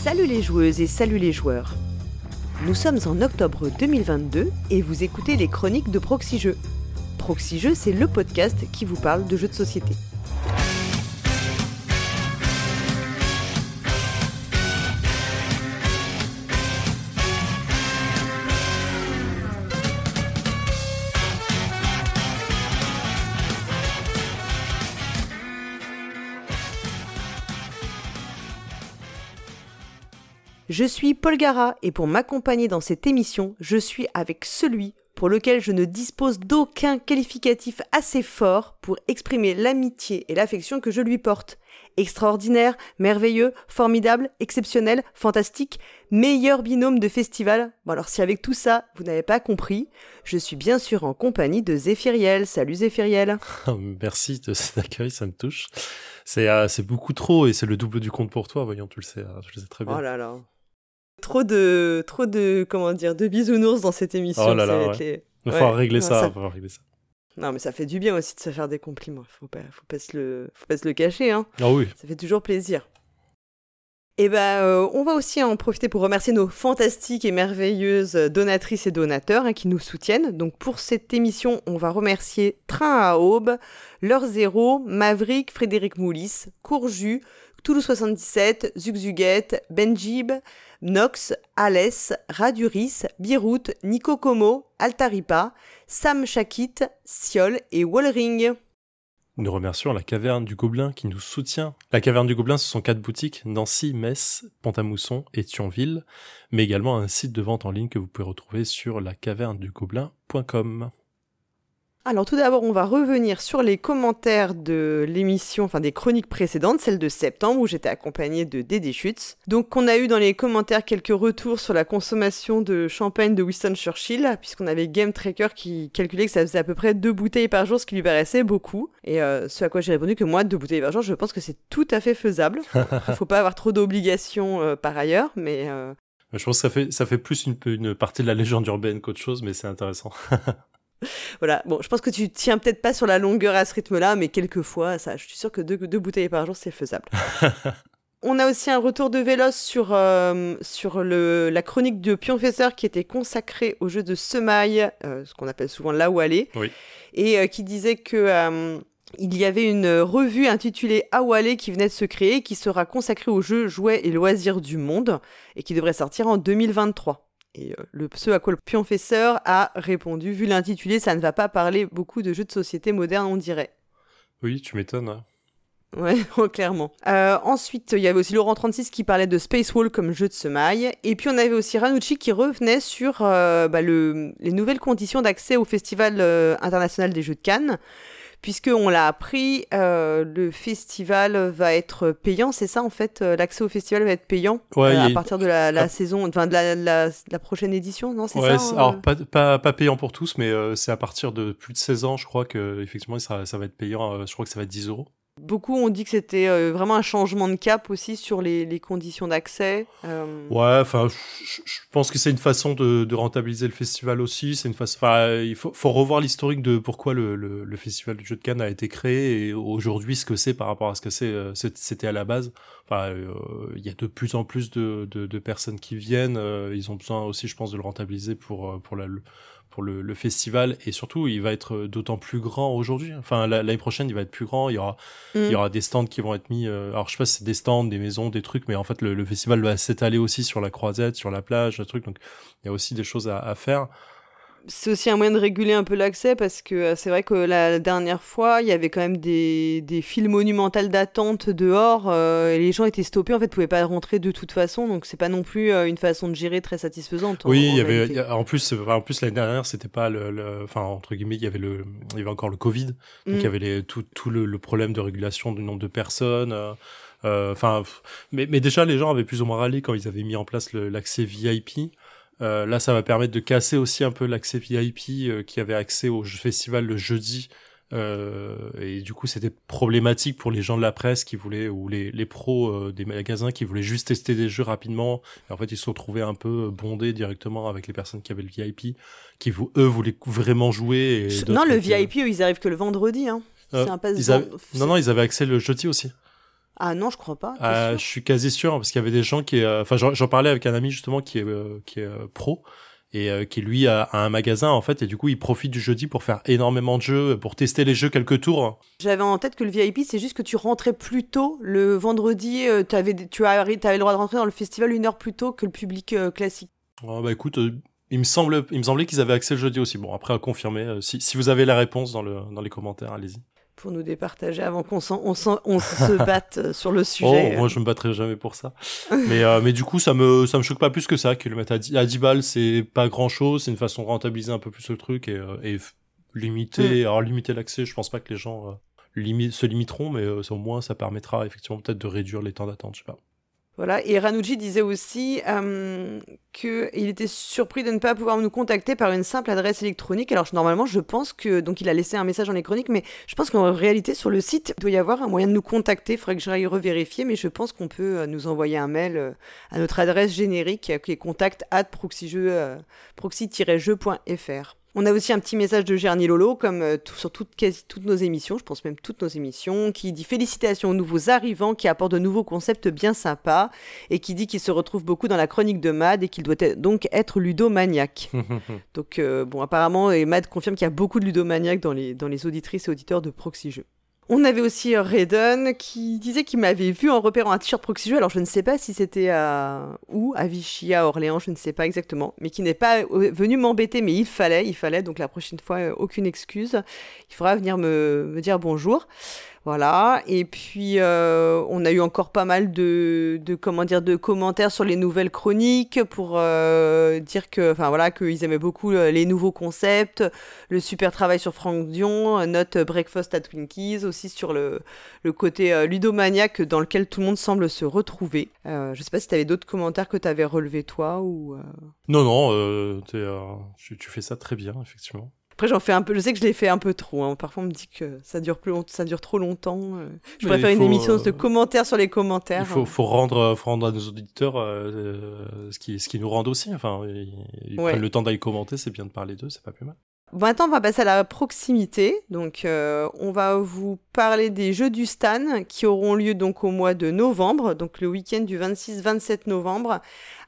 Salut les joueuses et salut les joueurs. Nous sommes en octobre 2022 et vous écoutez les chroniques de Proxy Jeux. C'est le podcast qui vous parle de jeux de société. Je suis Paul Gara et pour m'accompagner dans cette émission, je suis avec celui pour lequel je ne dispose d'aucun qualificatif assez fort pour exprimer l'amitié et l'affection que je lui porte. Extraordinaire, merveilleux, formidable, exceptionnel, fantastique, meilleur binôme de festival. Bon alors si avec tout ça, vous n'avez pas compris, je suis bien sûr en compagnie de Zéphiriel. Salut Zéphiriel. Merci de cet accueil, ça me touche. C'est euh, beaucoup trop et c'est le double du compte pour toi, voyons, tu le sais, euh, le sais très bien. Oh là là. Trop de, trop de, comment dire, de bisounours dans cette émission. Oh là là, Il faut régler ça, faut régler ça. Non, mais ça fait du bien aussi de se faire des compliments. Faut pas, faut pas se le, faut pas se le cacher, hein. Ah oui. Ça fait toujours plaisir. Et eh ben, euh, on va aussi en profiter pour remercier nos fantastiques et merveilleuses donatrices et donateurs hein, qui nous soutiennent. Donc pour cette émission, on va remercier Train à Aube, Leur Zéro, Maverick, Frédéric Moulis, Courju, Toulouse 77, Zugzuguette, Benjib, Nox, Alès, Raduris, Birout, Nico Como, Altaripa, Sam Shakit, Siol et Wallring. Nous remercions la Caverne du Gobelin qui nous soutient. La Caverne du Gobelin, ce sont quatre boutiques, Nancy, Metz, Pont-à-Mousson et Thionville, mais également un site de vente en ligne que vous pouvez retrouver sur lacavernedugobelin.com. Alors tout d'abord, on va revenir sur les commentaires de l'émission, enfin des chroniques précédentes, celle de septembre où j'étais accompagnée de Dédé Schutz. Donc on a eu dans les commentaires quelques retours sur la consommation de champagne de Winston Churchill, puisqu'on avait Game Tracker qui calculait que ça faisait à peu près deux bouteilles par jour, ce qui lui paraissait beaucoup. Et euh, ce à quoi j'ai répondu que moi, deux bouteilles par jour, je pense que c'est tout à fait faisable. Il faut pas avoir trop d'obligations euh, par ailleurs, mais... Euh, je pense que ça fait, ça fait plus une, une partie de la légende urbaine qu'autre chose, mais c'est intéressant. voilà, bon, je pense que tu tiens peut-être pas sur la longueur à ce rythme-là, mais quelquefois, ça, je suis sûr que deux, deux bouteilles par jour, c'est faisable. On a aussi un retour de Vélos sur, euh, sur le, la chronique de Pionfesseur qui était consacrée au jeu de Semaille, euh, ce qu'on appelle souvent là où aller, oui. et euh, qui disait que il y avait une revue intitulée Awale qui venait de se créer, qui sera consacrée aux jeux, jouets et loisirs du monde, et qui devrait sortir en 2023. Et euh, le, ce à quoi le pionfesseur a répondu, vu l'intitulé, ça ne va pas parler beaucoup de jeux de société modernes, on dirait. Oui, tu m'étonnes. Hein. Ouais, clairement. Euh, ensuite, il y avait aussi Laurent36 qui parlait de Space Wall comme jeu de semaille. Et puis, on avait aussi Ranucci qui revenait sur euh, bah, le, les nouvelles conditions d'accès au Festival international des jeux de Cannes puisqu'on l'a appris, euh, le festival va être payant, c'est ça en fait euh, L'accès au festival va être payant ouais, euh, à partir de la, la saison, enfin de la, la, la, prochaine édition, non C'est ouais, ça Alors euh pas, pas, pas, payant pour tous, mais euh, c'est à partir de plus de 16 ans, je crois que effectivement ça, ça va être payant. je crois que ça va être 10 euros. Beaucoup ont dit que c'était euh, vraiment un changement de cap aussi sur les, les conditions d'accès. Euh... Ouais, enfin, je pense que c'est une façon de, de, rentabiliser le festival aussi. C'est une façon. Il faut, faut revoir l'historique de pourquoi le, le, le, festival du jeu de Cannes a été créé et aujourd'hui ce que c'est par rapport à ce que euh, c'était à la base. Enfin, il y a de plus en plus de, de, de personnes qui viennent. ils ont besoin aussi, je pense, de le rentabiliser pour pour la pour le, le, festival et surtout il va être d'autant plus grand aujourd'hui. Enfin l'année prochaine il va être plus grand. Il y aura mm. il y aura des stands qui vont être mis. Euh, alors je sais pas si c'est des stands, des maisons, des trucs, mais en fait le, le festival va s'étaler aussi sur la croisette, sur la plage, le truc. Donc il y a aussi des choses à, à faire c'est aussi un moyen de réguler un peu l'accès parce que euh, c'est vrai que la dernière fois, il y avait quand même des, des files monumentales d'attente dehors euh, et les gens étaient stoppés. En fait, pouvaient pas rentrer de toute façon, donc c'est pas non plus euh, une façon de gérer très satisfaisante. Oui, il y avait en plus, en plus l'année dernière, c'était pas le, enfin entre guillemets, il y avait le, il y avait encore le Covid, donc il y mm. avait les, tout, tout le, le, problème de régulation du nombre de personnes. Enfin, mais, mais déjà les gens avaient plus ou moins râlé quand ils avaient mis en place l'accès VIP. Euh, là, ça va permettre de casser aussi un peu l'accès VIP euh, qui avait accès au festival le jeudi. Euh, et du coup, c'était problématique pour les gens de la presse qui voulaient, ou les, les pros euh, des magasins qui voulaient juste tester des jeux rapidement. Et en fait, ils se trouvés un peu bondés directement avec les personnes qui avaient le VIP, qui, eux, voulaient vraiment jouer. Et non, le VIP, eux, ils arrivent que le vendredi. Hein. Euh, Non, non, ils avaient accès le jeudi aussi. Ah non, je crois pas. Ah, je suis quasi sûr parce qu'il y avait des gens qui, enfin, j'en parlais avec un ami justement qui est qui est pro et euh, qui lui a, un magasin en fait et du coup il profite du jeudi pour faire énormément de jeux pour tester les jeux quelques tours j'avais en tête que le VIP c'est juste que tu rentrais plus tôt le vendredi euh, avais, tu avais le droit de rentrer dans le festival une heure plus tôt que le public euh, classique. Oh, bah écoute il me semble il me semblait qu'ils avaient accès le jeudi aussi. Bon après à confirmer si, si vous avez la réponse dans, le, dans les commentaires allez-y pour nous départager avant qu'on on, on se batte euh, sur le sujet. Oh, moi je me battrai jamais pour ça. mais, euh, mais du coup, ça me, ça me choque pas plus que ça. Que le mettre à 10, à 10 balles, c'est pas grand chose. C'est une façon de rentabiliser un peu plus le truc et, euh, et limiter, mm. alors limiter l'accès. Je pense pas que les gens se limiteront, mais au moins ça permettra effectivement peut-être de réduire les temps d'attente. Je sais pas. Voilà. Et Ranouji disait aussi euh, qu'il était surpris de ne pas pouvoir nous contacter par une simple adresse électronique. Alors normalement, je pense que donc il a laissé un message en électronique, mais je pense qu'en réalité sur le site il doit y avoir un moyen de nous contacter. Il faudrait que j'aille revérifier, mais je pense qu'on peut euh, nous envoyer un mail euh, à notre adresse générique qui est contact at proxy-jeu.fr. On a aussi un petit message de Gerny Lolo, comme euh, sur toutes, quasi toutes nos émissions, je pense même toutes nos émissions, qui dit félicitations aux nouveaux arrivants qui apportent de nouveaux concepts bien sympas et qui dit qu'il se retrouve beaucoup dans la chronique de Mad et qu'il doit donc être ludomaniaque. donc euh, bon, apparemment, et Mad confirme qu'il y a beaucoup de ludomaniaques dans les, dans les auditrices et auditeurs de Proxy Jeux. On avait aussi euh, Raiden qui disait qu'il m'avait vu en repérant un t-shirt Proxy Alors je ne sais pas si c'était à où, à Vichy, à Orléans, je ne sais pas exactement, mais qui n'est pas euh, venu m'embêter, mais il fallait, il fallait. Donc la prochaine fois, euh, aucune excuse. Il faudra venir me, me dire bonjour. Voilà. Et puis euh, on a eu encore pas mal de, comment dire de commentaires sur les nouvelles chroniques pour euh, dire que enfin voilà qu'ils aimaient beaucoup euh, les nouveaux concepts, le super travail sur Franck Dion, notre Breakfast at Twinkies aussi sur le, le côté ludomaniaque dans lequel tout le monde semble se retrouver. je sais pas si tu avais d'autres commentaires que tu avais relevés toi ou Non non, tu fais ça très bien effectivement. Après, j'en fais un peu. Je sais que je l'ai fait un peu trop. Hein. Parfois, on me dit que ça dure plus ça dure trop longtemps. Euh. Je préfère une émission de commentaires sur les commentaires. Il faut, faut rendre, faut rendre à nos auditeurs euh, ce qui, ce qui nous rend aussi. Enfin, ils, prennent le temps d'aller commenter. C'est bien de parler d'eux. C'est pas plus mal. Maintenant, on va passer à la proximité. Donc, euh, on va vous parler des Jeux du Stan qui auront lieu donc au mois de novembre, donc le week-end du 26-27 novembre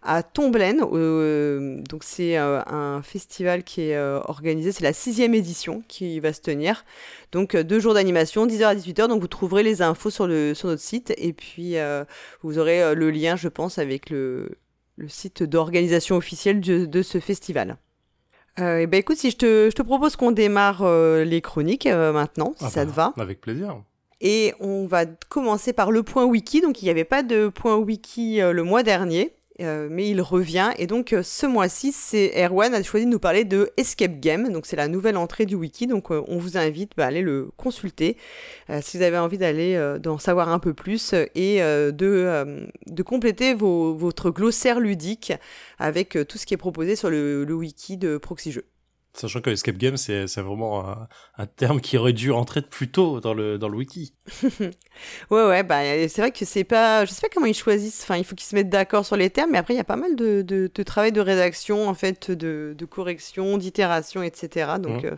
à Tomblaine. Euh, donc c'est euh, un festival qui est organisé, c'est la sixième édition qui va se tenir. Donc deux jours d'animation, 10h à 18h. Donc vous trouverez les infos sur, notre site et puis vous aurez le lien, je pense, avec le, le site d'organisation officielle de, ce festival. Et ben écoute, si je te, je te propose qu'on démarre les chroniques maintenant, si ah ça te bah, va. Avec plaisir. Et on va commencer par le point wiki. Donc il n'y avait pas de point wiki le mois dernier. Euh, mais il revient. Et donc, euh, ce mois-ci, c'est Erwan a choisi de nous parler de Escape Game. Donc, c'est la nouvelle entrée du wiki. Donc, euh, on vous invite bah, à aller le consulter si vous avez envie d'aller d'en savoir un peu plus et de, compléter votre glossaire ludique avec tout ce qui est proposé sur le, wiki de Proxy Jeux. Sachant que escape game, c'est vraiment un, un, terme qui aurait dû rentrer plus tôt dans le, dans le wiki. ouais, ouais, bah, c'est vrai que c'est pas. Je sais pas comment ils choisissent. Enfin, il faut qu'ils se mettent d'accord sur les termes, mais après, il y a pas mal de, de, de, travail de rédaction, en fait, de, de correction, d'itération, etc. Donc, mmh. euh,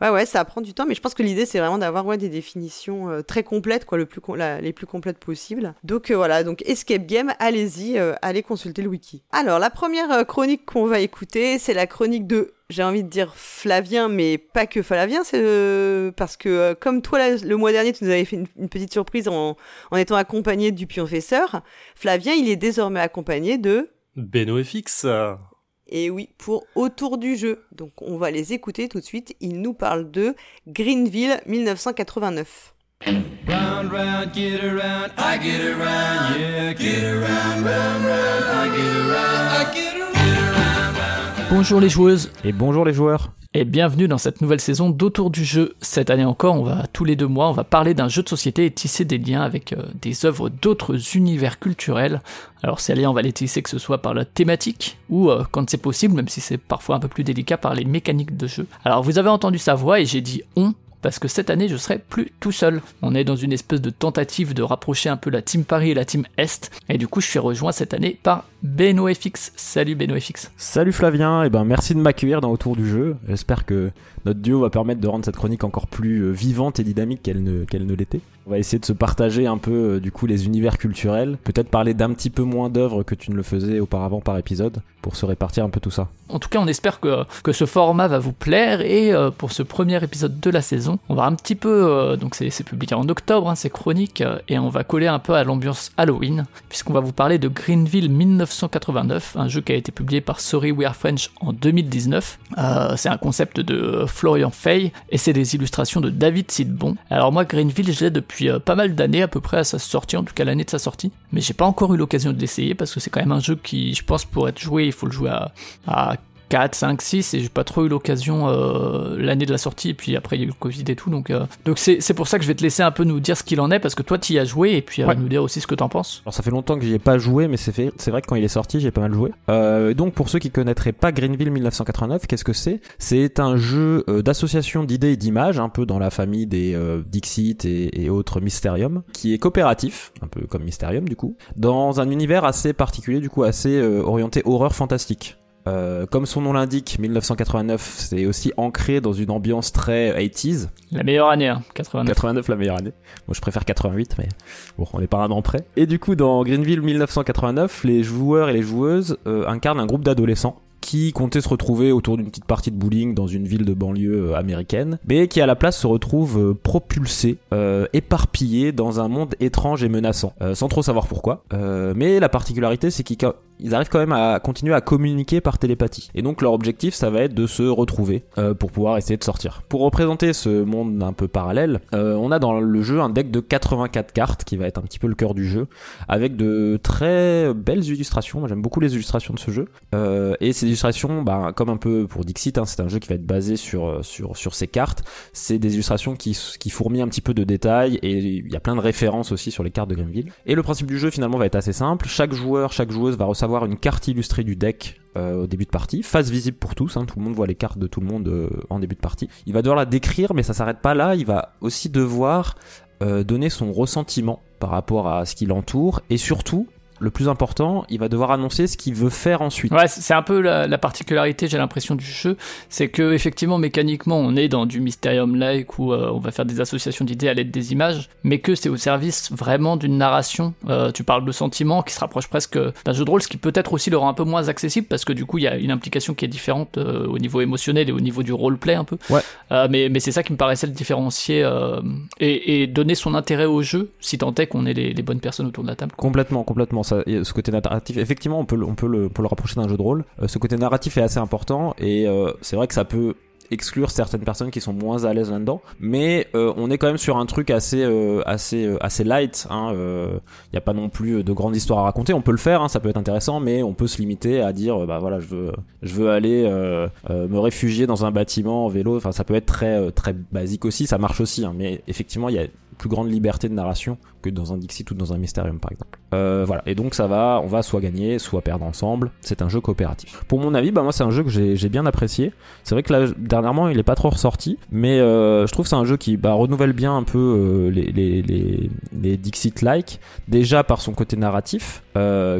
ouais, ouais, ça prend du temps, mais je pense que l'idée, c'est vraiment d'avoir ouais, des définitions euh, très complètes, quoi, le plus les plus complètes possibles. Donc, euh, voilà, donc Escape Game, allez-y, allez consulter le wiki. Alors, la première chronique qu'on va écouter, c'est la chronique de j'ai envie de dire Flavien, mais pas que Flavien, c'est euh, parce que euh, comme toi le mois dernier, tu nous avais fait une, petite surprise en, en, étant accompagné du pionfesseur. Flavien, il est désormais accompagné de Beno FX. Et oui, pour autour du jeu. Donc on va les écouter tout de suite. Il nous parle de Greenville 1989. Round, round, get around, I get around, yeah, get around, round, round, I get around, I get around. Bonjour les joueuses et bonjour les joueurs et bienvenue dans cette nouvelle saison d'Autour du jeu. Cette année encore, on va tous les deux mois, on va parler d'un jeu de société et tisser des liens avec euh, des œuvres d'autres univers culturels. Alors ces liens, on va les tisser que ce soit par la thématique ou euh, quand c'est possible, même si c'est parfois un peu plus délicat par les mécaniques de jeu. Alors vous avez entendu sa voix et j'ai dit on parce que cette année je serai plus tout seul. On est dans une espèce de tentative de rapprocher un peu la team Paris et la team Est, et du coup je suis rejoint cette année par BenoFX. Salut BenoFX. Salut Flavien, et ben merci de m'accueillir dans Autour du jeu. J'espère que notre duo va permettre de rendre cette chronique encore plus euh, vivante et dynamique qu'elle ne, qu'elle ne l'était. On va essayer de se partager un peu euh, du coup les univers culturels, peut-être parler d'un petit peu moins d'œuvres que tu ne le faisais auparavant par épisode, se répartir un peu tout ça. En tout cas, on espère que, ce format va vous plaire et euh, pour ce premier épisode de la saison, on va un petit peu, donc c'est, publié en octobre, hein, c'est chronique, et on va coller un peu à l'ambiance Halloween, puisqu'on va vous parler de Greenville 1989, un jeu qui a été publié par Sorry We Are French en 2019. c'est un concept de Florian Fay, et c'est des illustrations de David Sidbon. Alors moi, Greenville, je l'ai depuis euh, pas mal d'années, à peu près à sa sortie, en tout cas l'année de sa sortie, mais j'ai pas encore eu l'occasion de l'essayer, parce que c'est quand même un jeu qui, je pense, pour être joué, il faut le jouer à, à 4, 5, 6 et j'ai pas trop eu l'occasion euh, l'année de la sortie et puis après il y a eu le Covid et tout donc euh, donc c'est, c'est pour ça que je vais te laisser un peu nous dire ce qu'il en est parce que toi tu y as joué et puis euh, nous dire aussi ce que t'en penses. Alors ça fait longtemps que j'y ai pas joué mais c'est fait c'est vrai que quand il est sorti j'ai pas mal joué. donc pour ceux qui connaîtraient pas Greenville 1989 qu'est-ce que c'est? C'est un jeu d'association d'idées et d'images un peu dans la famille des Dixit et, et autres Mysterium qui est coopératif un peu comme Mysterium du coup dans un univers assez particulier du coup assez orienté horreur fantastique. Euh, comme son nom l'indique, 1989, c'est aussi ancré dans une ambiance très 80s. La meilleure année, hein, 89. 89, la meilleure année. Moi, je préfère 88, mais bon, on n'est pas un an près. Et du coup, dans Greenville 1989, les joueurs et les joueuses euh, incarnent un groupe d'adolescents qui comptait se retrouver autour d'une petite partie de bowling dans une ville de banlieue euh, américaine, mais qui à la place se retrouve propulsé, éparpillé dans un monde étrange et menaçant, sans trop savoir pourquoi. mais la particularité, c'est qu'ils ils arrivent quand même à continuer à communiquer par télépathie. Et donc leur objectif, ça va être de se retrouver euh, pour pouvoir essayer de sortir. Pour représenter ce monde un peu parallèle, euh, on a dans le jeu un deck de 84 cartes qui va être un petit peu le cœur du jeu, avec de très belles illustrations. Moi j'aime beaucoup les illustrations de ce jeu. Euh, et ces illustrations, bah, comme un peu pour Dixit, hein, c'est un jeu qui va être basé sur sur sur ces cartes. C'est des illustrations qui qui fourmillent un petit peu de détails et il y a plein de références aussi sur les cartes de Greenville. Et le principe du jeu finalement va être assez simple. Chaque joueur, chaque joueuse va recevoir une carte illustrée du deck euh, au début de partie, face visible pour tous, hein, tout le monde voit les cartes de tout le monde euh, en début de partie. Il va devoir la décrire, mais ça s'arrête pas là, il va aussi devoir euh, donner son ressentiment par rapport à ce qui l'entoure, et surtout le plus important, il va devoir annoncer ce qu'il veut faire ensuite. Ouais, c'est un peu la, particularité, j'ai l'impression, du jeu, c'est que effectivement, mécaniquement, on est dans du Mysterium-like où euh, on va faire des associations d'idées à l'aide des images, mais que c'est au service vraiment d'une narration. Euh, tu parles de sentiments qui se rapproche presque d'un jeu de rôle, ce qui peut-être aussi le rend un peu moins accessible parce que du coup, il y a une implication qui est différente euh, au niveau émotionnel et au niveau du roleplay un peu. Ouais. mais mais c'est ça qui me paraissait le différencier et, et, donner son intérêt au jeu, si tant est qu'on ait les, les bonnes personnes autour de la table. Complètement, complètement ce côté narratif, effectivement, on peut, on peut, le, le rapprocher d'un jeu de rôle. Euh, ce côté narratif est assez important et euh, c'est vrai que ça peut exclure certaines personnes qui sont moins à l'aise là-dedans. Mais euh, on est quand même sur un truc assez assez assez light il hein, n'y a pas non plus de grandes histoires à raconter. On peut le faire hein, ça peut être intéressant mais on peut se limiter à dire bah voilà je veux je veux aller me réfugier dans un bâtiment en vélo. Enfin ça peut être très très basique aussi ça marche aussi hein, mais effectivement il y a plus grande liberté de narration que dans un Dixit ou dans un Mysterium par exemple. Euh, voilà, et donc ça va, on va soit gagner, soit perdre ensemble. C'est un jeu coopératif. Pour mon avis, bah moi c'est un jeu que j'ai bien apprécié. C'est vrai que là dernièrement il est pas trop ressorti, mais euh, je trouve c'est un jeu qui bah, renouvelle bien un peu euh, les, les, les, les Dixit-like. Déjà par son côté narratif,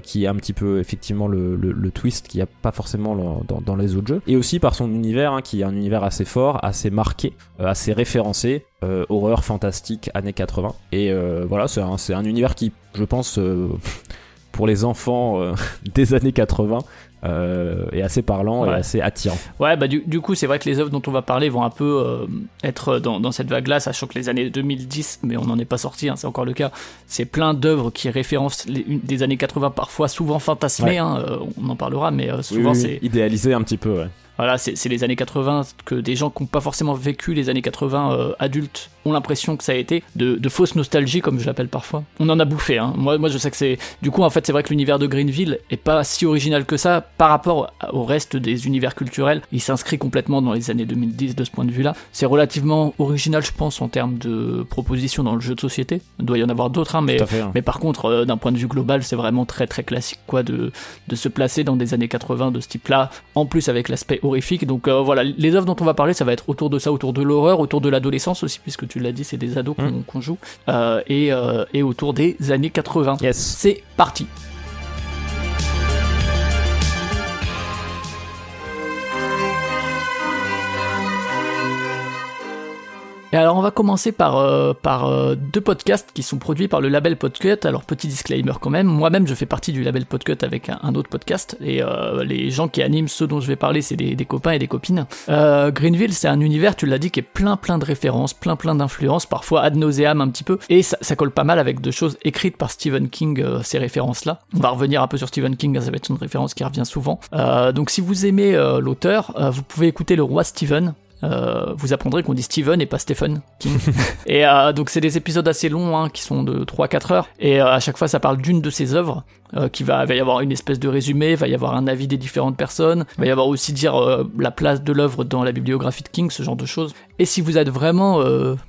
qui est un petit peu effectivement le, le, twist qu'il n'y a pas forcément dans, les autres jeux, et aussi par son univers hein, qui est un univers assez fort, assez marqué, assez référencé, horreur fantastique années 80. Et voilà, c'est un, un, univers qui, je pense, euh, pour les enfants euh, des années 80, euh, est assez parlant et assez attirant. Ouais, bah du, du coup, c'est vrai que les œuvres dont on va parler vont un peu être dans, dans, cette vague-là, sachant que les années 2010, mais on n'en est pas sorti, hein, c'est encore le cas, c'est plein d'œuvres qui référencent les, des années 80, parfois souvent fantasmées, hein, on en parlera, mais souvent c'est... Idéalisé un petit peu, ouais. Voilà, c'est les années 80 que des gens qui n'ont pas forcément vécu les années 80 adultes ont l'impression que ça a été de, de fausse nostalgie, comme je l'appelle parfois. On en a bouffé. Hein. Moi, moi, je sais que c'est. Du coup, en fait, c'est vrai que l'univers de Greenville est pas si original que ça par rapport au reste des univers culturels. Il s'inscrit complètement dans les années 2010 de ce point de vue-là. C'est relativement original, je pense, en termes de propositions dans le jeu de société. Il doit y en avoir d'autres, hein, mais, hein. mais par contre, euh, d'un point de vue global, c'est vraiment très très classique, quoi, de, de se placer dans des années 80 de ce type-là, en plus avec l'aspect horrifique. Donc euh, voilà, les œuvres dont on va parler, ça va être autour de ça, autour de l'horreur, autour de l'adolescence aussi, puisque tu l'as dit, c'est des ados qu'on hmm. joue, euh, et, et autour des années 80. Yes. C'est parti. Et alors on va commencer par, euh, par euh, deux podcasts qui sont produits par le label Podcut. Alors petit disclaimer quand même, moi-même je fais partie du label Podcut avec un, autre podcast et euh, les gens qui animent ceux dont je vais parler c'est des, copains et des copines. Greenville c'est un univers, tu l'as dit, qui est plein plein de références, plein plein d'influences, parfois ad nauseam un petit peu et ça, ça, colle pas mal avec de choses écrites par Stephen King, ces références-là. On va revenir un peu sur Stephen King, ça va être une référence qui revient souvent. donc si vous aimez l'auteur, vous pouvez écouter Le Roi Stephen, euh, vous apprendrez qu'on dit Steven et pas Stephen King. et euh, donc c'est des épisodes assez longs hein, qui sont de 3-4 heures et euh, à chaque fois ça parle d'une de ses œuvres qui va, va y avoir une espèce de résumé, va y avoir un avis des différentes personnes, va y avoir aussi dire la place de l'œuvre dans la bibliographie de King, ce genre de choses. Et si vous êtes vraiment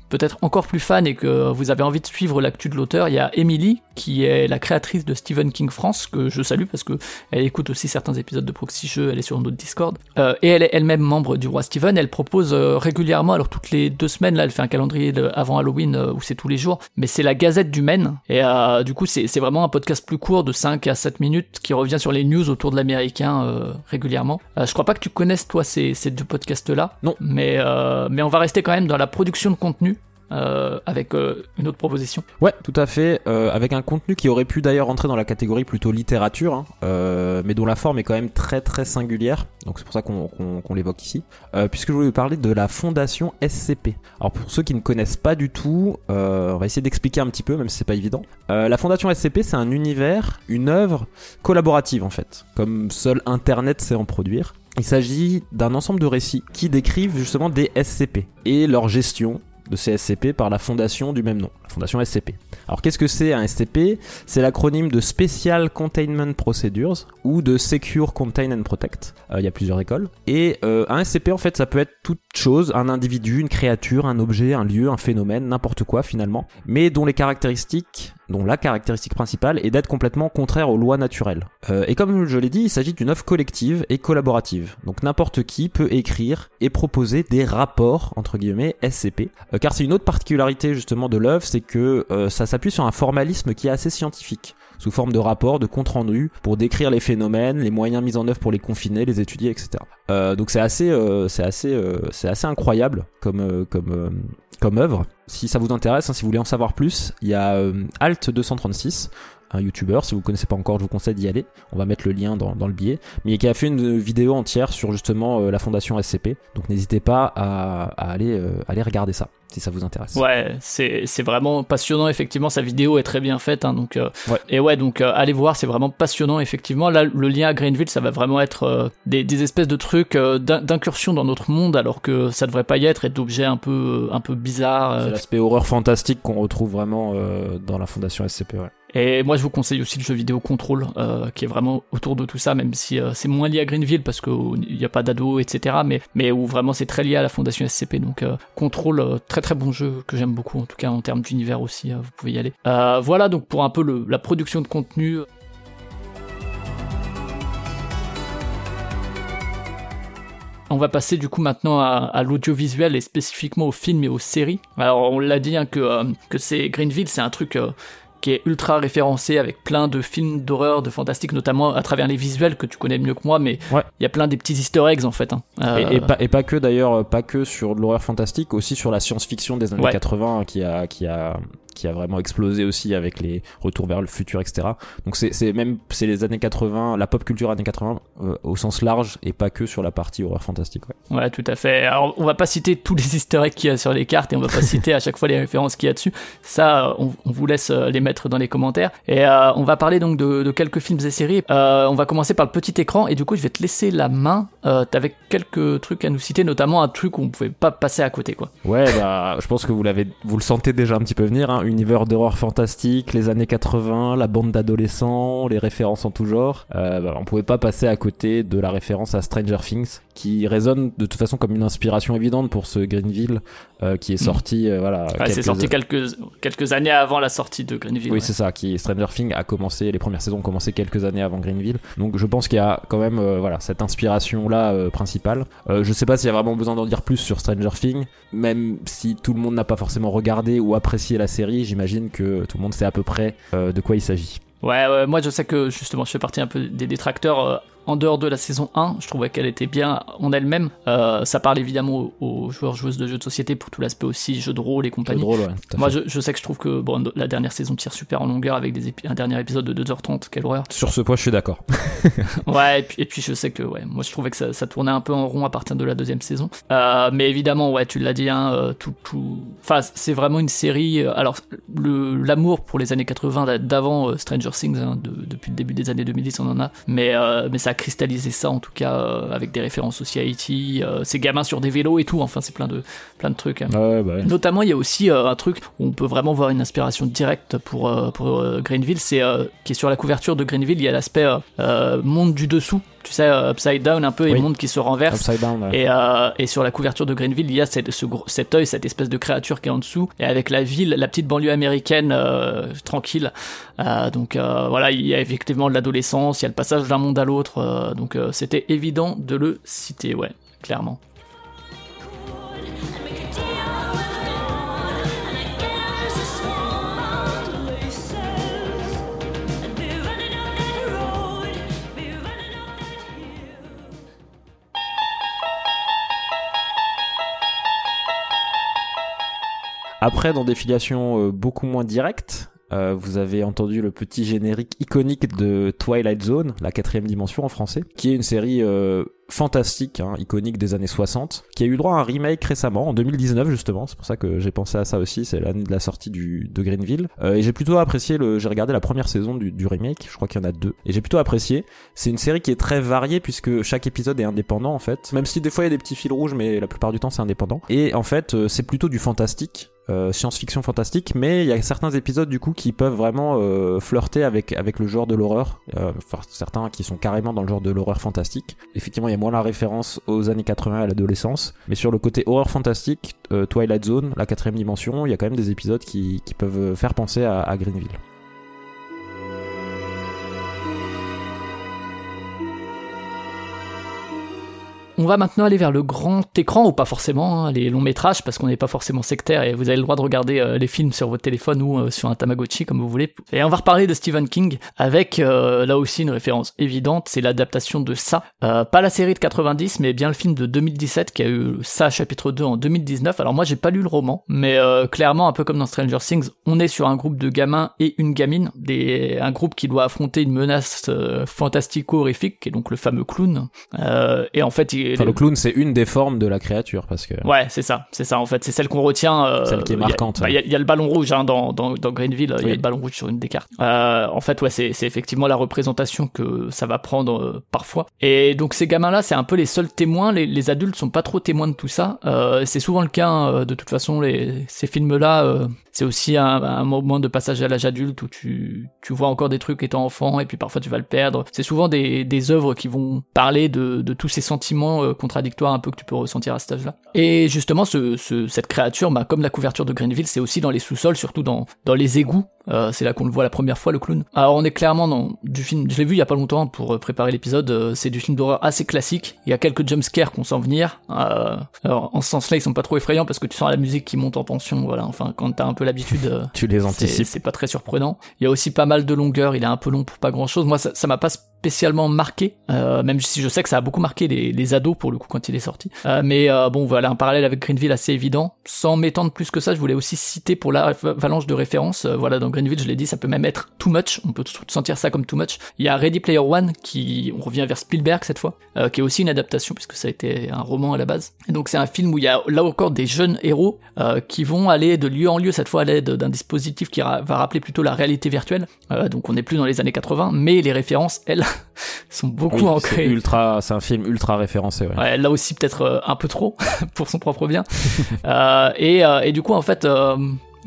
peut-être encore plus fan et que vous avez envie de suivre l'actu de l'auteur, il y a Emily qui est la créatrice de Stephen King France que je salue parce que elle écoute aussi certains épisodes de Proxy Jeux, elle est sur notre Discord et elle est elle-même membre du roi Steven. Elle propose régulièrement, alors toutes les deux semaines là, elle fait un calendrier avant Halloween où c'est tous les jours, mais c'est la Gazette du Maine et du coup c'est vraiment un podcast plus court de 5 5 à 7 minutes qui revient sur les news autour de l'américain euh, régulièrement. Euh, je crois pas que tu connaisses toi ces, ces deux podcasts là. Non. Mais, euh, mais on va rester quand même dans la production de contenu euh, avec euh, une autre proposition. Ouais, tout à fait. Euh, avec un contenu qui aurait pu d'ailleurs entrer dans la catégorie plutôt littérature, hein, mais dont la forme est quand même très très singulière. Donc c'est pour ça qu'on l'évoque ici. puisque je voulais vous parler de la fondation SCP. Alors pour ceux qui ne connaissent pas du tout, on va essayer d'expliquer un petit peu, même si c'est pas évident. la fondation SCP, c'est un univers, une œuvre collaborative en fait, comme seul Internet sait en produire. Il s'agit d'un ensemble de récits qui décrivent justement des SCP et leur gestion, de CSCP par la fondation du même nom, la fondation SCP. Alors qu'est-ce que c'est un SCP C'est l'acronyme de Special Containment Procedures ou de Secure Contain and Protect. Euh, il y a plusieurs écoles. Et euh, un SCP en fait ça peut être toute chose, un individu, une créature, un objet, un lieu, un phénomène, n'importe quoi finalement, mais dont les caractéristiques dont la caractéristique principale est d'être complètement contraire aux lois naturelles. Euh, et comme je l'ai dit, il s'agit d'une œuvre collective et collaborative. Donc n'importe qui peut écrire et proposer des rapports, entre guillemets, SCP. Euh, car c'est une autre particularité justement de l'œuvre, c'est que euh, ça s'appuie sur un formalisme qui est assez scientifique sous forme de rapports, de comptes rendus pour décrire les phénomènes, les moyens mis en œuvre pour les confiner, les étudier, etc. Euh, donc c'est assez, euh, c'est assez, euh, c'est assez incroyable comme comme comme œuvre. Si ça vous intéresse, hein, si vous voulez en savoir plus, il y a Alt 236 un youtubeur. Si vous ne connaissez pas encore, je vous conseille d'y aller. On va mettre le lien dans, dans, le billet. Mais qui a fait une vidéo entière sur justement la fondation SCP. Donc n'hésitez pas à, à aller, aller regarder ça si ça vous intéresse. Ouais, c'est, c'est vraiment passionnant, effectivement, sa vidéo est très bien faite, hein, donc, euh, et ouais, donc euh, allez voir, c'est vraiment passionnant, effectivement. Là, le lien à Greenville, ça va vraiment être euh, des, des, espèces de trucs d'incursion dans notre monde, alors que ça devrait pas y être, et d'objets un peu, un peu bizarres. C'est l'aspect horreur fantastique qu'on retrouve vraiment dans la fondation SCP, ouais. Et moi, je vous conseille aussi le jeu vidéo Control, euh, qui est vraiment autour de tout ça, même si euh, c'est moins lié à Greenville parce qu'il n'y a pas d'ado, etc. Mais, où vraiment c'est très lié à la fondation SCP. Donc euh, Control, euh, très très bon jeu que j'aime beaucoup, en tout cas en termes d'univers aussi, vous pouvez y aller. voilà donc pour un peu la production de contenu. On va passer du coup maintenant à, à l'audiovisuel et spécifiquement aux films et aux séries. Alors on l'a dit hein, que, que c'est Greenville, c'est un truc qui est ultra référencé avec plein de films d'horreur, de fantastique, notamment à travers les visuels que tu connais mieux que moi, mais il y a plein des petits easter eggs en fait. Hein. Et, pas, et, pas, que d'ailleurs, pas que sur l'horreur fantastique, aussi sur la science-fiction des années 80 qui a, qui a qui a vraiment explosé aussi avec les retours vers le futur, etc. Donc c'est même c'est les années 80, la pop culture années 80 euh, au sens large et pas que sur la partie horreur fantastique. Ouais. ouais, tout à fait. Alors on va pas citer tous les easter eggs qu'il y a sur les cartes et on va pas citer à chaque fois les références qu'il y a dessus. Ça, on, vous laisse euh, les mettre dans les commentaires. Et euh, on va parler donc de, de, quelques films et séries. Euh, on va commencer par le petit écran et du coup je vais te laisser la main euh, avec quelques trucs à nous citer, notamment un truc où on pouvait pas passer à côté quoi. Ouais, bah je pense que vous l'avez, vous le sentez déjà un petit peu venir. Hein. Univers d'horreur fantastique, les années 80, la bande d'adolescents, les références en tout genre. Euh, bah, on pouvait pas passer à côté de la référence à Stranger Things, qui résonne de toute façon comme une inspiration évidente pour ce Greenville euh, qui est mm. sorti, euh, voilà. c'est sorti quelques quelques années avant la sortie de Greenville. Oui, c'est ça. Qui Stranger Things a commencé, les premières saisons ont commencé quelques années avant Greenville. Donc je pense qu'il y a quand même, euh, voilà, cette inspiration là principale. je sais pas s'il y a vraiment besoin d'en dire plus sur Stranger Things, même si tout le monde n'a pas forcément regardé ou apprécié la série. J'imagine que tout le monde sait à peu près de quoi il s'agit. Ouais, ouais, moi je sais que justement je fais partie un peu des détracteurs en dehors de la saison 1, je trouvais qu'elle était bien en elle-même. Euh, ça parle évidemment aux, joueurs joueuses de jeux de société pour tout l'aspect aussi jeu de rôle et compagnie. Moi, je, sais que je trouve que bon, la dernière saison tire super en longueur avec des un dernier épisode de 2h30, quelle horreur. Sur ce point, je suis d'accord. ouais, et puis, je sais que ouais, moi je trouvais que ça, tournait un peu en rond à partir de la deuxième saison. Euh, mais évidemment, ouais, tu l'as dit, hein, euh, tout, tout. Enfin, c'est vraiment une série. alors, l'amour pour les années 80 d'avant Stranger Things, hein, depuis le début des années 2010, on en a. Mais mais ça cristalliser ça en tout cas euh, avec des références aussi à euh, ces gamins sur des vélos et tout, enfin c'est plein de, plein de trucs. Hein. Bah Notamment il y a aussi euh, un truc où on peut vraiment voir une inspiration directe pour, pour Greenville, c'est qui est sur la couverture de Greenville, il y a l'aspect monde du dessous tu sais, upside down un peu, et monde qui se renverse. et, et, sur la couverture de Greenville, il y a cette, ce, cet œil, cette espèce de créature qui est en dessous, et avec la ville, la petite banlieue américaine tranquille. donc voilà, il y a effectivement de l'adolescence, il y a le passage d'un monde à l'autre, euh, donc euh, c'était évident de le citer, ouais, clairement. Après, dans des filiations euh, beaucoup moins directes, euh, vous avez entendu le petit générique iconique de Twilight Zone, la quatrième dimension en français, qui est une série euh, fantastique, hein, iconique des années 60, qui a eu droit à un remake récemment, en 2019 justement, c'est pour ça que j'ai pensé à ça aussi, c'est l'année de la sortie du, de Greenville, euh, et j'ai plutôt apprécié, le, j'ai regardé la première saison du, du remake, je crois qu'il y en a deux, et j'ai plutôt apprécié, c'est une série qui est très variée puisque chaque épisode est indépendant en fait, même si des fois il y a des petits fils rouges, mais la plupart du temps c'est indépendant, et en fait c'est plutôt du fantastique, euh, science-fiction fantastique, mais il y a certains épisodes du coup qui peuvent vraiment euh, flirter avec avec le genre de l'horreur, euh, enfin, certains qui sont carrément dans le genre de l'horreur fantastique. Effectivement, il y a moins la référence aux années 80 à l'adolescence, mais sur le côté horreur fantastique, Twilight Zone, la quatrième dimension, il y a quand même des épisodes qui, qui peuvent faire penser à, à Greenville. On va maintenant aller vers le grand écran, ou pas forcément, hein, les longs métrages, parce qu'on n'est pas forcément sectaire et vous avez le droit de regarder euh, les films sur votre téléphone ou euh, sur un Tamagotchi comme vous voulez. Et on va reparler de Stephen King avec euh, là aussi une référence évidente, c'est l'adaptation de ça. pas la série de 90, mais bien le film de 2017 qui a eu ça chapitre 2 en 2019. Alors moi j'ai pas lu le roman, mais clairement un peu comme dans Stranger Things, on est sur un groupe de gamins et une gamine, des, un groupe qui doit affronter une menace fantastico-horrifique, qui est donc le fameux clown. et en fait le clown, c'est une des formes de la créature parce que. Ouais, c'est ça, c'est ça en fait, c'est celle qu'on retient. Euh, celle qui est marquante. Il y, a le ballon rouge hein, dans, dans, dans Greenville, il y a le ballon rouge sur une des cartes. Euh, en fait, ouais, c'est effectivement la représentation que ça va prendre euh, parfois. Et donc ces gamins-là, c'est un peu les seuls témoins. Les, les, adultes sont pas trop témoins de tout ça. Euh, c'est souvent le cas hein, de toute façon. Les, ces films-là, c'est aussi un, un, moment de passage à l'âge adulte où tu, tu vois encore des trucs étant enfant et puis parfois tu vas le perdre. C'est souvent des, des œuvres qui vont parler de, de tous ces sentiments euh, contradictoires un peu que tu peux ressentir à cet âge-là. Et justement, ce, ce, cette créature, bah, comme la couverture de Greenville, c'est aussi dans les sous-sols, surtout dans les égouts Euh, c'est là qu'on le voit la première fois, le clown. Alors on est clairement dans du film, je l'ai vu il y a pas longtemps pour euh, préparer l'épisode, euh, c'est du film d'horreur assez classique. Il y a quelques jumpscares qu'on sent venir. Euh, alors en ce sens-là, ils sont pas trop effrayants parce que tu sens la musique qui monte en tension, voilà. Enfin, quand t'as un peu l'habitude, Tu les c'est anticipes. c'est pas très surprenant. Il y a aussi pas mal de longueur, il est un peu long pour pas grand-chose. Moi, ça m'a pas spécialement marqué, euh, même si je sais que ça a beaucoup marqué les, les ados pour le coup quand il est sorti. Euh, mais euh, bon, voilà, un parallèle avec Greenville assez évident. Sans m'étendre plus que ça, je voulais aussi citer pour la l'avalanche de références. euh, voilà, dans Greenville, je l'ai dit, ça peut même être too much. On peut sentir ça comme too much. Il y a Ready Player One qui, on revient vers Spielberg cette fois, euh, qui est aussi une adaptation puisque ça a été un roman à la base. Et donc c'est un film où il y a là encore des jeunes héros euh, qui vont aller de lieu en lieu cette fois à l'aide d'un dispositif qui ra- va rappeler plutôt la réalité virtuelle. Euh, donc on n'est plus dans les années 80, mais les références, elles, sont beaucoup Oui, ancrées. ultra, c'est un film ultra référencé. Ouais. Ouais, là aussi peut-être un peu trop pour son propre bien. Et, et du coup en fait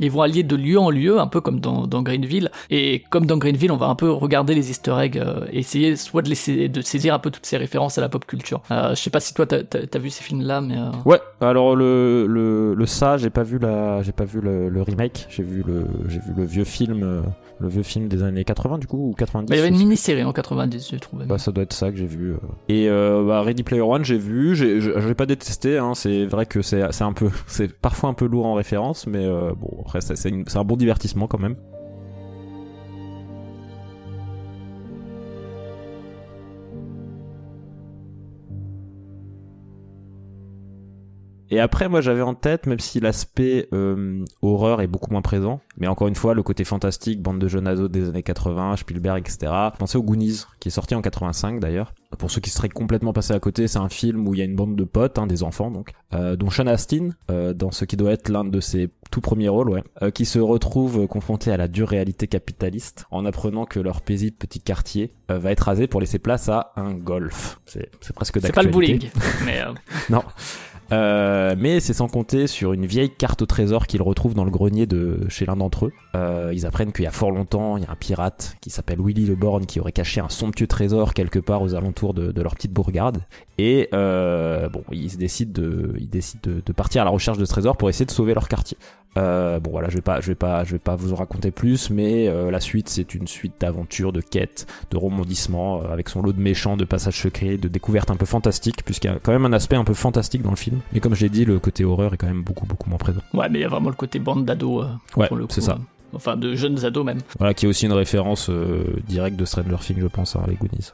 ils vont allier de lieu en lieu, un peu comme dans, dans Greenville. Et comme dans Greenville, on va un peu regarder les easter eggs, euh, et essayer soit de, laisser, de saisir un peu toutes ces références à la pop culture. Euh, je sais pas si toi t'as as, vu ces films-là, mais... euh, Ouais, alors le, le, le ça, j'ai pas vu la, j'ai pas vu le, le remake, j'ai vu le, j'ai vu le vieux film, euh, le vieux film des années 80 du coup ou 90. bah, il y avait une mini-série en 90, j'ai trouvé. Bah ça doit être ça que j'ai vu. Et bah, Ready Player One j'ai vu, j'ai j'ai- pas détesté. Hein. C'est vrai que c'est c'est un peu, c'est parfois un peu lourd en référence, mais bon après c'est un bon divertissement quand même. Et après, moi, j'avais en tête, même si l'aspect euh, horreur est beaucoup moins présent, mais encore une fois, le côté fantastique, bande de jeunes ados des années 80, Spielberg, etc. Pensez au Goonies, qui est sorti en 85 d'ailleurs. Pour ceux qui seraient complètement passés à côté, c'est un film où il y a une bande de potes, hein, des enfants donc, euh, dont Sean Astin, euh, dans ce qui doit être l'un de ses tout premiers rôles, ouais, euh, qui se retrouvent confrontés à la dure réalité capitaliste en apprenant que leur paisible petit quartier va être rasé pour laisser place à un golf. C'est presque C'est pas le d'actualité. bowling, mais... Non. Euh, mais c'est sans compter sur une vieille carte au trésor qu'ils retrouvent dans le grenier de chez l'un d'entre eux. Euh, ils apprennent qu'il y a fort longtemps, il y a un pirate qui s'appelle Willy le Borgne qui aurait caché un somptueux trésor quelque part aux alentours de, de leur petite bourgade. Et euh, bon, ils décident de, ils décident de, de partir à la recherche de ce trésor pour essayer de sauver leur quartier. Euh, bon voilà, je vais pas, je vais pas, je vais pas vous en raconter plus, mais euh, la suite c'est une suite d'aventures, de quêtes, de rebondissements, euh, avec son lot de méchants, de passages secrets, de découvertes un peu fantastiques, puisqu'il y a quand même un aspect un peu fantastique dans le film. Mais comme je l'ai dit, le côté horreur est quand même beaucoup beaucoup moins présent. ouais, mais il y a vraiment le côté bande d'ados, euh, Ouais, c'est ça. Enfin, de jeunes ados même. Voilà, qui est aussi une référence euh, directe de Stranger Things, je pense, à les Goonies.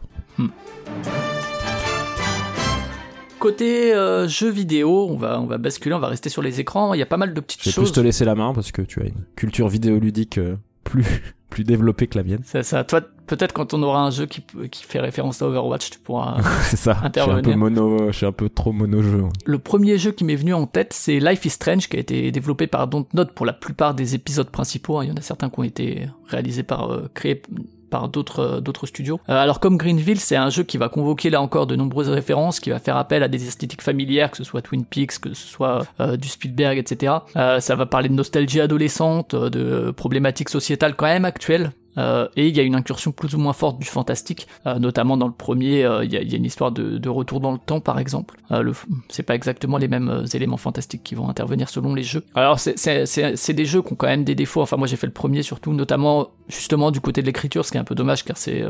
Côté euh, jeux vidéo, on va, on va basculer, on va rester sur les écrans. Il y a pas mal de petites Je vais choses. plus te laisser la main parce que tu as une culture vidéoludique euh, plus plus développée que la mienne. C'est ça. Toi, peut-être quand on aura un jeu qui, qui fait référence à Overwatch, tu pourras. c'est ça. Je suis un peu Intervenir. mono, je suis un peu trop mono jeu. le premier jeu qui m'est venu en tête, c'est Life is Strange, qui a été développé par Dontnod pour la plupart des épisodes principaux. hein. Il y en a certains qui ont été réalisés par, euh, créés par d'autres euh, studios. Euh, alors comme Greenville, c'est un jeu qui va convoquer là encore de nombreuses références, qui va faire appel à des esthétiques familières, que ce soit Twin Peaks, que ce soit euh, du Spielberg, etc. Ça va parler de nostalgie adolescente, de problématiques sociétales quand même actuelles. Euh, et il y a une incursion plus ou moins forte du fantastique, euh, notamment dans le premier, euh, il y, a, une histoire de, retour dans le temps par exemple. Le, c'est pas exactement les mêmes éléments fantastiques qui vont intervenir selon les jeux. Alors c'est, des jeux qui ont quand même des défauts. Enfin moi j'ai fait le premier surtout, notamment justement du côté de l'écriture, ce qui est un peu dommage car c'est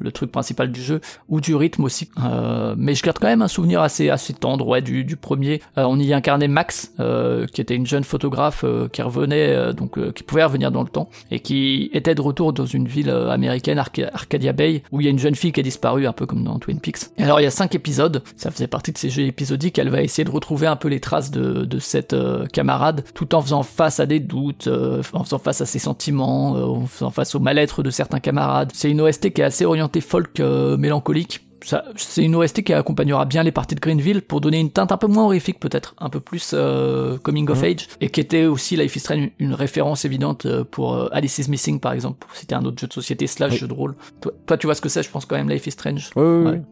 le truc principal du jeu, ou du rythme aussi. Euh, mais je garde quand même un souvenir assez assez tendre ouais, du, du premier. Euh, on y incarnait Max, euh, qui était une jeune photographe euh, qui revenait, euh, donc qui pouvait revenir dans le temps, et qui était de retour dans une ville américaine, Arca- Arcadia Bay, où il y a une jeune fille qui a disparu, un peu comme dans Twin Peaks. Et alors il y a cinq épisodes, ça faisait partie de ces jeux épisodiques, elle va essayer de retrouver un peu les traces de, de cette camarade, tout en faisant face à des doutes, en faisant face à ses sentiments, en faisant face au mal-être de certains camarades. C'est une OST qui est assez orientée folk euh, mélancolique. Ça, c'est une OST qui accompagnera bien les parties de Greenville pour donner une teinte un peu moins horrifique peut-être, un peu plus euh, coming of Mhm. age, et qui était aussi Life is Strange une référence évidente euh, pour euh, Alice is Missing par exemple, pour citer un autre jeu de société slash Oui. jeu de rôle. Toi, toi, tu vois ce que c'est, je pense quand même Life is Strange. Ouais, ouais, Ouais. ouais.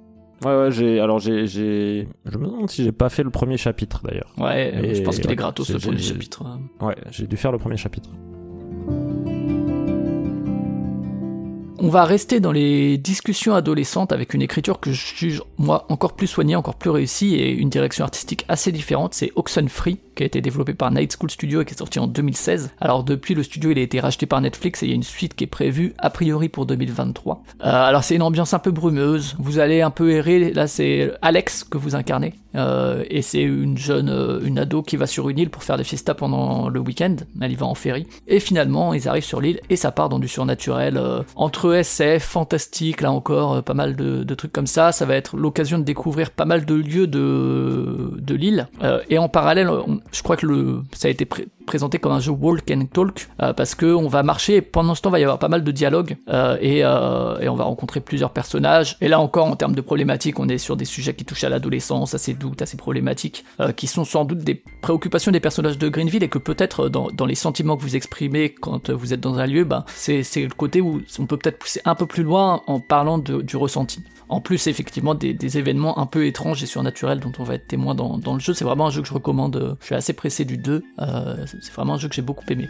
Ouais, ouais, j'ai, alors j'ai, j'ai, je me demande si j'ai pas fait le premier chapitre d'ailleurs. Ouais, Et je pense qu'il ouais, est gratos le premier chapitre. Ouais, j'ai dû faire le premier chapitre. On va rester dans les discussions adolescentes avec une écriture que je juge moi encore plus soignée, encore plus réussie et une direction artistique assez différente. C'est Oxenfree qui a été développé par Night School Studio et qui est sorti en 2016. Alors depuis le studio il a été racheté par Netflix et il y a une suite qui est prévue a priori pour 2023. Euh, alors c'est une ambiance un peu brumeuse, vous allez un peu errer, là c'est Alex que vous incarnez euh, et c'est une jeune, euh, une ado qui va sur une île pour faire des fiestas pendant le week-end, elle y va en ferry. Et finalement ils arrivent sur l'île et ça part dans du surnaturel entre SF, fantastique, là encore pas mal de, trucs comme ça, ça va être l'occasion de découvrir pas mal de lieux de, de l'île. Et en parallèle je crois que le, ça a été présenté comme un jeu walk and talk euh, parce que on va marcher et pendant ce temps il va y avoir pas mal de dialogues euh, et, euh, et, on va rencontrer plusieurs personnages. Et là encore en termes de problématiques on est sur des sujets qui touchent à l'adolescence à ses doutes à ses problématiques qui sont sans doute des préoccupations des personnages de Greenville et que peut-être dans, dans, les sentiments que vous exprimez quand vous êtes dans un lieu ben c'est le côté où on peut peut-être pousser un peu plus loin en parlant du ressenti en plus effectivement des, événements un peu étranges et surnaturels dont on va être témoin dans, dans le jeu. C'est vraiment un jeu que je recommande. Je suis assez pressé du 2 c'est vraiment un jeu que j'ai beaucoup aimé.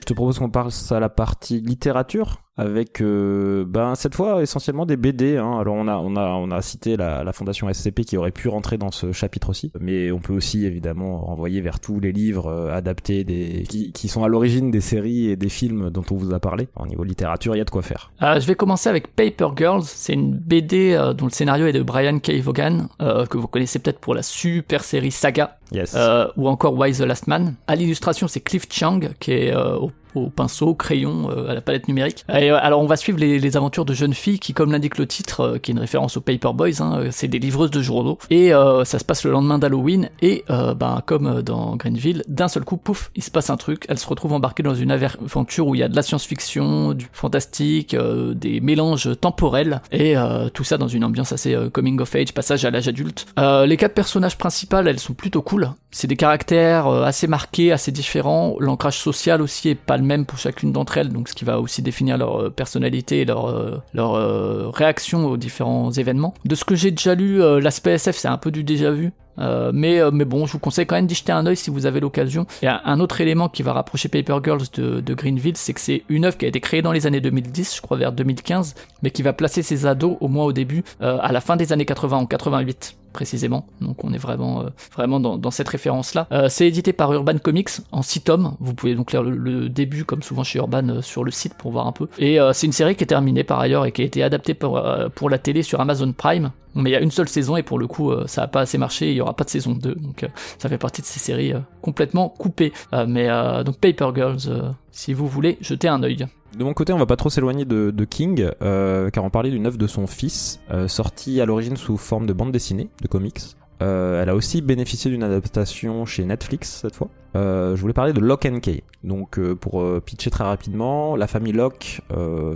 Je te propose qu'on passe à la partie littérature avec euh, ben cette fois essentiellement des BD. Hein. Alors on a on a on a cité la, la, fondation SCP qui aurait pu rentrer dans ce chapitre aussi, mais on peut aussi évidemment renvoyer vers tous les livres euh, adaptés des qui, qui sont à l'origine des séries et des films dont on vous a parlé. Au niveau littérature, il y a de quoi faire. Euh, je vais commencer avec Paper Girls. C'est une BD euh, dont le scénario est de Brian K. Vaughan que vous connaissez peut-être pour la super série Saga. Yes. ou encore Why the Last Man. À l'illustration, c'est Cliff Chang qui est au au pinceau, au crayon, à la palette numérique. Et euh, alors on va suivre les, aventures de jeunes filles qui, comme l'indique le titre, euh, qui est une référence aux Paper Boys, hein, euh, c'est des livreuses de journaux. Et ça se passe le lendemain d'Halloween. Et ben comme dans Greenville, d'un seul coup, pouf, il se passe un truc. Elles se retrouvent embarquées dans une aventure où il y a de la science-fiction, du fantastique, des mélanges temporels et tout ça dans une ambiance assez coming of age, passage à l'âge adulte. les quatre personnages principaux, elles sont plutôt cool. C'est des caractères assez marqués, assez différents. L'ancrage social aussi est pas le même pour chacune d'entre elles, donc ce qui va aussi définir leur euh, personnalité et leur, euh, leur euh, réaction aux différents événements. De ce que j'ai déjà lu, l'aspect SF c'est un peu du déjà vu. mais, mais bon, je vous conseille quand même d'y jeter un oeil si vous avez l'occasion. Il y a un autre élément qui va rapprocher Paper Girls de, Greenville, c'est que c'est une œuvre qui a été créée dans les années 2010, je crois vers 2015, mais qui va placer ses ados, au moins au début, à la fin des années 80, en 88 précisément. Donc on est vraiment euh, vraiment dans, cette référence là. Euh, c'est édité par Urban Comics en 6 tomes. Vous pouvez donc lire le, début comme souvent chez Urban euh, sur le site pour voir un peu. Et c'est une série qui est terminée par ailleurs et qui a été adaptée pour, pour la télé sur Amazon Prime. Mais il y a une seule saison et pour le coup ça a pas assez marché, il y aura pas de saison 2. Donc ça fait partie de ces séries complètement coupées. mais donc Paper Girls si vous voulez jeter un œil. De mon côté, on va pas trop s'éloigner de, King, euh, car on parlait d'une œuvre de son fils, euh, sortie à l'origine sous forme de bande dessinée, de comics. Euh, elle a aussi bénéficié d'une adaptation chez Netflix cette fois. je voulais parler de Lock and. Donc, pour pitcher très rapidement, la famille Locke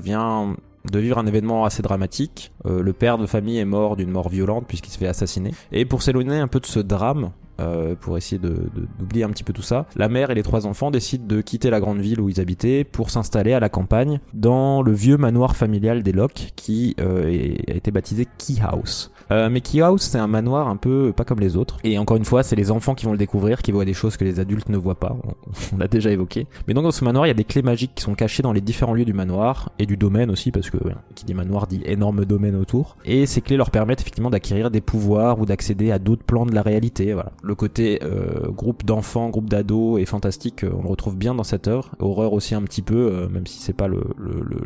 vient de vivre un événement assez dramatique. le père de famille est mort d'une mort violente puisqu'il se fait assassiner. Et pour s'éloigner un peu de ce drame, euh, pour essayer d'oublier de, un petit peu tout ça. La mère et les trois enfants décident de quitter la grande ville où ils habitaient pour s'installer à la campagne dans le vieux manoir familial des Locke qui euh, a été baptisé Key House. Euh, mais Key House, c'est un manoir un peu pas comme les autres. Et encore une fois, c'est les enfants qui vont le découvrir, qui voient des choses que les adultes ne voient pas. On, l'a déjà évoqué. Mais donc dans ce manoir, il y a des clés magiques qui sont cachées dans les différents lieux du manoir et du domaine aussi, parce que qui dit manoir dit énorme domaine autour. Et ces clés leur permettent effectivement d'acquérir des pouvoirs ou d'accéder à d'autres plans de la réalité. Voilà. Le côté euh, groupe d'enfants, groupe d'ados est fantastique. On le retrouve bien dans cette œuvre. Horreur aussi un petit peu, euh, même si c'est pas le, le, le,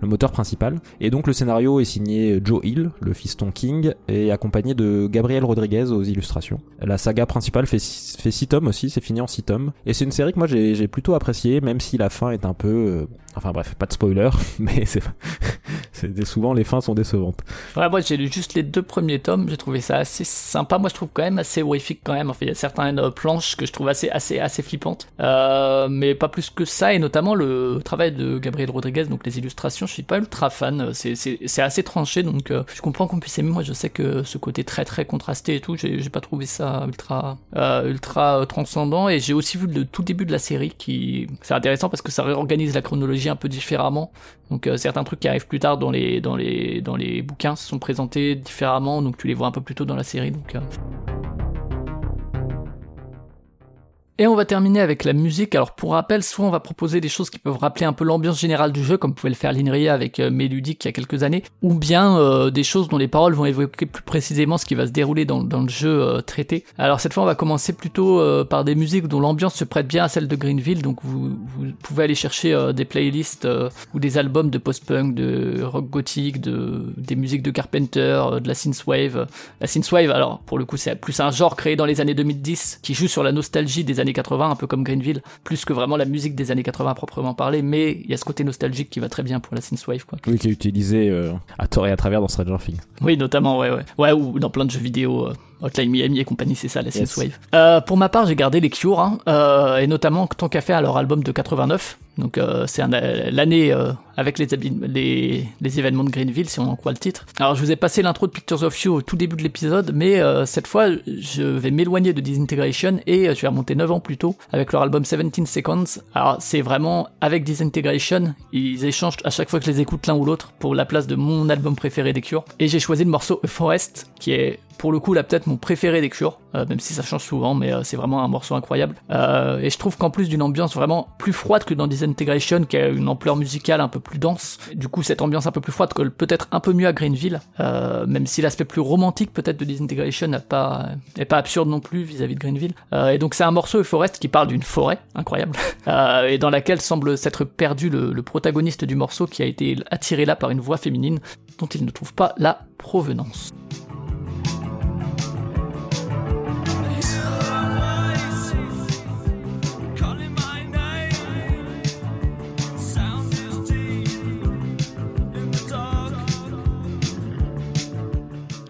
le moteur principal. Et donc le scénario est signé Joe Hill, le fiston King, et accompagné de Gabriel Rodriguez aux illustrations. La saga principale fait, fait 6 tomes aussi, c'est fini en 6 tomes. Et c'est une série que moi j'ai plutôt apprécié, même si la fin est un peu... Enfin bref, pas de spoiler, mais c'est souvent les fins sont décevantes. Ouais, moi j'ai lu juste les deux premiers tomes, j'ai trouvé ça assez sympa. Moi je trouve quand même assez horrifique quand même. Enfin, il y a certaines euh, planches que je trouve assez assez assez flippantes, euh, mais pas plus que ça. Et notamment le travail de Gabriel Rodriguez, donc les illustrations, je suis pas ultra fan. C'est assez tranché, donc euh, je comprends qu'on puisse aimer. Moi je sais que ce côté très très contrasté et tout, j'ai pas trouvé ça ultra ultra transcendant. Et j'ai aussi vu le tout début de la série qui c'est intéressant parce que ça réorganise la chronologie un peu différemment. Donc certains trucs qui arrivent plus tard dans les dans les dans les bouquins sont présentés différemment, donc tu les vois un peu plus tôt dans la série. Donc Et on va terminer avec la musique. Alors pour rappel, soit on va proposer des choses qui peuvent rappeler un peu l'ambiance générale du jeu, comme pouvait le faire l'Inria avec euh, Meludic il y a quelques années, ou bien euh, des choses dont les paroles vont évoquer plus précisément ce qui va se dérouler dans, dans le jeu euh, traité. Alors cette fois, on va commencer plutôt euh, par des musiques dont l'ambiance se prête bien à celle de Greenville, donc vous, vous pouvez aller chercher des playlists ou des albums de post-punk, de rock gothique, de, des musiques de Carpenter, de la synthwave. La synthwave, alors pour le coup, c'est plus un genre créé dans les années 2010 qui joue sur la nostalgie des années 80, un peu comme Greenville, plus que vraiment la musique des années 80 proprement parlé, mais il y a ce côté nostalgique qui va très bien pour la synthwave, quoi. Oui, qui est utilisé euh, à tort et à travers dans Stranger Things. Oui, notamment, ouais, ouais. Ouais, ou dans plein de jeux vidéo. Euh, Hotline Miami et compagnie, c'est ça, la synthwave. Euh, pour ma part, j'ai gardé les Cure, hein, euh, et notamment tant qu'à faire leur album de 89. Donc euh, c'est l'année avec les, les, les, événements de Greenville, si on en croit le titre. Alors je vous ai passé l'intro de Pictures of You au tout début de l'épisode, mais cette fois, je vais m'éloigner de Disintegration et je vais remonter 9 ans plus tôt avec leur album 17 Seconds. Alors c'est vraiment avec Disintegration, ils échangent à chaque fois que je les écoute l'un ou l'autre pour la place de mon album préféré des Cure. Et j'ai choisi le morceau A Forest, qui est pour le coup là peut-être mon préféré des Cure, euh, même si ça change souvent, mais euh, c'est vraiment un morceau incroyable. Euh, et je trouve qu'en plus d'une ambiance vraiment plus froide que dans Disintegration, qui a une ampleur musicale un peu plus dense, du coup cette ambiance un peu plus froide colle peut-être un peu mieux à Greenville, même si l'aspect plus romantique peut-être de Disintegration n'est pas, pas absurde non plus vis-à-vis de Greenville. et donc c'est un morceau Forest qui parle d'une forêt incroyable, et dans laquelle semble s'être perdu le protagoniste du morceau qui a été attiré là par une voix féminine dont il ne trouve pas la provenance.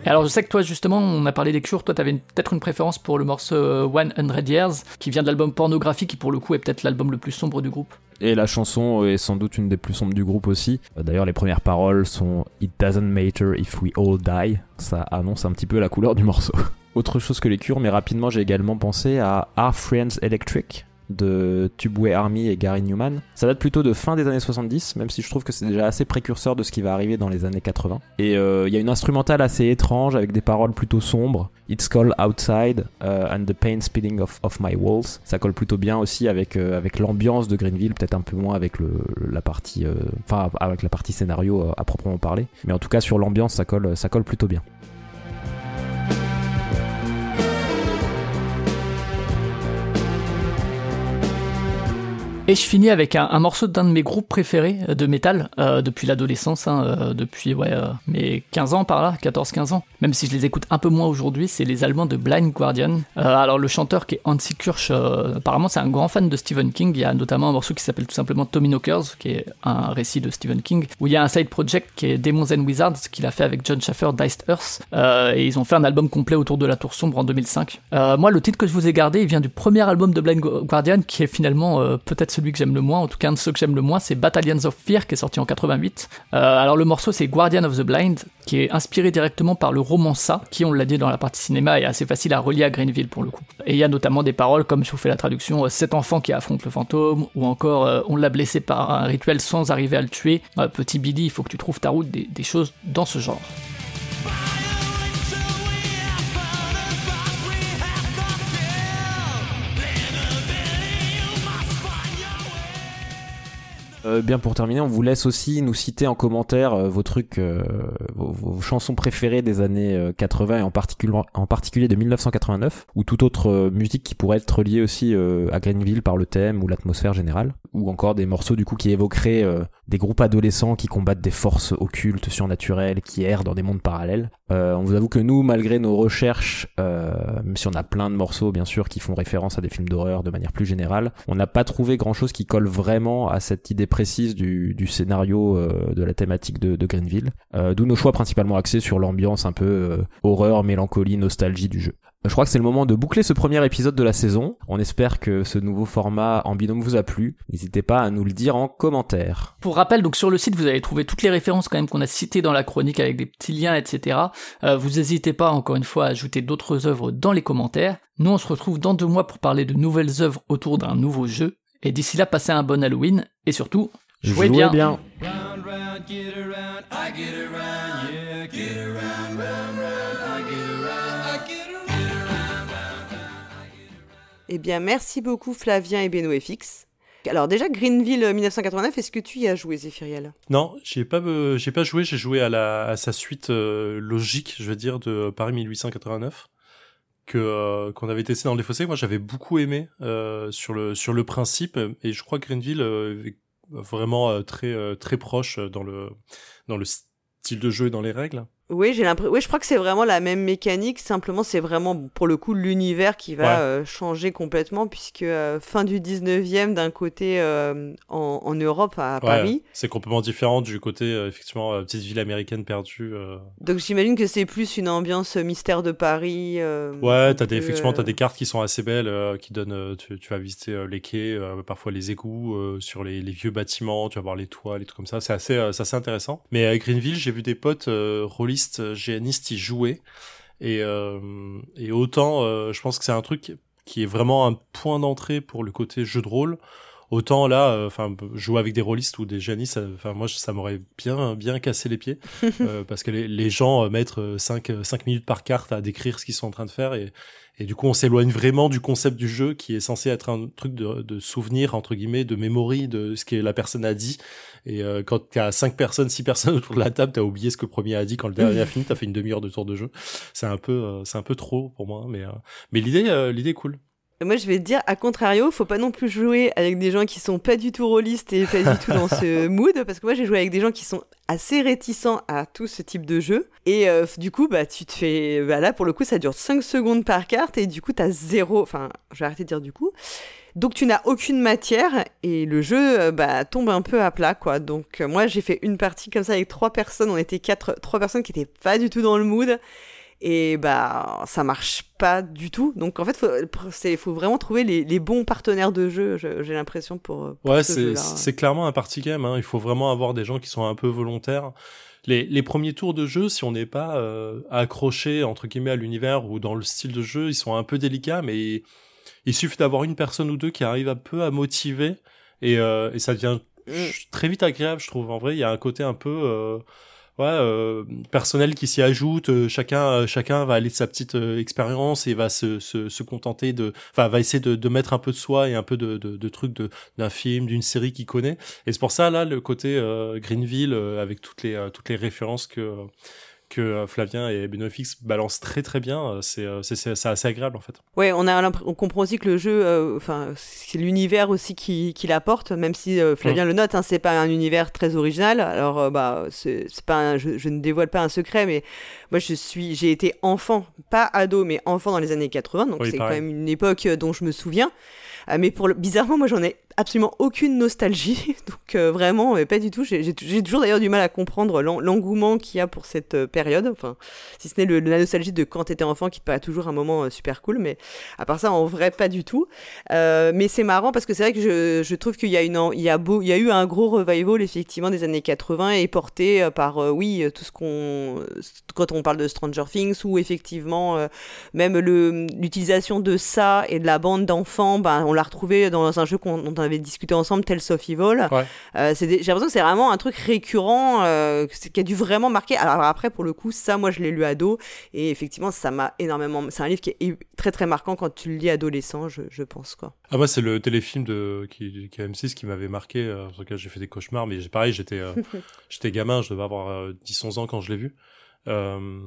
Alors je sais que toi justement, on a parlé des Cures, toi t'avais peut-être une préférence pour le morceau 100 euh, Years, qui vient de l'album Pornographie, qui pour le coup est peut-être l'album le plus sombre du groupe. Et la chanson est sans doute une des plus sombres du groupe aussi. Euh, d'ailleurs, les premières paroles sont It doesn't matter if we all die. Ça annonce un petit peu la couleur du morceau. Autre chose que les cures, mais rapidement j'ai également pensé à Our Friends Electric, de Tubeway Army et Gary Newman. Ça date plutôt de fin des années 70, même si je trouve que c'est déjà assez précurseur de ce qui va arriver dans les années 80. Et euh, il y a une instrumentale assez étrange avec des paroles plutôt sombres. It's called Outside uh, and the pain spilling off, of my walls. Ça colle plutôt bien aussi avec, euh, avec l'ambiance de Greenville, peut-être un peu moins avec le, la partie, euh, enfin avec la partie scénario à proprement parler. Mais en tout cas sur l'ambiance, ça colle, ça colle plutôt bien. Et je finis avec un, morceau d'un de mes groupes préférés euh, de métal euh, depuis l'adolescence, hein, euh, depuis mes 15 ans par là, 14-15 ans. Même si je les écoute un peu moins aujourd'hui, c'est les Allemands de Blind Guardian. alors le chanteur qui est Hansi Kirsch, apparemment c'est un grand fan de Stephen King. Il y a notamment un morceau qui s'appelle tout simplement Tommy Knockers, qui est un récit de Stephen King, où il y a un side project qui est Demons and Wizards qu'il a fait avec John Schaffer, Diced Earth. et ils ont fait un album complet autour de la Tour Sombre en 2005. moi, le titre que je vous ai gardé, il vient du premier album de Blind Guardian, qui est finalement peut-être celui que j'aime le moins, en tout cas un de ceux que j'aime le moins, c'est Battalions of Fear qui est sorti en 88. Euh, alors le morceau c'est Guardian of the Blind, qui est inspiré directement par le roman Ça, qui on l'a dit dans la partie cinéma est assez facile à relier à Greenville pour le coup. Et il y a notamment des paroles comme je vous fais la traduction, euh, cet enfant qui affronte le fantôme, ou encore euh, on l'a blessé par un rituel sans arriver à le tuer, petit Billy, il faut que tu trouves ta route, des choses dans ce genre. Euh, bien pour terminer, on vous laisse aussi nous citer en commentaire euh, vos trucs, euh, vos, chansons préférées des années 80 et en particulier, en particulier de 1989 ou toute autre musique qui pourrait être liée aussi à Greenville par le thème ou l'atmosphère générale ou encore des morceaux du coup qui évoqueraient des groupes adolescents qui combattent des forces occultes, surnaturelles, qui errent dans des mondes parallèles. on vous avoue que nous, malgré nos recherches, même si on a plein de morceaux bien sûr qui font référence à des films d'horreur de manière plus générale, on n'a pas trouvé grand chose qui colle vraiment à cette idée précise du, scénario euh, de la thématique de, de Greenville, euh, d'où nos choix principalement axés sur l'ambiance un peu euh, horreur, mélancolie, nostalgie du jeu. Je crois que c'est le moment de boucler ce premier épisode de la saison. On espère que ce nouveau format en binôme vous a plu. N'hésitez pas à nous le dire en commentaire. Pour rappel, donc sur le site, vous allez trouver toutes les références quand même qu'on a citées dans la chronique avec des petits liens, etc. vous n'hésitez pas encore une fois à ajouter d'autres œuvres dans les commentaires. Nous, on se retrouve dans deux mois pour parler de nouvelles œuvres autour d'un nouveau jeu. Et d'ici là, passez un bon Halloween et surtout, jouez, bien. bien. Eh bien, merci beaucoup Flavien et Beno FX. Alors déjà, Greenville 1989, est-ce que tu y as joué, Zéphiriel? Non, j'ai pas, j'ai pas joué, j'ai joué à, la, à sa suite logique, je veux dire, de Paris 1889 que euh, qu'on avait testé dans les fossés. Moi, j'avais beaucoup aimé euh, sur le sur le principe et je crois que Greenville euh, est vraiment très très proche dans le dans le style de jeu et dans les règles. Oui, j'ai l'impression. Oui, je crois que c'est vraiment la même mécanique. Simplement, c'est vraiment pour le coup l'univers qui va euh, changer complètement, puisque euh, fin du 19e d'un côté euh, en, en, Europe à Paris. C'est complètement différent du côté effectivement petite ville américaine perdue. Donc j'imagine que c'est plus une ambiance mystère de Paris. ouais, t'as des effectivement t'as des cartes qui sont assez belles, qui donnent. Tu, tu, vas visiter les quais, parfois les égouts, sur les, les, vieux bâtiments. Tu vas voir les toits, les trucs comme ça. C'est assez, assez intéressant. Mais à Greenville, j'ai vu des potes rôlistes GNiste y jouer. Et, euh, autant, euh, je pense que c'est un truc qui est vraiment un point d'entrée pour le côté jeu de rôle. Autant là, euh, enfin jouer avec des rôlistes ou des génistes, enfin moi ça m'aurait bien bien cassé les pieds parce que les, les gens mettent 5 5 minutes par carte à décrire ce qu'ils sont en train de faire et et du coup, on s'éloigne vraiment du concept du jeu qui est censé être un truc de, de souvenir, entre guillemets, de mémoire de ce que la personne a dit. Et euh, quand t'as cinq personnes, six personnes autour de la table, t'as oublié ce que le premier a dit. Quand le dernier a fini, t'as fait une demi-heure de tour de jeu. C'est un peu, euh, c'est un peu trop pour moi. Mais, euh, mais l'idée, l'idée est cool. Moi, je vais te dire, à contrario, faut pas non plus jouer avec des gens qui sont pas du tout rôlistes et pas du tout dans ce mood, parce que moi, j'ai joué avec des gens qui sont assez réticents à tout ce type de jeu. Et euh, du coup, bah, tu te fais. Bah, là, pour le coup, ça dure 5 secondes par carte, et du coup, t'as zéro. Enfin, je vais arrêter de dire du coup. Donc, tu n'as aucune matière, et le jeu euh, bah, tombe un peu à plat, quoi. Donc, euh, moi, j'ai fait une partie comme ça avec trois personnes. On était quatre, trois personnes qui étaient pas du tout dans le mood et bah ça marche pas du tout. Donc en fait, il faut, vraiment trouver les, bons partenaires de jeu. J'ai l'impression pour, ouais, c'est clairement un party game. Hein. Il faut vraiment avoir des gens qui sont un peu volontaires. Les, les premiers tours de jeu, si on n'est pas euh, accroché entre guillemets à l'univers ou dans le style de jeu, ils sont un peu délicats, mais il, suffit d'avoir une personne ou deux qui arrive un peu à motiver et, euh, et ça devient mm. très vite agréable, je trouve. En vrai, il y a un côté un peu euh, ouais, euh, personnel qui s'y ajoute. Euh, chacun, euh, chacun va aller de sa petite expérience et va se, se, se, contenter de, enfin, va essayer de, de, mettre un peu de soi et un peu de, de, de trucs d'un film, d'une série qu'il connaît. Et c'est pour ça là le côté Greenville avec toutes les toutes les références que que euh, Flavien et Benofix balancent très très bien. Euh, euh, c'est c'est assez agréable en fait. Ouais, on a on comprend aussi que le jeu, enfin c'est l'univers aussi qui, qui l'apporte, même si Flavien le note, hein, c'est pas un univers très original. Alors bah c'est pas je, je, ne dévoile pas un secret, mais moi je suis j'ai été enfant, pas ado, mais enfant dans les années 80, donc c'est quand même une époque dont je me souviens. Mais pour le, bizarrement, moi j'en ai absolument aucune nostalgie, donc euh, vraiment pas du tout. J'ai toujours d'ailleurs du mal à comprendre l'engouement qu'il y a pour cette euh, période, enfin, si ce n'est la nostalgie de quand t'étais enfant qui te paraît toujours un moment euh, super cool, mais à part ça, en vrai, pas du tout. mais c'est marrant parce que c'est vrai que je, trouve qu'il y a y y a eu un gros revival effectivement des années 80 et porté par, oui, tout ce qu'on, quand on parle de Stranger Things ou effectivement même l'utilisation de ça et de la bande d'enfants, ben, on l'a retrouvé dans un jeu qu'on on avait discuté ensemble, Tales of Evil. Euh, j'ai l'impression que c'est vraiment un truc récurrent euh, qui a dû vraiment marquer. Alors après, pour le coup, ça, moi, je l'ai lu ado et effectivement, ça m'a énormément. C'est un livre qui est très très marquant quand tu le lis adolescent, je, je pense quoi. Ah moi, c'est le téléfilm de qui, qui M6 qui m'avait marqué. Euh, en tout cas, j'ai fait des cauchemars, mais pareil, j'étais j'étais gamin, je devais avoir 10-11 ans quand je l'ai vu. Euh,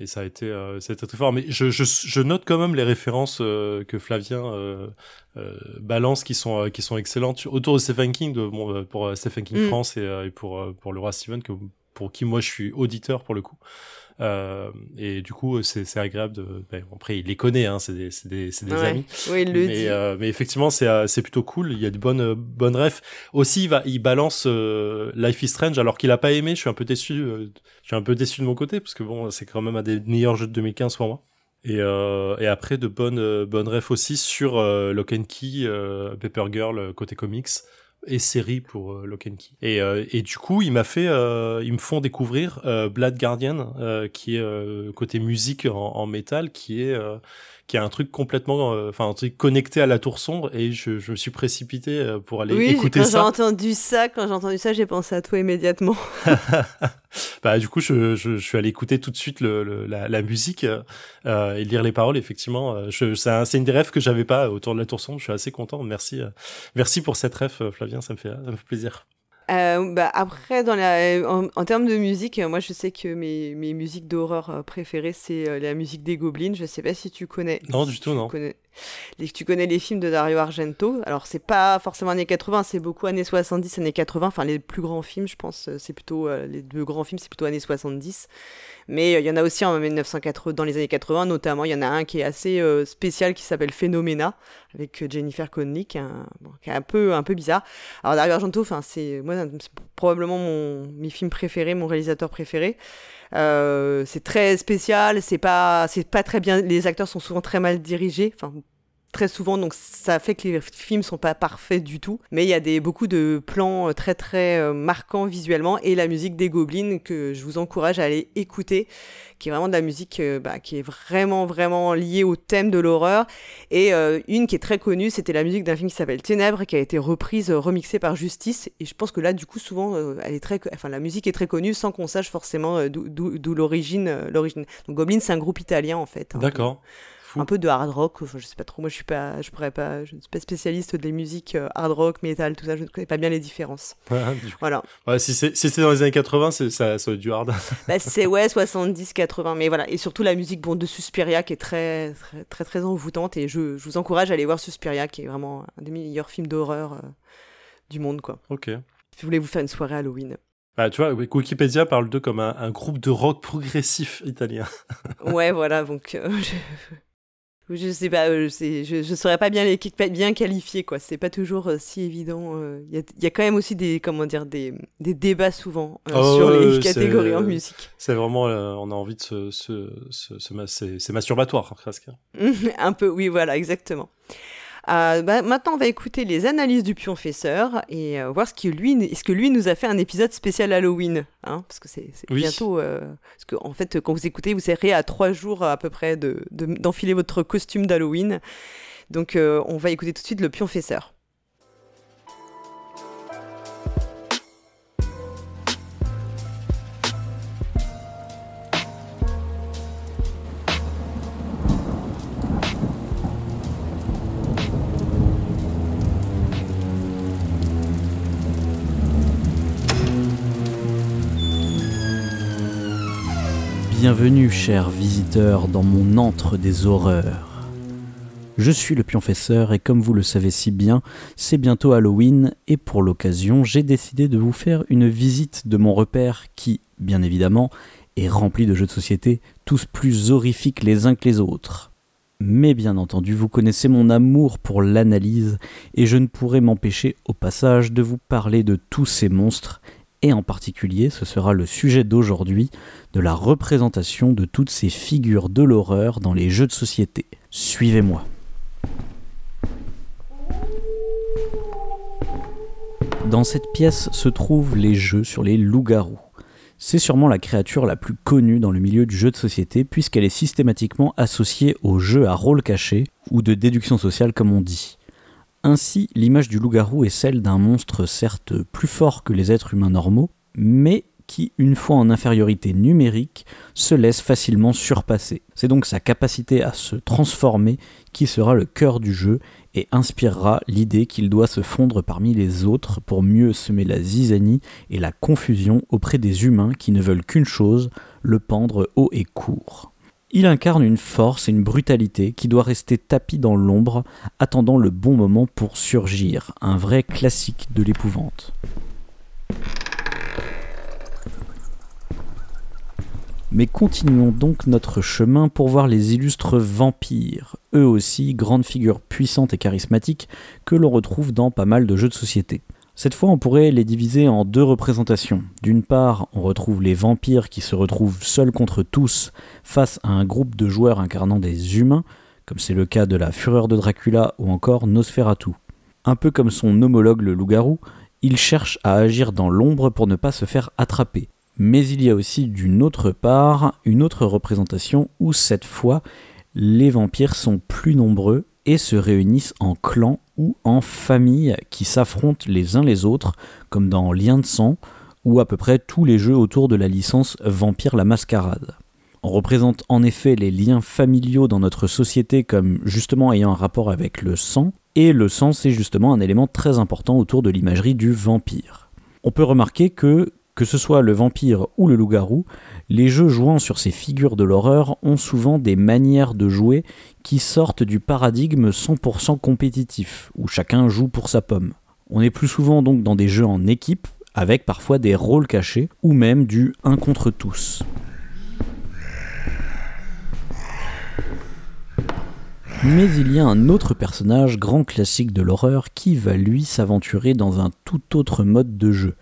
et ça a été, euh, ça a été très fort. Mais je, je, je, note quand même les références euh, que Flavien euh, euh, balance qui sont, qui sont excellentes autour de Stephen King, de, bon, pour Stephen King mm. France et, et, pour, pour le roi Steven, que, pour qui moi je suis auditeur pour le coup. Euh, et du coup, c'est agréable de. Ben, après, il les connaît, hein, c'est des, des, des amis. Oui, il le mais, dit. Euh, mais effectivement, c'est euh, c'est plutôt cool. Il y a de bonnes bonnes refs. Aussi, il va, il balance euh, Life is Strange alors qu'il a pas aimé. Je suis un peu déçu. je suis un peu déçu de mon côté parce que bon, c'est quand même un des meilleurs jeux de 2015 pour moi. Et, euh, et après de bonnes bonnes refs aussi sur Lock and Key, Paper Girl côté comics et série pour euh, Lock and Key. Et, euh, et du coup, il m'a fait, euh, ils me font découvrir euh, Blood Guardian, qui est côté musique en, en métal, qui est qui est un truc complètement, euh, enfin un truc connecté à la tour sombre, et je, je me suis précipité euh, pour aller oui, écouter quand ça. j'ai entendu ça, quand j'ai entendu ça, j'ai pensé à toi immédiatement. bah du coup, je, je, je, suis allé écouter tout de suite le, le la, la, musique euh, et lire les paroles. Effectivement, je, c'est une des rêves que j'avais pas autour de la tour sombre. Je suis assez content. Merci, merci pour cette rêve, Flavien. Ça me fait, ça me fait plaisir. Euh, bah, après, dans la, en, termes de musique, moi je sais que mes, mes musiques d'horreur euh, préférées, c'est euh, la musique des Goblins. Je sais pas si tu connais. Non, du tout, non. Connais, les, tu connais les films de Dario Argento. Alors, c'est pas forcément années 80, c'est beaucoup années 70, années 80. Enfin, les plus grands films, je pense, c'est plutôt. les deux grands films, c'est plutôt années 70. Mais il y en a aussi en 1980, dans les années 80, notamment. Il y en a un qui est assez spécial qui s'appelle Phenomena, avec Jennifer Connelly, qui est un, peu, un peu bizarre. alors, Dario Argento, c'est probablement mon, mes films préférés, mon réalisateur préféré. Euh, c'est très spécial, c'est pas, c'est pas très bien. Les acteurs sont souvent très mal dirigés. Enfin, très souvent, donc ça fait que les films sont pas parfaits du tout. Mais il y a des, beaucoup de plans très très euh, marquants visuellement et la musique des Goblins que je vous encourage à aller écouter, qui est vraiment de la musique euh, bah, qui est vraiment vraiment liée au thème de l'horreur. Et euh, une qui est très connue, c'était la musique d'un film qui s'appelle Ténèbres, qui a été reprise, remixée par Justice. Et je pense que là, du coup, souvent, elle est très, enfin la musique est très connue sans qu'on sache forcément d'où l'origine, l'origine. Donc Goblins, c'est un groupe italien en fait. Hein. D'accord. Un peu de hard rock, enfin, je sais pas trop. Moi, je suis pas, je pourrais pas, je ne suis pas spécialiste des musiques euh, hard rock, metal, tout ça. Je ne connais pas bien les différences. voilà. Ouais, si c'est si dans les années 80, c'est ça, ça du hard. bah, c'est ouais 70, 80, mais voilà. Et surtout la musique bon de Suspiria qui est très très très, très envoûtante. Et je, je, vous encourage à aller voir Suspiria, qui est vraiment un des meilleurs films d'horreur euh, du monde, quoi. Ok. Si vous voulez vous faire une soirée Halloween. Bah, tu vois, Wikipédia parle d'eux comme un, un, groupe de rock progressif italien. ouais, voilà, donc euh, je sais pas, euh, je, je saurais pas bien les bien qualifier quoi. C'est pas toujours euh, si évident. Euh. Il y, a, quand même aussi des comment dire des, des débats souvent oh, sur les catégories en musique. C'est vraiment, on a envie de se, se, se, c'est masturbatoire presque. Un peu, oui, voilà, exactement. Euh, bah, maintenant, on va écouter les analyses du pionfesseur et euh, voir ce que lui, est-ce que lui nous a fait un épisode spécial Halloween, hein, parce que c'est bientôt. Euh, parce que en fait, quand vous écoutez, vous serez à trois jours à peu près de d'enfiler votre costume d'Halloween. Donc, on va écouter tout de suite le pionfesseur. Bienvenue, chers visiteurs, dans mon antre des horreurs. Je suis le pionfesseur et comme vous le savez si bien, c'est bientôt Halloween et pour l'occasion, j'ai décidé de vous faire une visite de mon repère qui, bien évidemment, est rempli de jeux de société, tous plus horrifiques les uns que les autres. Mais bien entendu, vous connaissez mon amour pour l'analyse et je ne pourrai m'empêcher au passage de vous parler de tous ces monstres et en particulier, ce sera le sujet d'aujourd'hui, de la représentation de toutes ces figures de l'horreur dans les jeux de société. Suivez-moi. Dans cette pièce se trouvent les jeux sur les loups-garous. C'est sûrement la créature la plus connue dans le milieu du jeu de société puisqu'elle est systématiquement associée aux jeux à rôle caché ou de déduction sociale comme on dit. Ainsi, l'image du loup-garou est celle d'un monstre certes plus fort que les êtres humains normaux, mais qui, une fois en infériorité numérique, se laisse facilement surpasser. C'est donc sa capacité à se transformer qui sera le cœur du jeu et inspirera l'idée qu'il doit se fondre parmi les autres pour mieux semer la zizanie et la confusion auprès des humains qui ne veulent qu'une chose, le pendre haut et court. Il incarne une force et une brutalité qui doit rester tapis dans l'ombre, attendant le bon moment pour surgir, un vrai classique de l'épouvante. Mais continuons donc notre chemin pour voir les illustres vampires, eux aussi grandes figures puissantes et charismatiques que l'on retrouve dans pas mal de jeux de société. Cette fois, on pourrait les diviser en deux représentations. D'une part, on retrouve les vampires qui se retrouvent seuls contre tous face à un groupe de joueurs incarnant des humains, comme c'est le cas de la Fureur de Dracula ou encore Nosferatu. Un peu comme son homologue le loup-garou, il cherche à agir dans l'ombre pour ne pas se faire attraper. Mais il y a aussi d'une autre part une autre représentation où cette fois les vampires sont plus nombreux et se réunissent en clans ou en familles qui s'affrontent les uns les autres, comme dans Lien de sang ou à peu près tous les jeux autour de la licence Vampire la Mascarade. On représente en effet les liens familiaux dans notre société comme justement ayant un rapport avec le sang, et le sang c'est justement un élément très important autour de l'imagerie du vampire. On peut remarquer que, que ce soit le vampire ou le loup-garou, les jeux jouant sur ces figures de l'horreur ont souvent des manières de jouer qui sortent du paradigme 100% compétitif, où chacun joue pour sa pomme. On est plus souvent donc dans des jeux en équipe, avec parfois des rôles cachés, ou même du un contre tous. Mais il y a un autre personnage grand classique de l'horreur qui va lui s'aventurer dans un tout autre mode de jeu.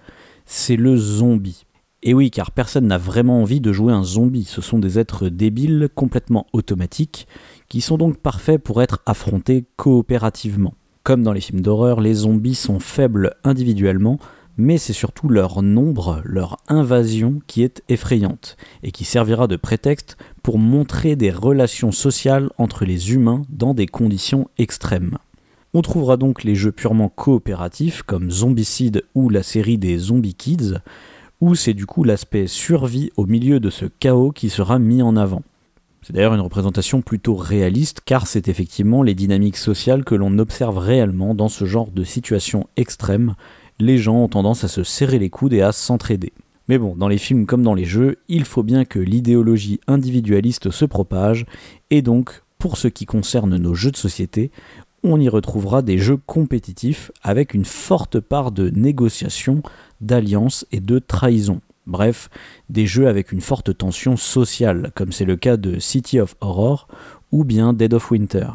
C'est le zombie. Et oui, car personne n'a vraiment envie de jouer un zombie. Ce sont des êtres débiles, complètement automatiques, qui sont donc parfaits pour être affrontés coopérativement. Comme dans les films d'horreur, les zombies sont faibles individuellement, mais c'est surtout leur nombre, leur invasion qui est effrayante, et qui servira de prétexte pour montrer des relations sociales entre les humains dans des conditions extrêmes. On trouvera donc les jeux purement coopératifs comme Zombicide ou la série des Zombie Kids, où c'est du coup l'aspect survie au milieu de ce chaos qui sera mis en avant. C'est d'ailleurs une représentation plutôt réaliste car c'est effectivement les dynamiques sociales que l'on observe réellement dans ce genre de situation extrême les gens ont tendance à se serrer les coudes et à s'entraider. Mais bon, dans les films comme dans les jeux, il faut bien que l'idéologie individualiste se propage, et donc, pour ce qui concerne nos jeux de société, on y retrouvera des jeux compétitifs avec une forte part de négociation, d'alliance et de trahison. Bref, des jeux avec une forte tension sociale, comme c'est le cas de City of Horror ou bien Dead of Winter.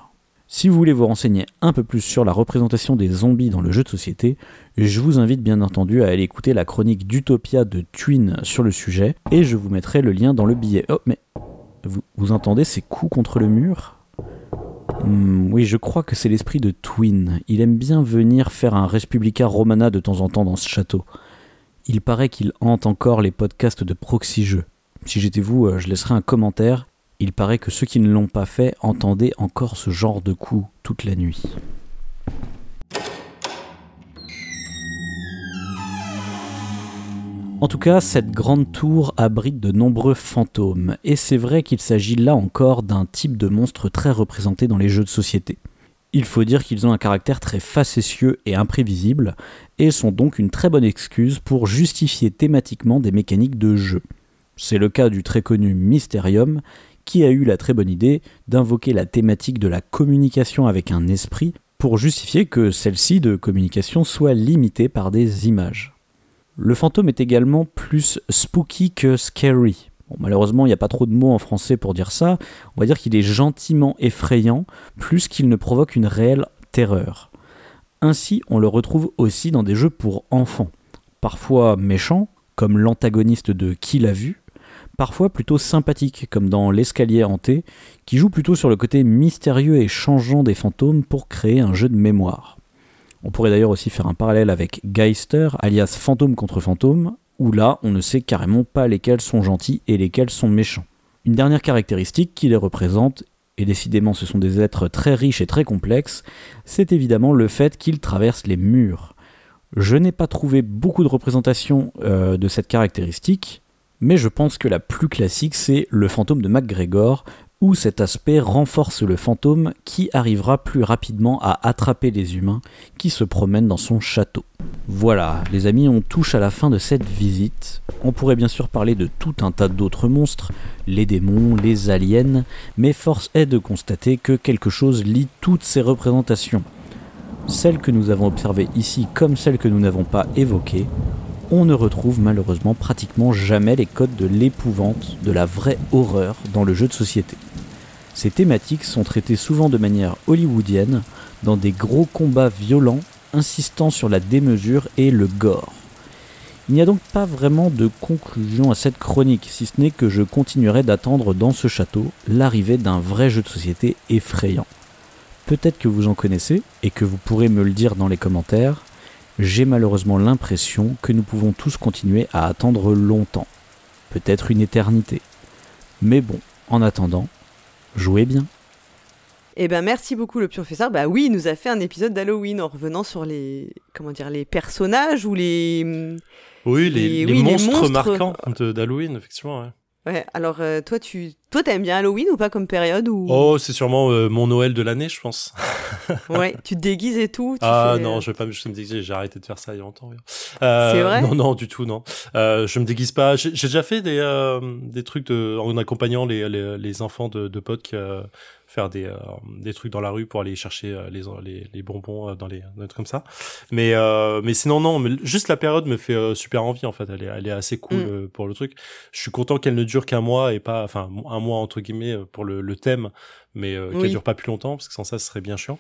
Si vous voulez vous renseigner un peu plus sur la représentation des zombies dans le jeu de société, je vous invite bien entendu à aller écouter la chronique d'Utopia de Twin sur le sujet, et je vous mettrai le lien dans le billet. Oh, mais vous, entendez ces coups contre le mur? Hmm, Oui, je crois que c'est l'esprit de Twin. Il aime bien venir faire un Respublica Romana de temps en temps dans ce château. Il paraît qu'il hante encore les podcasts de Proxy Jeux. Si j'étais vous, euh, je laisserais un commentaire il paraît que ceux qui ne l'ont pas fait entendaient encore ce genre de coups toute la nuit. En tout cas, cette grande tour abrite de nombreux fantômes, et c'est vrai qu'il s'agit là encore d'un type de monstre très représenté dans les jeux de société. Il faut dire qu'ils ont un caractère très facétieux et imprévisible, et sont donc une très bonne excuse pour justifier thématiquement des mécaniques de jeu. C'est le cas du très connu Mysterium, qui a eu la très bonne idée d'invoquer la thématique de la communication avec un esprit pour justifier que celle-ci de communication soit limitée par des images. Le fantôme est également plus spooky que scary. Malheureusement, il n'y a pas trop de mots en français pour dire ça. On va dire qu'il est gentiment effrayant, plus qu'il ne provoque une réelle terreur. Ainsi, on le retrouve aussi dans des jeux pour enfants, parfois méchants, comme l'antagoniste de Qui l'a vu, parfois plutôt sympathique, comme dans L'escalier hanté, qui joue plutôt sur le côté mystérieux et changeant des fantômes pour créer un jeu de mémoire. On pourrait d'ailleurs aussi faire un parallèle avec Geister, alias fantôme contre fantôme, où là on ne sait carrément pas lesquels sont gentils et lesquels sont méchants. Une dernière caractéristique qui les représente, et décidément ce sont des êtres très riches et très complexes, c'est évidemment le fait qu'ils traversent les murs. Je n'ai pas trouvé beaucoup de représentations euh, de cette caractéristique, mais je pense que la plus classique c'est le fantôme de MacGregor, où cet aspect renforce le fantôme qui arrivera plus rapidement à attraper les humains qui se promènent dans son château. Voilà, les amis, on touche à la fin de cette visite. On pourrait bien sûr parler de tout un tas d'autres monstres, les démons, les aliens, mais force est de constater que quelque chose lie toutes ces représentations. Celles que nous avons observées ici comme celles que nous n'avons pas évoquées, on ne retrouve malheureusement pratiquement jamais les codes de l'épouvante, de la vraie horreur dans le jeu de société. Ces thématiques sont traitées souvent de manière hollywoodienne, dans des gros combats violents insistant sur la démesure et le gore. Il n'y a donc pas vraiment de conclusion à cette chronique, si ce n'est que je continuerai d'attendre dans ce château l'arrivée d'un vrai jeu de société effrayant. Peut-être que vous en connaissez et que vous pourrez me le dire dans les commentaires, j'ai malheureusement l'impression que nous pouvons tous continuer à attendre longtemps, peut-être une éternité. Mais bon, en attendant, jouez bien. Eh ben merci beaucoup le professeur. Bah oui, il nous a fait un épisode d'Halloween en revenant sur les comment dire les personnages ou les oui les, les, monstres, marquants d'Halloween effectivement. Ouais. Ouais, alors euh, toi, tu toi, t'aimes bien Halloween ou pas comme période ou... Oh, c'est sûrement euh, mon Noël de l'année, je pense. ouais, tu te déguises et tout. ah non, je vais pas je me déguiser, j'ai arrêté de faire ça il y a longtemps. Euh, c'est vrai? Non, non, du tout, non. Euh, je me déguise pas. J'ai déjà fait des, euh, des trucs de, en accompagnant les, les, les enfants de, de potes qui, faire des, euh, des trucs dans la rue pour aller chercher euh, les, les, les, bonbons euh, dans les, des trucs comme ça. Mais, mais sinon, non, mais juste la période me fait super envie, en fait. Elle est, elle est assez cool mm. pour le truc. Je suis content qu'elle ne dure qu'un mois et pas, enfin, un mois entre guillemets pour le, le thème mais euh, qu'elle dure pas plus longtemps parce que sans ça ce serait bien chiant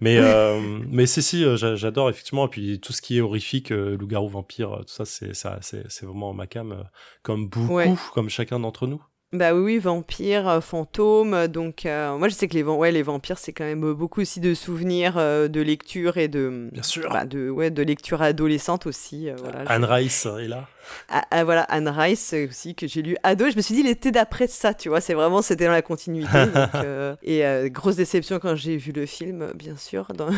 mais euh, mais si si j'adore effectivement et puis tout ce qui est horrifique loup-garou vampire tout ça c'est ça c'est c'est vraiment ma cam comme beaucoup comme chacun d'entre nous bah oui, oui vampires, euh, fantômes. Donc, euh, moi, je sais que les, ouais, les vampires, c'est quand même beaucoup aussi de souvenirs, euh, de lecture et de. Bien sûr. Bah, de, ouais, de lecture adolescente aussi. voilà, Anne Rice est là. Ah, ah, voilà, Anne Rice aussi, que j'ai lu ado. Je me suis dit l'été d'après ça, tu vois. C'est vraiment, c'était dans la continuité. et grosse déception quand j'ai vu le film, bien sûr. Dans...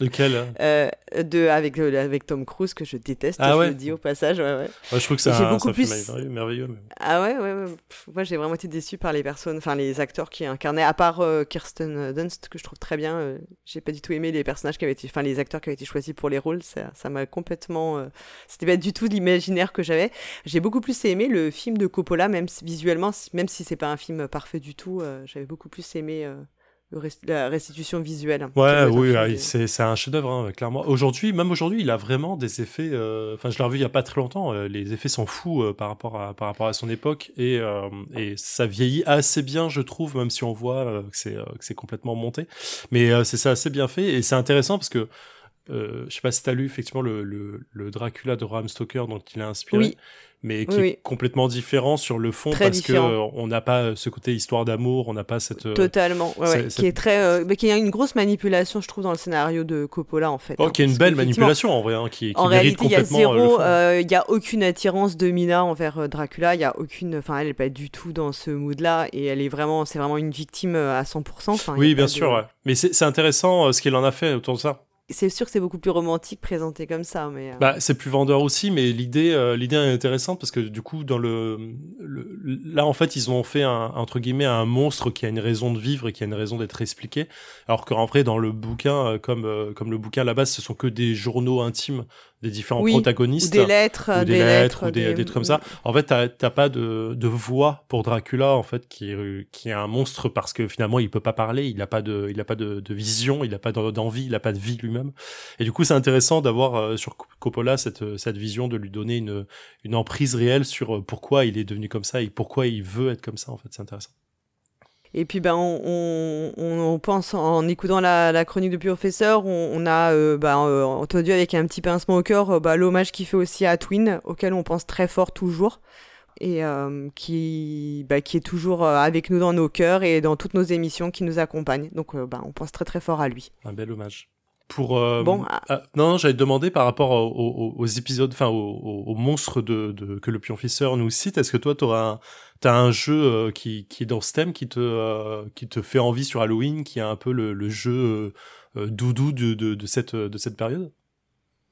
De quel euh, de, avec, euh, avec Tom Cruise, que je déteste, ah je le dis au passage. Ouais, ouais. je trouve que c'est un, beaucoup plus... merveilleux. Ah ouais, ouais, ouais. moi j'ai vraiment été déçu par les personnes, enfin les acteurs qui incarnaient, à part euh, Kirsten Dunst, que je trouve très bien. j'ai pas du tout aimé les personnages qui avaient été, enfin les acteurs qui avaient été choisis pour les rôles. Ça m'a complètement. C'était pas du tout l'imaginaire que j'avais. J'ai beaucoup plus aimé le film de Coppola, même visuellement, même si c'est pas un film parfait du tout. j'avais beaucoup plus aimé la restitution visuelle. Ouais, oui, ah, c'est un chef-d'œuvre, hein, clairement. Aujourd'hui, même aujourd'hui, il a vraiment des effets. Euh, enfin, je l'ai revu il y a pas très longtemps. Euh, les effets sont fous euh, par rapport à par rapport à son époque et et ça vieillit assez bien, je trouve, même si on voit que c'est que c'est complètement monté. Mais c'est ça assez bien fait et c'est intéressant parce que euh, je sais pas si tu as lu effectivement le, le, le, Dracula de Bram Stoker dont il a inspiré. Oui mais qui est complètement différent sur le fond parce qu'on que euh, on n'a pas ce côté histoire d'amour, on n'a pas cette euh, totalement, ouais, qui est très, euh, mais qui a une grosse manipulation, je trouve, dans le scénario de Coppola en fait. Oh, qui est une belle manipulation en vrai, hein, qui, qui en réalité, il y a zéro, il y a aucune attirance de Mina envers Dracula, il y a aucune, enfin, elle est pas du tout dans ce mood-là et elle est vraiment, c'est vraiment une victime à 100%. oui, bien sûr, ouais. mais c'est intéressant ce qu'il en a fait autour de ça c'est sûr que c'est beaucoup plus romantique présenté comme ça, mais. Euh. Bah, c'est plus vendeur aussi, mais l'idée, euh, l'idée est intéressante parce que du coup, dans le, là en fait, ils ont fait un entre guillemets un monstre qui a une raison de vivre et qui a une raison d'être expliqué, alors qu'en vrai, dans le bouquin, euh, comme comme le bouquin à la base, ce sont que des journaux intimes des différents protagonistes. Ou des lettres. Ou des, lettres, ou des, des, trucs comme ça. En fait, t'as pas de, de voix pour Dracula, en fait, qui est, qui est un monstre parce que finalement, il peut pas parler, il a pas de, il a pas de, de vision, il a pas d'envie, il a pas de vie lui-même. Et du coup, c'est intéressant d'avoir euh, sur Coppola cette, cette vision de lui donner une, une emprise réelle sur euh, pourquoi il est devenu comme ça et pourquoi il veut être comme ça, en fait. C'est intéressant. Et puis ben on, on, pense en écoutant la, la chronique du professeur, on, on a euh, ben, euh, entendu avec un petit pincement au cœur euh, bah, l'hommage qu'il fait aussi à Twin, auquel on pense très fort toujours et euh, qui, bah, qui est toujours avec nous dans nos cœurs et dans toutes nos émissions qui nous accompagnent. Donc bah, on pense très très fort à lui. Un bel hommage. Pour bon, ah. Ah, non, j'avais demandé par rapport aux, aux, épisodes, enfin aux, aux, monstres de, de, que le Pionfisseur nous cite. Est-ce que toi, tu auras t'as un jeu euh, qui, qui est dans ce thème qui te euh, qui te fait envie sur Halloween qui est un peu le, le jeu euh, doudou de, de, de, cette de cette période?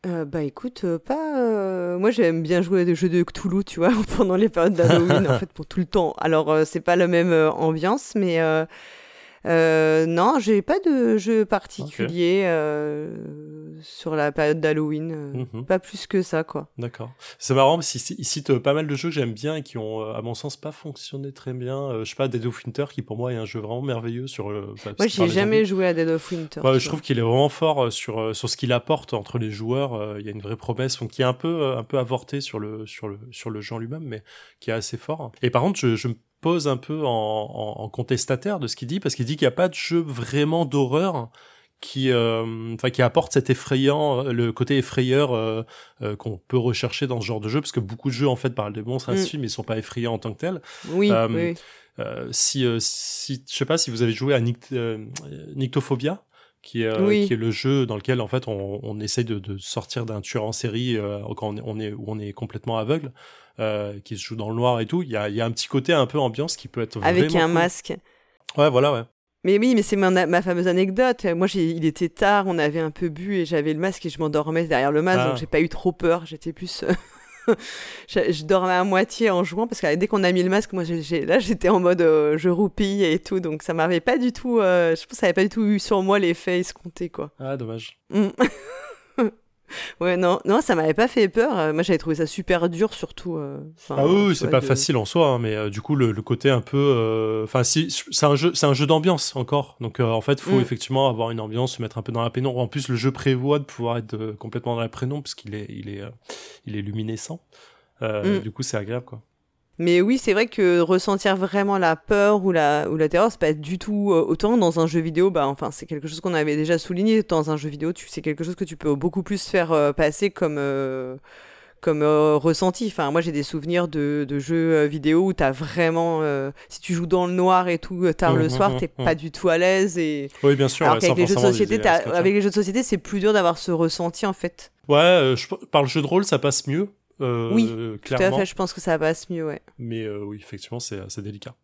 Bah écoute, pas. Moi j'aime bien jouer à des jeux de Cthulhu, tu vois, pendant les périodes d'Halloween, en fait, pour tout le temps. Alors c'est pas la même ambiance, mais euh, non, j'ai pas de jeu particulier euh, sur la période d'Halloween. Euh, mhm. Pas plus que ça, quoi. D'accord. C'est marrant parce qu'ils citent pas mal de jeux que j'aime bien et qui ont, à mon sens, pas fonctionné très bien. je sais pas, Dead of Winter, qui pour moi est un jeu vraiment merveilleux sur. Bah, moi, j'ai jamais joué à Dead of Winter. je trouve qu'il est vraiment fort sur sur ce qu'il apporte entre les joueurs. Il y a une vraie promesse, donc qui est un peu un peu avorté sur le sur le sur le jeu lui-même, mais qui est assez fort. Et par contre, je, je me pose un peu en, contestataire de ce qu'il dit, parce qu'il dit qu'il n'y a pas de jeu vraiment d'horreur qui, euh, enfin, qui apporte cet effrayant, le côté effrayeur euh, euh, qu'on peut rechercher dans ce genre de jeu, parce que beaucoup de jeux en fait parlent des monstres, ainsi, mm. mais ils sont pas effrayants en tant que tels. Oui. oui. si, si, je sais pas si vous avez joué à Nyctophobia qui est, qui est le jeu dans lequel en fait on, on essaye de, de sortir d'un tueur en série quand on est, où on est complètement aveugle. Euh, qui se joue dans le noir et tout. Il y a, y a, un petit côté un peu ambiance qui peut être avec un masque. Ouais, voilà, ouais. Mais oui, mais c'est ma, ma, fameuse anecdote. Moi, il était tard, on avait un peu bu et j'avais le masque et je m'endormais derrière le masque, donc ah. j'ai pas eu trop peur. J'étais plus. je, dormais à moitié en jouant parce que dès qu'on a mis le masque, moi, là, j'étais en mode euh, je roupille et tout, donc ça m'avait pas du tout. Euh, je pense que ça avait pas du tout eu sur moi l'effet escompté, quoi. Ah, dommage. Mm. ouais, non, non, ça m'avait pas fait peur. Euh, moi, j'avais trouvé ça super dur, surtout. Euh, ah oui, c'est pas facile en soi, hein, mais euh, du coup, le, côté un peu, enfin, si, c'est un jeu, c'est un jeu d'ambiance encore. Donc, en fait, faut mm. effectivement avoir une ambiance, se mettre un peu dans la pénombre. En plus, le jeu prévoit de pouvoir être complètement dans la pénombre parce qu'il est, il est, il est luminescent. Mm. Du coup, c'est agréable, quoi. Mais oui, c'est vrai que ressentir vraiment la peur ou la, ou la terreur, c'est pas du tout euh, autant dans un jeu vidéo. Bah, enfin, c'est quelque chose qu'on avait déjà souligné. Dans un jeu vidéo, tu, c'est quelque chose que tu peux beaucoup plus faire euh, passer comme, euh, comme ressenti. Enfin, moi, j'ai des souvenirs de, de jeux vidéo où t'as vraiment, si tu joues dans le noir et tout tard le mmh, soir, mmh, t'es mmh, pas du tout à l'aise. Et... Oui, bien sûr. Alors qu'avec les jeux de société, avec les jeux de société, c'est plus dur d'avoir ce ressenti en fait. Ouais, je, par le jeu de rôle, ça passe mieux. Euh, oui, tout à fait, je pense que ça passe mieux, ouais. Mais euh, oui, effectivement, c'est assez délicat.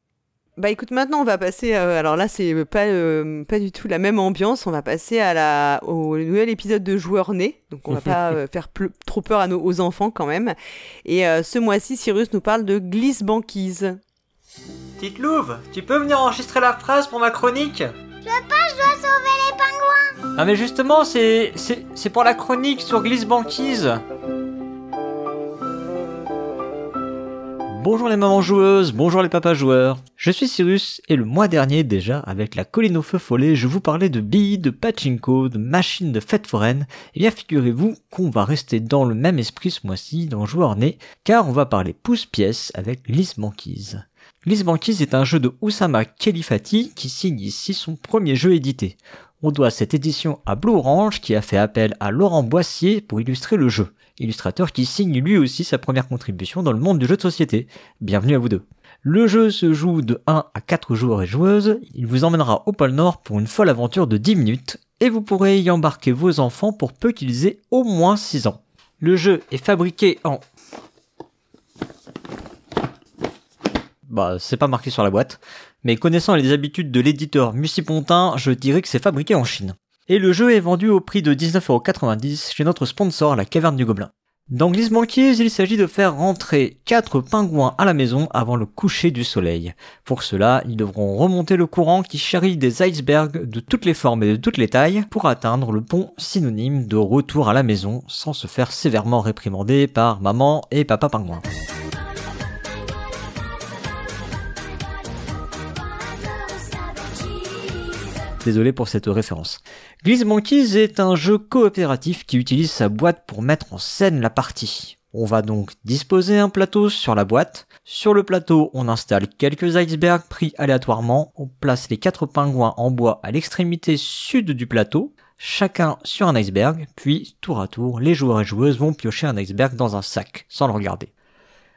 Bah écoute, maintenant on va passer. Euh, alors là, c'est pas pas du tout la même ambiance. On va passer à la au nouvel épisode de Joueurs nés. Donc on va pas faire trop peur à nos aux enfants quand même. Et ce mois-ci, Cyrus nous parle de glisse banquise. Petite Louve, tu peux venir enregistrer la phrase pour ma chronique? Je veux pas, je dois sauver les pingouins. Ah mais justement, c'est c'est pour la chronique sur glisse banquise. Bonjour les mamans joueuses, bonjour les papas joueurs. Je suis Cyrus et le mois dernier déjà, avec la colline au feu follet, je vous parlais de billes, de pachinko, de machines de fête foraine. Et eh bien figurez-vous qu'on va rester dans le même esprit ce mois-ci dans Joueur Né, car on va parler pouce-pièce avec Lise Banquise. Lise Banquise est un jeu de Oussama Khelifati qui signe ici son premier jeu édité. On doit cette édition à Blue Orange qui a fait appel à Laurent Boissier pour illustrer le jeu illustrateur qui signe lui aussi sa première contribution dans le monde du jeu de société. Bienvenue à vous deux. Le jeu se joue de 1 à 4 joueurs et joueuses, il vous emmènera au pôle Nord pour une folle aventure de 10 minutes, et vous pourrez y embarquer vos enfants pour peu qu'ils aient au moins 6 ans. Le jeu est fabriqué en... Bah, c'est pas marqué sur la boîte, mais connaissant les habitudes de l'éditeur Mussipontin, je dirais que c'est fabriqué en Chine et le jeu est vendu au prix de 19,90€ chez notre sponsor la Caverne du Gobelin. Dans Glisse Banquise, il s'agit de faire rentrer 4 pingouins à la maison avant le coucher du soleil. Pour cela, ils devront remonter le courant qui charrie des icebergs de toutes les formes et de toutes les tailles pour atteindre le pont synonyme de retour à la maison sans se faire sévèrement réprimander par maman et papa pingouin. Désolé pour cette référence. Glisse Monkeys est un jeu coopératif qui utilise sa boîte pour mettre en scène la partie. On va donc disposer un plateau sur la boîte. Sur le plateau, on installe quelques icebergs pris aléatoirement. On place les quatre pingouins en bois à l'extrémité sud du plateau, chacun sur un iceberg, puis tour à tour, les joueurs et joueuses vont piocher un iceberg dans un sac, sans le regarder.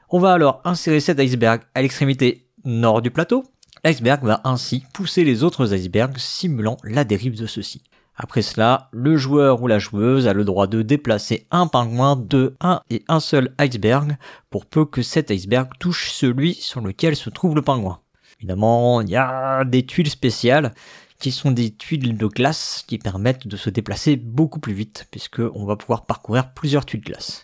On va alors insérer cet iceberg à l'extrémité nord du plateau. L'iceberg va ainsi pousser les autres icebergs simulant la dérive de ceux-ci. Après cela, le joueur ou la joueuse a le droit de déplacer un pingouin de un et un seul iceberg pour peu que cet iceberg touche celui sur lequel se trouve le pingouin. Évidemment, il y a des tuiles spéciales qui sont des tuiles de glace qui permettent de se déplacer beaucoup plus vite puisque on va pouvoir parcourir plusieurs tuiles de glace.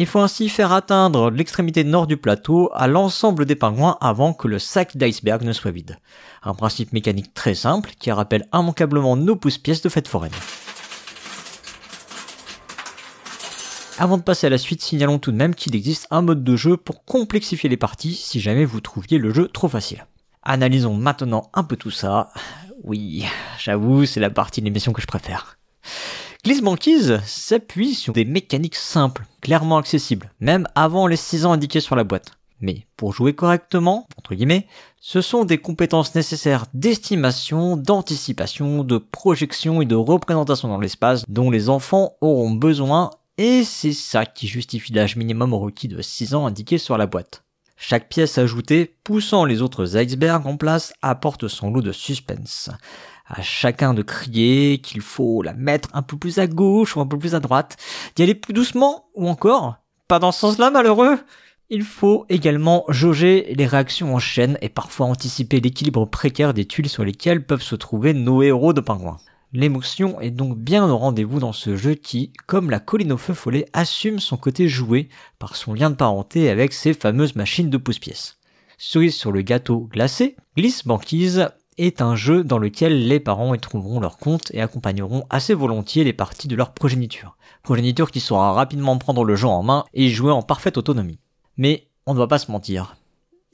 Il faut ainsi faire atteindre l'extrémité nord du plateau à l'ensemble des pingouins avant que le sac d'iceberg ne soit vide. Un principe mécanique très simple qui rappelle immanquablement nos pouces-pièces de fête foraine. Avant de passer à la suite, signalons tout de même qu'il existe un mode de jeu pour complexifier les parties si jamais vous trouviez le jeu trop facile. Analysons maintenant un peu tout ça. Oui, j'avoue, c'est la partie de l'émission que je préfère. Glisse Banquise s'appuie sur des mécaniques simples, clairement accessibles, même avant les 6 ans indiqués sur la boîte. Mais pour jouer correctement, entre guillemets, ce sont des compétences nécessaires d'estimation, d'anticipation, de projection et de représentation dans l'espace dont les enfants auront besoin et c'est ça qui justifie l'âge minimum requis de 6 ans indiqué sur la boîte. Chaque pièce ajoutée, poussant les autres icebergs en place, apporte son lot de suspense à chacun de crier qu'il faut la mettre un peu plus à gauche ou un peu plus à droite, d'y aller plus doucement ou encore pas dans ce sens-là malheureux. Il faut également jauger les réactions en chaîne et parfois anticiper l'équilibre précaire des tuiles sur lesquelles peuvent se trouver nos héros de pingouins. L'émotion est donc bien au rendez-vous dans ce jeu qui, comme la colline au feu follet, assume son côté joué par son lien de parenté avec ces fameuses machines de pouce-pièces. Cerise sur le gâteau glacé, Glisse Banquise est un jeu dans lequel les parents y trouveront leur compte et accompagneront assez volontiers les parties de leur progéniture. Progéniture qui saura rapidement prendre le jeu en main et jouer en parfaite autonomie. Mais on ne va pas se mentir.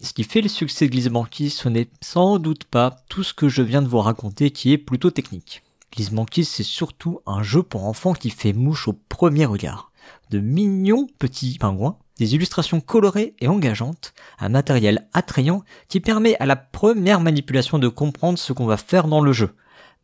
Ce qui fait le succès de Glisse Banquise, ce n'est sans doute pas tout ce que je viens de vous raconter qui est plutôt technique. Glisse Banquise, c'est surtout un jeu pour enfants qui fait mouche au premier regard. De mignons petits pingouins, des illustrations colorées et engageantes, un matériel attrayant qui permet à la première manipulation de comprendre ce qu'on va faire dans le jeu.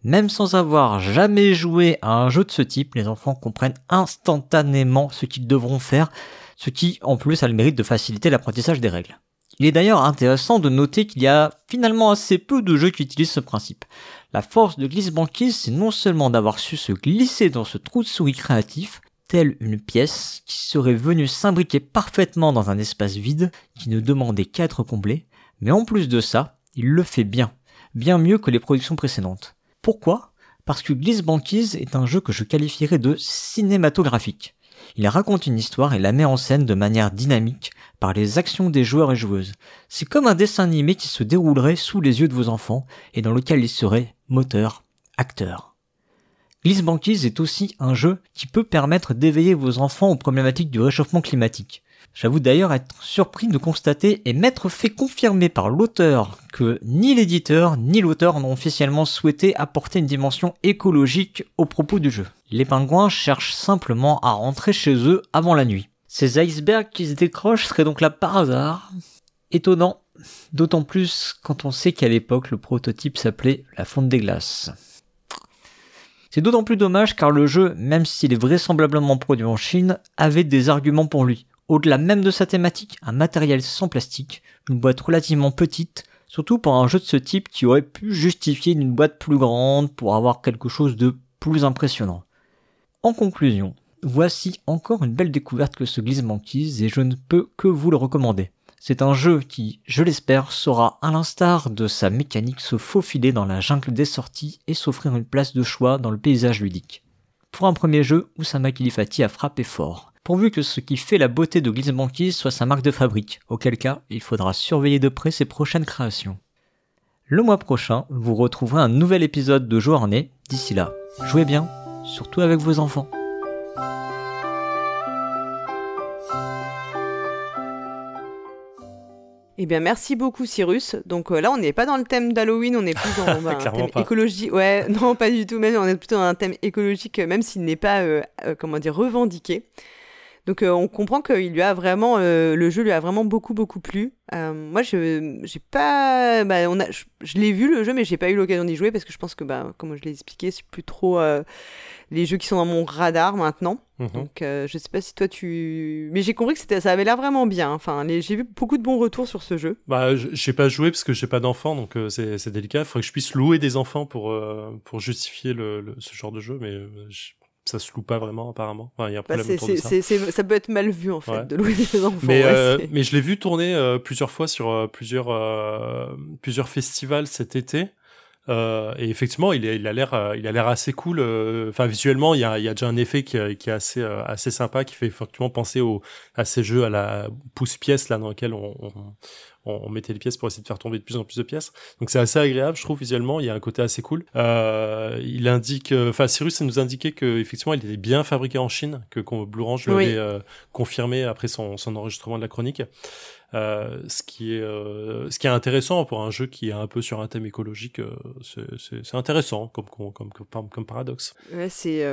Même sans avoir jamais joué à un jeu de ce type, les enfants comprennent instantanément ce qu'ils devront faire ce qui en plus a le mérite de faciliter l'apprentissage des règles. Il est d'ailleurs intéressant de noter qu'il y a finalement assez peu de jeux qui utilisent ce principe. La force de Glisse Banquise, c'est non seulement d'avoir su se glisser dans ce trou de souris créatif, telle une pièce qui serait venue s'imbriquer parfaitement dans un espace vide qui ne demandait qu'à être comblé, mais en plus de ça, il le fait bien, bien mieux que les productions précédentes. Pourquoi? Parce que Glisse Banquise est un jeu que je qualifierais de cinématographique. Il raconte une histoire et la met en scène de manière dynamique par les actions des joueurs et joueuses. C'est comme un dessin animé qui se déroulerait sous les yeux de vos enfants et dans lequel ils seraient moteurs, acteurs. Glisse Banquise est aussi un jeu qui peut permettre d'éveiller vos enfants aux problématiques du réchauffement climatique. J'avoue d'ailleurs être surpris de constater et m'être fait confirmer par l'auteur que ni l'éditeur ni l'auteur n'ont officiellement souhaité apporter une dimension écologique au propos du jeu. Les pingouins cherchent simplement à rentrer chez eux avant la nuit. Ces icebergs qui se décrochent seraient donc là par hasard. Étonnant, d'autant plus quand on sait qu'à l'époque le prototype s'appelait la fonte des glaces. C'est d'autant plus dommage car le jeu, même s'il est vraisemblablement produit en Chine, avait des arguments pour lui. Au-delà même de sa thématique, un matériel sans plastique, une boîte relativement petite, surtout pour un jeu de ce type qui aurait pu justifier une boîte plus grande pour avoir quelque chose de plus impressionnant. En conclusion, voici encore une belle découverte que ce glisse banquise et je ne peux que vous le recommander. C'est un jeu qui, je l'espère, saura à l'instar de sa mécanique se faufiler dans la jungle des sorties et s'offrir une place de choix dans le paysage ludique. Pour un premier jeu, Oussama Kilifati a frappé fort pourvu que ce qui fait la beauté de Banquise soit sa marque de fabrique, auquel cas il faudra surveiller de près ses prochaines créations. Le mois prochain, vous retrouverez un nouvel épisode de Journée. D'ici là, jouez bien, surtout avec vos enfants. Eh bien, merci beaucoup, Cyrus. Donc euh, là, on n'est pas dans le thème d'Halloween, on est plus dans bah, un thème écologique. Ouais, non, pas du tout. Même on est plutôt dans un thème écologique, même s'il n'est pas, euh, euh, comment dire, revendiqué. Donc euh, on comprend que lui a vraiment, euh, le jeu lui a vraiment beaucoup beaucoup plu. Euh, moi je j'ai pas, bah, on a, je, l'ai vu le jeu mais j'ai pas eu l'occasion d'y jouer parce que je pense que bah comme je l'ai expliqué c'est plus trop les jeux qui sont dans mon radar maintenant. Mhm. Donc je sais pas si toi tu, mais j'ai compris que c'était, ça avait l'air vraiment bien. Enfin j'ai vu beaucoup de bons retours sur ce jeu. Bah j'ai pas joué parce que j'ai pas d'enfants donc c'est délicat. Il faudrait que je puisse louer des enfants pour pour justifier le, ce genre de jeu mais ça se loue pas vraiment apparemment. Enfin, il y a un bah, problème autour de ça. ça peut être mal vu en fait de louer des enfants. Mais, euh, mais je l'ai vu tourner euh, plusieurs fois sur euh, plusieurs plusieurs festivals cet été. Et effectivement, il, est, il a l'air, il a l'air assez cool. Enfin, visuellement, il y a, il y a déjà un effet qui, qui est assez, assez sympa, qui fait effectivement penser au, à ces jeux à la pouce-pièce là dans lequel on, on, mettait les pièces pour essayer de faire tomber de plus en plus de pièces. Donc c'est assez agréable, je trouve visuellement. Il y a un côté assez cool. Euh, il indique, euh, enfin Cyrus nous indiquait que effectivement il était bien fabriqué en Chine, que Blue Range l'avait euh, confirmé après son, son enregistrement de la chronique. Euh, ce qui est euh, ce qui est intéressant pour un jeu qui est un peu sur un thème écologique euh, c'est intéressant comme comme comme, paradoxe ouais c'est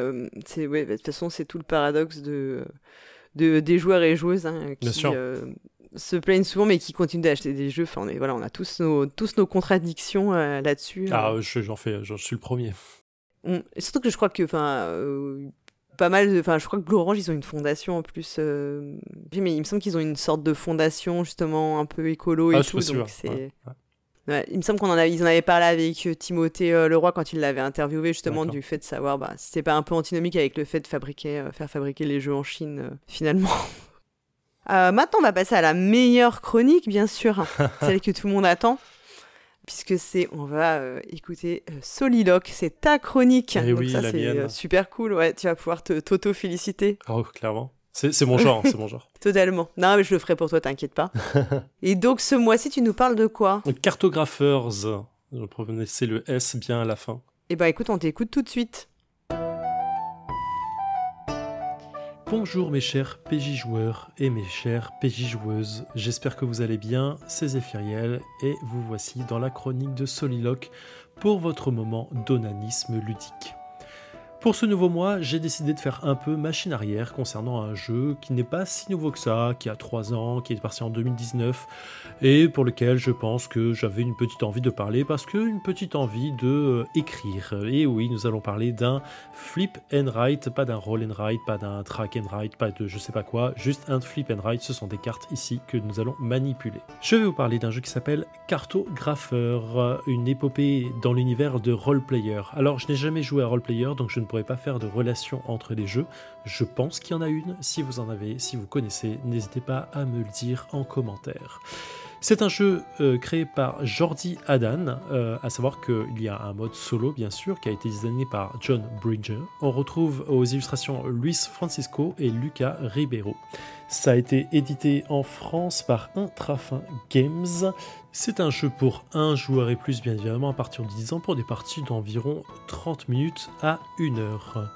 c'est ouais bah, de toute façon c'est tout le paradoxe de de des joueurs et joueuses hein, qui Bien sûr se plaignent souvent, mais qui continuent d'acheter des jeux. Enfin, on, voilà, on a tous nos, tous nos contradictions euh, là-dessus. Ah, j'en fais, j'en suis le premier. surtout que je crois que, enfin, euh, pas mal. Enfin, je crois que Blue Orange, ils ont une fondation en plus. Euh, mais il me semble qu'ils ont une sorte de fondation justement un peu écolo et ah, tout. Donc c'est. il me semble qu'on en, avait, ils en avaient parlé avec Timothée Leroy quand il l'avait interviewé justement du fait de savoir bah, si c'est pas un peu antinomique avec le fait de fabriquer, faire fabriquer les jeux en Chine finalement. Euh, maintenant, on va passer à la meilleure chronique, bien sûr, celle que tout le monde attend. Puisque c'est, on va euh, écouter euh, Soliloque, c'est ta chronique. Eh Donc oui, ça, la c'est mienne. euh, super cool. Ouais, tu vas pouvoir te t'auto-féliciter Oh, clairement. C'est c'est mon genre, c'est mon genre. totalement. Non, mais je le ferai pour toi, t'inquiète pas. Et donc, ce mois-ci, tu nous parles de quoi? Cartographers, je prononcez le S bien à la fin. Eh ben, écoute, on t'écoute tout de suite. Bonjour mes chers PJ joueurs et mes chères PJ joueuses, j'espère que vous allez bien, c'est Zéphiriel et vous voici dans la chronique de Soliloque pour votre moment d'onanisme ludique. Pour ce nouveau mois, j'ai décidé de faire un peu machine arrière concernant un jeu qui n'est pas si nouveau que ça, qui a 3 ans, qui est parti en 2019, et pour lequel je pense que j'avais une petite envie de parler, parce que une petite envie de euh, écrire. Et oui, nous allons parler d'un flip and write, pas d'un roll and write, pas d'un track and write, pas de je sais pas quoi, juste un flip and write, ce sont des cartes ici que nous allons manipuler. Je vais vous parler d'un jeu qui s'appelle Cartographeur, une épopée dans l'univers de roleplayer. Alors, je n'ai jamais joué à roleplayer, donc je ne pourrais pas faire de relation entre les jeux. Je pense qu'il y en a une. Si vous en avez, si vous connaissez, n'hésitez pas à me le dire en commentaire. C'est un jeu euh, créé par Jordi Adan, euh, à savoir qu'il y a un mode solo bien sûr qui a été designé par John Bridger. On retrouve aux illustrations Luis Francisco et Lucas Ribeiro. Ça a été édité en France par Intrafin Games. C'est un jeu pour un joueur et plus bien évidemment à partir de 10 ans pour des parties d'environ 30 minutes à 1 heure.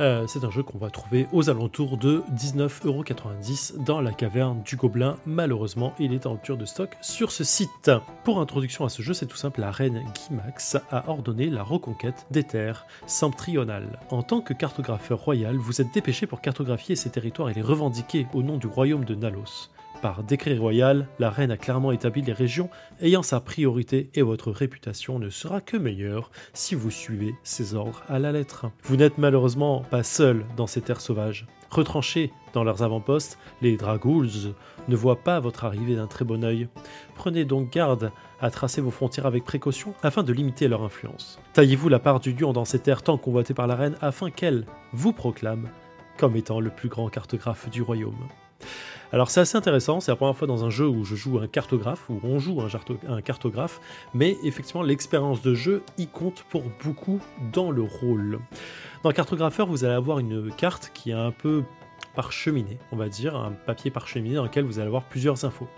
Euh, c'est un jeu qu'on va trouver aux alentours de 19,90€ dans la caverne du Gobelin. Malheureusement, il est en rupture de stock sur ce site. Pour introduction à ce jeu, c'est tout simple, la reine Guimax a ordonné la reconquête des terres septentrionales. En tant que cartographeur royal, vous êtes dépêché pour cartographier ces territoires et les revendiquer au nom du royaume de Nalos. Par décret royal, la reine a clairement établi les régions ayant sa priorité et votre réputation ne sera que meilleure si vous suivez ses ordres à la lettre. Vous n'êtes malheureusement pas seul dans ces terres sauvages. Retranchés dans leurs avant-postes, les Dragouls ne voient pas votre arrivée d'un très bon œil. Prenez donc garde à tracer vos frontières avec précaution afin de limiter leur influence. Taillez-vous la part du lion dans ces terres tant convoitées par la reine afin qu'elle vous proclame comme étant le plus grand cartographe du royaume. Alors c'est assez intéressant, c'est la première fois dans un jeu où je joue un cartographe, où on joue un, cartographe, mais effectivement l'expérience de jeu y compte pour beaucoup dans le rôle. Dans Cartographeur, vous allez avoir une carte qui est un peu parcheminée, on va dire, un papier parcheminé dans lequel vous allez avoir plusieurs infos.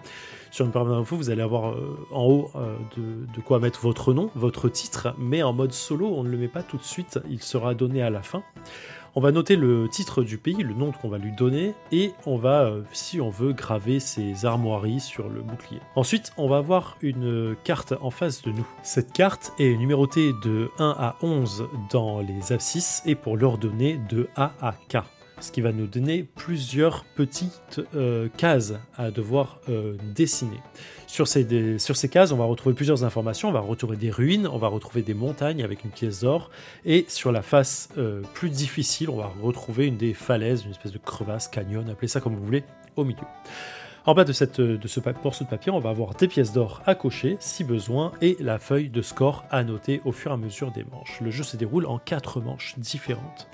Sur une première info, vous allez avoir euh, en haut euh, de quoi mettre votre nom, votre titre, mais en mode solo, on ne le met pas tout de suite, il sera donné à la fin. On va noter le titre du pays, le nom qu'on va lui donner, et on va, euh, si on veut, graver ses armoiries sur le bouclier. Ensuite, on va avoir une carte en face de nous. Cette carte est numérotée de 1 à 11 dans les abscisses et pour l'ordonner de A à K. Ce qui va nous donner plusieurs petites euh, cases à devoir euh, dessiner. Sur ces, cases, on va retrouver plusieurs informations. On va retrouver des ruines, on va retrouver des montagnes avec une pièce d'or, et sur la face euh, plus difficile, on va retrouver une des falaises, une espèce de crevasse, canyon, appelez ça comme vous voulez, au milieu. En bas de, de ce morceau de papier, on va avoir des pièces d'or à cocher si besoin et la feuille de score à noter au fur et à mesure des manches. Le jeu se déroule en quatre manches différentes.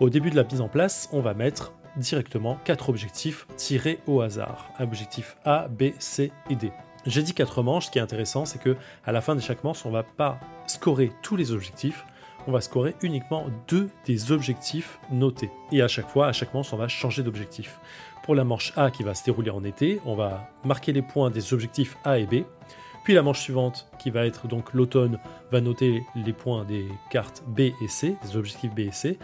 Au début de la mise en place, on va mettre directement quatre objectifs tirés au hasard. Objectif A, B, C et D. J'ai dit quatre manches, ce qui est intéressant, c'est que à la fin de chaque manche, on va pas scorer tous les objectifs, on va scorer uniquement deux des objectifs notés. Et à chaque fois, à chaque manche, on va changer d'objectif. Pour la manche A qui va se dérouler en été, on va marquer les points des objectifs A et B. Puis la manche suivante, qui va être donc l'automne, va noter les points des cartes B et C, des objectifs B et C.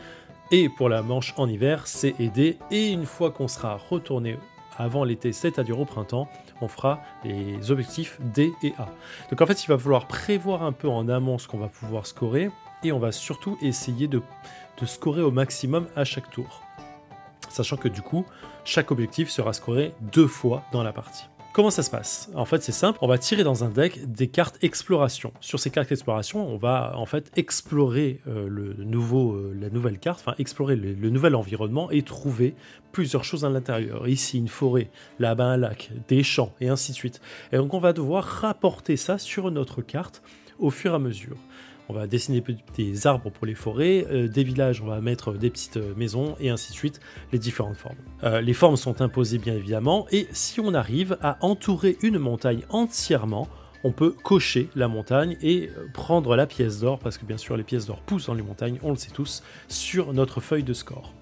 Et pour la manche en hiver, C et D. Et une fois qu'on sera retourné avant l'été, c'est-à-dire au printemps, on fera les objectifs D et A. Donc en fait, il va falloir prévoir un peu en amont ce qu'on va pouvoir scorer. Et on va surtout essayer de, de scorer au maximum à chaque tour. Sachant que du coup, chaque objectif sera scoré deux fois dans la partie. Comment ça se passe? En fait, c'est simple. On va tirer dans un deck des cartes exploration. Sur ces cartes exploration, on va en fait explorer euh, le nouveau, euh, la nouvelle carte, enfin explorer le, le nouvel environnement et trouver plusieurs choses à l'intérieur. Ici, une forêt, là-bas un lac, des champs et ainsi de suite. Et donc, on va devoir rapporter ça sur notre carte au fur et à mesure. On va dessiner des arbres pour les forêts, euh, des villages, on va mettre des petites euh, maisons, et ainsi de suite, les différentes formes. Euh, les formes sont imposées bien évidemment, et si on arrive à entourer une montagne entièrement, on peut cocher la montagne et prendre la pièce d'or, parce que bien sûr les pièces d'or poussent dans les montagnes, on le sait tous, sur notre feuille de score.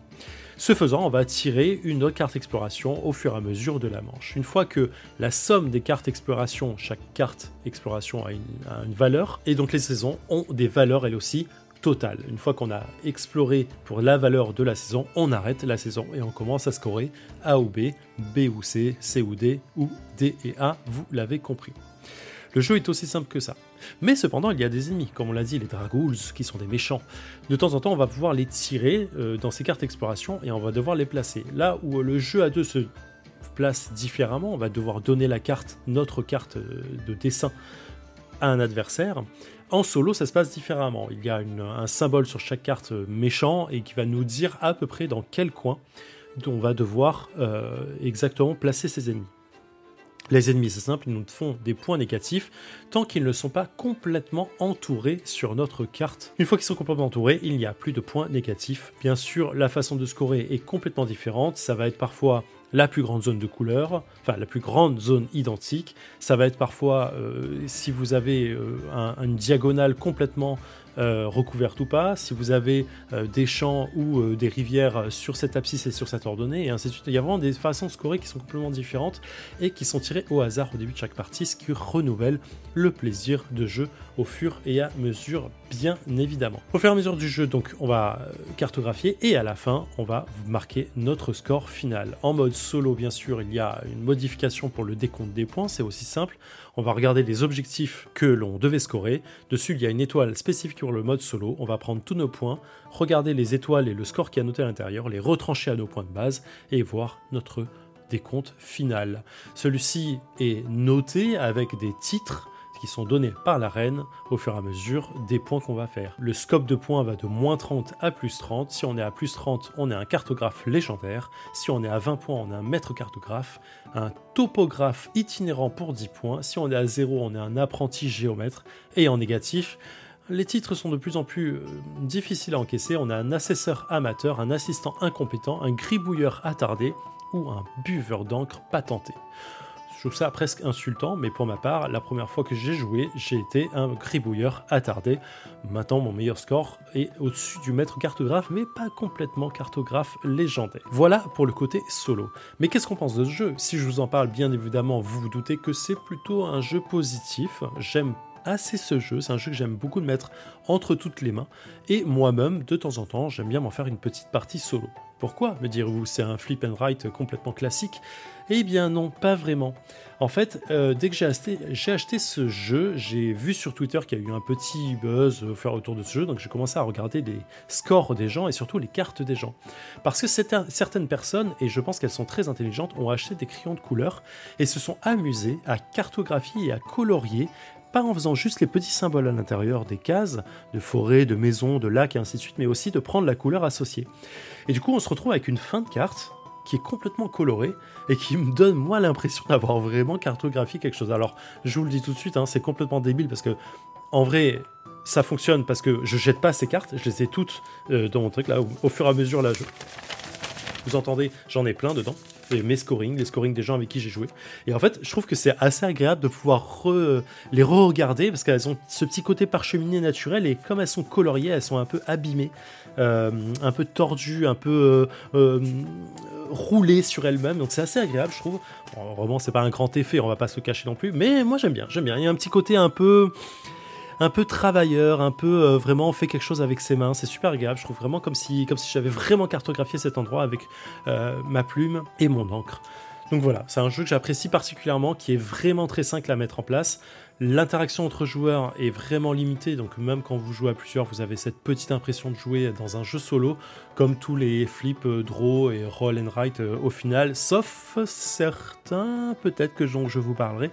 Ce faisant, on va tirer une autre carte exploration au fur et à mesure de la manche. Une fois que la somme des cartes exploration, chaque carte exploration a une, valeur, et donc les saisons ont des valeurs elles aussi totales. Une fois qu'on a exploré pour la valeur de la saison, on arrête la saison et on commence à scorer A ou B, B ou C, C ou D, ou D et A, vous l'avez compris. Le jeu est aussi simple que ça. Mais cependant, il y a des ennemis, comme on l'a dit, les Dragools, qui sont des méchants. De temps en temps, on va pouvoir les tirer euh, dans ces cartes exploration et on va devoir les placer. Là où le jeu à deux se place différemment, on va devoir donner la carte, notre carte euh, de dessin, à un adversaire. En solo, ça se passe différemment. Il y a un symbole sur chaque carte euh, méchant et qui va nous dire à peu près dans quel coin on va devoir exactement placer ses ennemis. Les ennemis, c'est simple, ils nous font des points négatifs tant qu'ils ne sont pas complètement entourés sur notre carte. Une fois qu'ils sont complètement entourés, il n'y a plus de points négatifs. Bien sûr, la façon de scorer est complètement différente. Ça va être parfois la plus grande zone de couleur, enfin la plus grande zone identique. Ça va être parfois, euh, si vous avez euh, une diagonale complètement euh, recouverte ou pas, si vous avez euh, des champs ou euh, des rivières sur cette abscisse et sur cette ordonnée, et ainsi de suite. Il y a vraiment des façons de scorer qui sont complètement différentes et qui sont tirées au hasard au début de chaque partie, ce qui renouvelle le plaisir de jeu au fur et à mesure, bien évidemment. Au fur et à mesure du jeu, donc, on va cartographier et à la fin, on va marquer notre score final. En mode solo, bien sûr, il y a une modification pour le décompte des points, c'est aussi simple on va regarder les objectifs que l'on devait scorer. Dessus, il y a une étoile spécifique pour le mode solo. On va prendre tous nos points, regarder les étoiles et le score qui a noté à l'intérieur, les retrancher à nos points de base et voir notre décompte final. Celui-ci est noté avec des titres sont donnés par la reine au fur et à mesure des points qu'on va faire. Le scope de points va de moins 30 à plus 30. Si on est à plus 30, on est un cartographe légendaire. Si on est à 20 points, on est un maître cartographe. Un topographe itinérant pour 10 points. Si on est à 0, on est un apprenti géomètre. Et en négatif, les titres sont de plus en plus euh, difficiles à encaisser. On a un assesseur amateur, un assistant incompétent, un gribouilleur attardé ou un buveur d'encre patenté. Je trouve ça presque insultant, mais pour ma part, la première fois que j'ai joué, j'ai été un gribouilleur attardé. Maintenant, mon meilleur score est au-dessus du maître cartographe, mais pas complètement cartographe légendaire. Voilà pour le côté solo. Mais qu'est-ce qu'on pense de ce jeu? Si je vous en parle, bien évidemment, vous vous doutez que c'est plutôt un jeu positif. J'aime assez ce jeu, c'est un jeu que j'aime beaucoup de mettre entre toutes les mains, et moi-même, de temps en temps, j'aime bien m'en faire une petite partie solo. Pourquoi, me direz-vous, c'est un flip and write complètement classique eh bien non, pas vraiment. En fait, euh, dès que j'ai acheté, ce jeu, j'ai vu sur Twitter qu'il y a eu un petit buzz faire autour de ce jeu, donc j'ai commencé à regarder les scores des gens et surtout les cartes des gens. Parce que certaines personnes, et je pense qu'elles sont très intelligentes, ont acheté des crayons de couleur et se sont amusées à cartographier et à colorier pas en faisant juste les petits symboles à l'intérieur des cases, de forêt, de maisons, de lacs et ainsi de suite, mais aussi de prendre la couleur associée. Et du coup, on se retrouve avec une fin de carte qui est complètement coloré et qui me donne moi l'impression d'avoir vraiment cartographié quelque chose. Alors je vous le dis tout de suite, hein, c'est complètement débile parce que en vrai ça fonctionne parce que je jette pas ces cartes, je les ai toutes euh, dans mon truc là, au, fur et à mesure là, je... vous entendez, j'en ai plein dedans mes scorings, les scorings des gens avec qui j'ai joué. Et en fait, je trouve que c'est assez agréable de pouvoir les re-regarder parce qu'elles ont ce petit côté parcheminé naturel et comme elles sont coloriées, elles sont un peu abîmées, euh, un peu tordues, un peu euh, euh, roulées sur elles-mêmes. Donc c'est assez agréable, je trouve. vraiment, c'est pas un grand effet, on va pas se cacher non plus, mais moi j'aime bien, j'aime bien. Il y a un petit côté un peu un peu travailleur, un peu euh, vraiment fait quelque chose avec ses mains. C'est super agréable. Je trouve vraiment comme si, comme si j'avais vraiment cartographié cet endroit avec euh, ma plume et mon encre. Donc voilà, c'est un jeu que j'apprécie particulièrement, qui est vraiment très simple à mettre en place. L'interaction entre joueurs est vraiment limitée, donc même quand vous jouez à plusieurs, vous avez cette petite impression de jouer dans un jeu solo, comme tous les flips, euh, draw et roll and write euh, au final, sauf certains, peut-être que je vous parlerai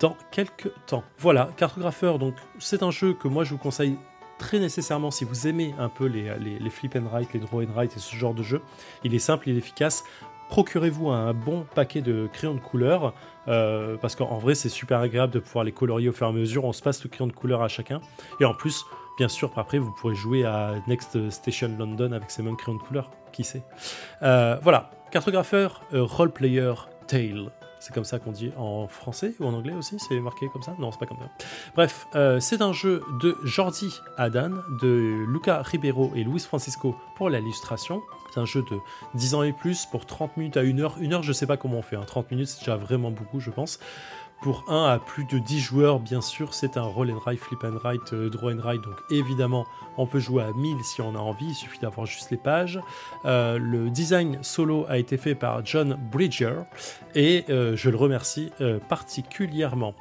dans quelques temps. Voilà, Cartographeur, donc c'est un jeu que moi je vous conseille très nécessairement si vous aimez un peu les, flip and write, les draw and write et ce genre de jeu. Il est simple, il est efficace procurez-vous un bon paquet de crayons de couleur, euh, parce qu'en vrai c'est super agréable de pouvoir les colorier au fur et à mesure, on se passe le crayon de couleur à chacun, et en plus Bien sûr, après, vous pourrez jouer à Next Station London avec ces mêmes crayons de couleur, qui sait? Euh, voilà, cartographeur, euh, role player, Tale. C'est comme ça qu'on dit en français ou en anglais aussi C'est marqué comme ça? Non, c'est pas comme ça. Bref, euh, c'est un jeu de Jordi Adan, de Luca Ribeiro et Luis Francisco pour l'illustration. C'est un jeu de 10 ans et plus pour 30 minutes à 1 heure. 1 heure, je sais pas comment on fait. 30 hein. minutes, c'est déjà vraiment beaucoup, je pense. Pour 1 à plus de 10 joueurs, bien sûr, c'est un roll and ride, flip and ride, euh, draw and ride. Donc évidemment, on peut jouer à 1000 si on a envie, il suffit d'avoir juste les pages. Euh, le design solo a été fait par John Bridger et euh, je le remercie particulièrement.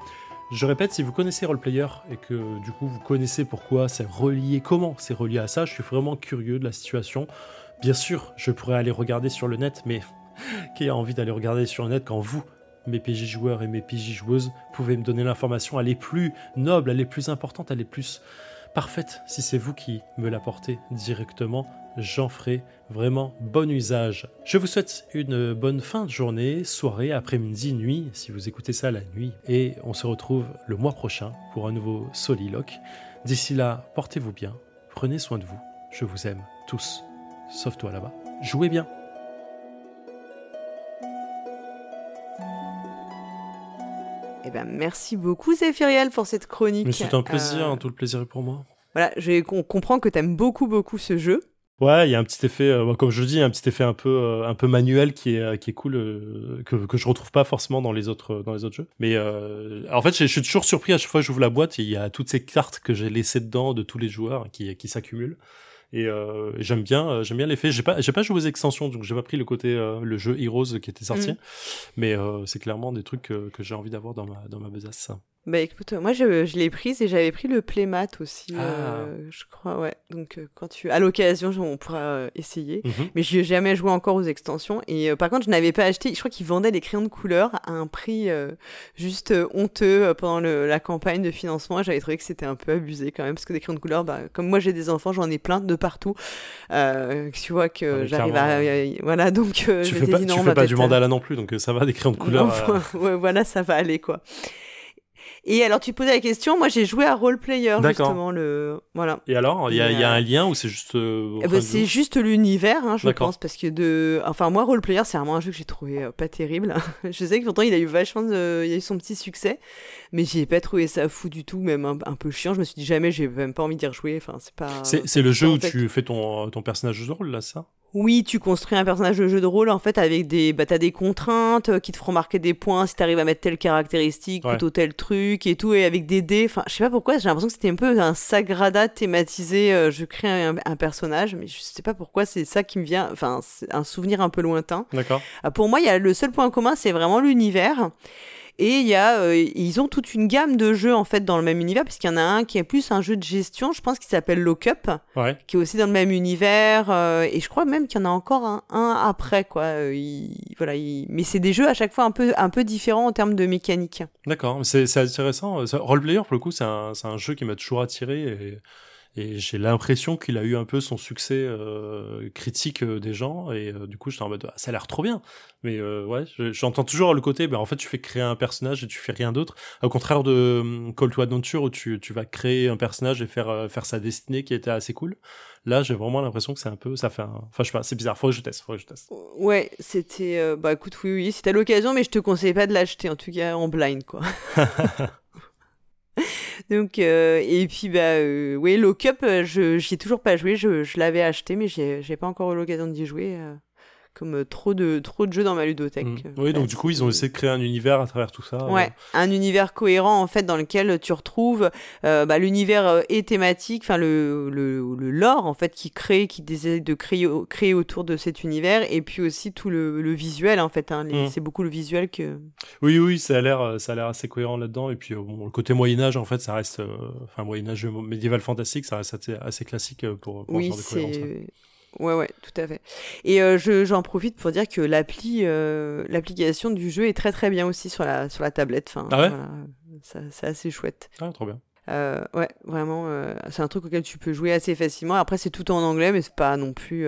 Je répète, si vous connaissez Roleplayer et que du coup vous connaissez pourquoi c'est relié, comment c'est relié à ça, je suis vraiment curieux de la situation. Bien sûr, je pourrais aller regarder sur le net, mais qui a envie d'aller regarder sur le net quand vous mes PJ joueurs et mes PJ joueuses pouvaient me donner l'information, elle est plus noble, elle est plus importante, elle est plus parfaite. Si c'est vous qui me l'apportez directement, j'en ferai vraiment bon usage. Je vous souhaite une bonne fin de journée, soirée, après-midi, nuit, si vous écoutez ça la nuit. Et on se retrouve le mois prochain pour un nouveau Soliloque. D'ici là, portez-vous bien, prenez soin de vous. Je vous aime tous, sauf toi là-bas. Jouez bien. Eh ben, merci beaucoup Zéphiriel pour cette chronique. c'est un plaisir, euh, tout le plaisir est pour moi. Voilà, je comprends que tu aimes beaucoup beaucoup ce jeu. Ouais, il y a un petit effet, euh, comme je le dis, un petit effet un peu, euh, un peu manuel qui est, qui est cool, que, que je retrouve pas forcément dans les autres, dans les autres jeux. Mais en fait, je suis toujours surpris à chaque fois que j'ouvre la boîte, il y a toutes ces cartes que j'ai laissées dedans de tous les joueurs qui, qui s'accumulent. Et euh, j'aime bien, euh, j'aime bien l'effet. J'ai pas, j'ai pas joué aux extensions, donc j'ai pas pris le côté euh, le jeu Heroes qui était sorti, mm. mais c'est clairement des trucs que, que j'ai envie d'avoir dans ma dans ma besace. Bah écoute, moi je, je l'ai prise et j'avais pris le playmat aussi, euh, ah. je crois, ouais. Donc euh, quand tu, à l'occasion, on pourra euh, essayer. Mhm. Mais je n'ai jamais joué encore aux extensions. Et par contre, je n'avais pas acheté. Je crois qu'ils vendaient les crayons de couleur à un prix juste honteux pendant le, la campagne de financement. J'avais trouvé que c'était un peu abusé quand même, parce que des crayons de couleur, bah, comme moi j'ai des enfants, j'en ai plein de partout. tu vois que ah, j'arrive à, voilà, donc tu fais pas, tu fais pas du mandala non plus, donc ça va des crayons de couleur. ouais, voilà, ça va aller quoi. Et alors, tu posais la question, moi j'ai joué à Role Player, justement. Le... Voilà. Et alors, il y, a euh, un lien ou c'est juste. Euh, eh ben, c'est juste l'univers, hein, je pense, parce que de. Enfin, moi, Role Player, c'est vraiment un jeu que j'ai trouvé euh, pas terrible. je sais que pourtant, il a eu vachement de. Il a eu son petit succès, mais j'ai pas trouvé ça fou du tout, même un, peu chiant. Je me suis dit jamais, j'ai même pas envie d'y rejouer. Enfin, c'est pas. C'est le jeu où tu fais ton, ton personnage de rôle, là, ça? Oui, tu construis un personnage de jeu de rôle en fait avec des bah t'as des contraintes euh, qui te feront marquer des points si t'arrives à mettre telle caractéristique plutôt tel truc et tout et avec des dés. Enfin, je sais pas pourquoi, j'ai l'impression que c'était un peu un sagrada thématisé. Euh, je crée un, personnage, mais je sais pas pourquoi c'est ça qui me vient. Enfin, c'est un souvenir un peu lointain. D'accord. Euh, pour moi, il y a le seul point commun, c'est vraiment l'univers. Et il y a, euh, ils ont toute une gamme de jeux en fait dans le même univers, puisqu'il y en a un qui est plus un jeu de gestion, je pense, qui s'appelle Lockup, ouais. qui est aussi dans le même univers. Euh, et je crois même qu'il y en a encore un, un après, quoi. Euh, voilà, mais c'est des jeux à chaque fois un peu, un peu différents en termes de mécanique. D'accord, c'est intéressant. Roleplayer, pour le coup, c'est un, un, jeu qui m'a toujours attiré. Et et j'ai l'impression qu'il a eu un peu son succès euh, critique euh, des gens. Et euh, du coup, j'étais en mode, ah, ça a l'air trop bien. Mais ouais, j'entends toujours le côté, ben, en fait, tu fais créer un personnage et tu fais rien d'autre. Au contraire de hum, Call to Adventure, où tu, tu vas créer un personnage et faire, faire sa destinée qui était assez cool. Là, j'ai vraiment l'impression que c'est un peu, ça fait un... Enfin, je sais pas, c'est bizarre, faut que je teste, faut que je teste. Ouais, c'était, bah écoute, oui, oui, c'était à l'occasion, mais je te conseille pas de l'acheter, en tout cas en blind, quoi. Donc, euh, et puis, bah, euh, oui, Lock Up, euh, je j'y ai toujours pas joué. Je, je l'avais acheté, mais j'ai pas encore eu l'occasion d'y jouer comme euh, trop de, trop de jeux dans ma ludothèque. Mm. Oui, donc du coup, ils ont essayé de créer un univers à travers tout ça. Ouais, un univers cohérent en fait dans lequel tu retrouves euh, bah, l'univers euh, et thématique, enfin le, le, le, lore en fait qui crée, qui décide de créer, créer autour de cet univers et puis aussi tout le, le visuel en fait. Hein, mm. C'est beaucoup le visuel que. Oui, oui, ça a l'air, ça a l'air assez cohérent là-dedans et puis bon, le côté Moyen Âge en fait, ça reste, enfin Moyen Âge médiéval fantastique, ça reste assez, assez classique pour, pour oui, c'est Ouais, ouais, tout à fait. Et euh, j'en profite pour dire que l'appli, euh, l'application du jeu est très très bien aussi sur la, sur la tablette. Enfin, ah ouais C'est assez chouette. Ah, trop bien. Euh, ouais, vraiment, euh, c'est un truc auquel tu peux jouer assez facilement. Après, c'est tout en anglais, mais c'est pas non plus.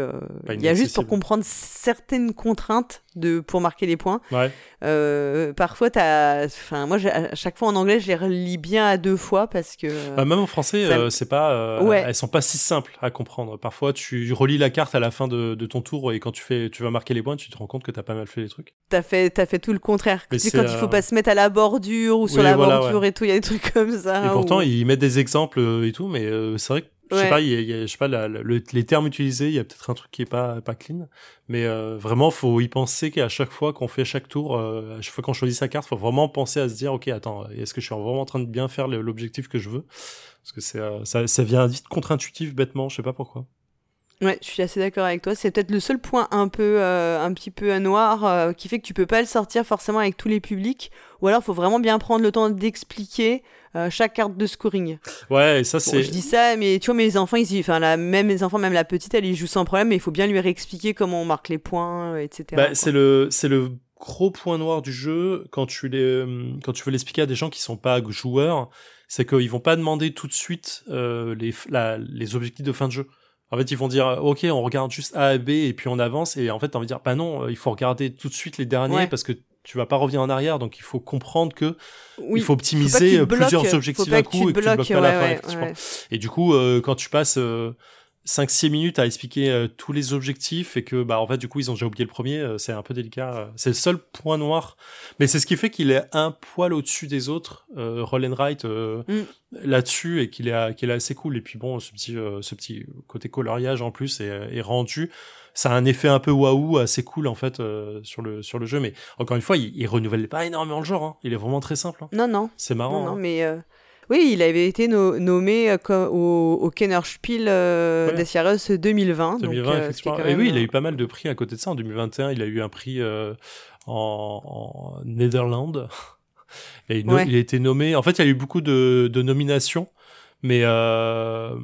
Il y a juste pour comprendre certaines contraintes de pour marquer les points. Ouais. Euh, parfois, t'as, enfin, moi, à chaque fois en anglais, je les relis bien à deux fois parce que. Bah, même en français, ça- euh, c'est pas, euh, Ouais. elles sont pas si simples à comprendre. Parfois, tu relis la carte à la fin de, de ton tour et quand tu fais, tu vas marquer les points, tu te rends compte que t'as pas mal fait les trucs. T'as fait, t'as fait tout le contraire. Mais quand il faut euh, pas se mettre à la bordure ou sur Oui, la voilà, bordure ouais. et tout, il y a des trucs comme ça. et pourtant, ou- ils mettent des exemples euh, et tout, mais euh, c'est vrai que je sais Ouais. pas, il y a, y a- je sais pas, la- la- le- les termes utilisés, il y a peut-être un truc qui est pas pas clean, mais euh, vraiment, faut y penser qu'à chaque fois qu'on fait chaque tour, euh, à chaque fois qu'on choisit sa carte, faut vraiment penser à se dire, ok, attends, est-ce que je suis vraiment en train de bien faire l'objectif que je veux? Parce que c'est euh, ça, ça vient vite contre-intuitif, bêtement, je sais pas pourquoi. Ouais, je suis assez d'accord avec toi. C'est peut-être le seul point un peu, euh, un petit peu noir euh, qui fait que tu peux pas le sortir forcément avec tous les publics. Ou alors, faut vraiment bien prendre le temps d'expliquer euh, chaque carte de scoring. Ouais, et ça Bon, c'est. je dis ça, mais tu vois, mes enfants, ils, enfin, la, même mes enfants, même la petite, elle y joue sans problème, mais il faut bien lui réexpliquer comment on marque les points, euh, etc. Bah, c'est le c'est le gros point noir du jeu quand tu les euh, quand tu veux l'expliquer à des gens qui sont pas joueurs, c'est qu'ils vont pas demander tout de suite euh, les la, les objectifs de fin de jeu. En fait, ils vont dire OK, on regarde juste A et B et puis on avance. Et en fait, on va dire bah non, euh, il faut regarder tout de suite les derniers Ouais. parce que tu vas pas revenir en arrière. Donc il faut comprendre que Oui, il faut optimiser euh, plusieurs objectifs tu coup et que tu ne bloques, pas à la fin ouais. Et du coup, euh, quand tu passes 5-6 minutes à expliquer euh, tous les objectifs et que, bah, en fait, du coup, ils ont déjà oublié le premier, euh, c'est un peu délicat. euh. C'est le seul point noir. Mais c'est ce qui fait qu'il est un poil au-dessus des autres, euh, Roll and euh, Mm. là-dessus, et qu'il est, qu'il est assez cool. Et puis bon, ce petit, ce petit côté coloriage en plus est, rendu. Ça a un effet un peu waouh, assez cool, en fait, sur le, sur le jeu. Mais encore une fois, il, il renouvelle pas énormément le genre, hein. Il est vraiment très simple, hein. Non, non, C'est non, marrant. non, hein. mais oui, il avait été no- nommé euh, au, au Kennerspiel euh, Ouais. des Sierras 2020. 2020, donc, euh, effectivement. Et oui, il a eu pas mal de prix à côté de ça. En 2021, il a eu un prix en, en Netherlands. Et il, no- Ouais. il a été nommé. En fait, il y a eu beaucoup de, de nominations, mais euh,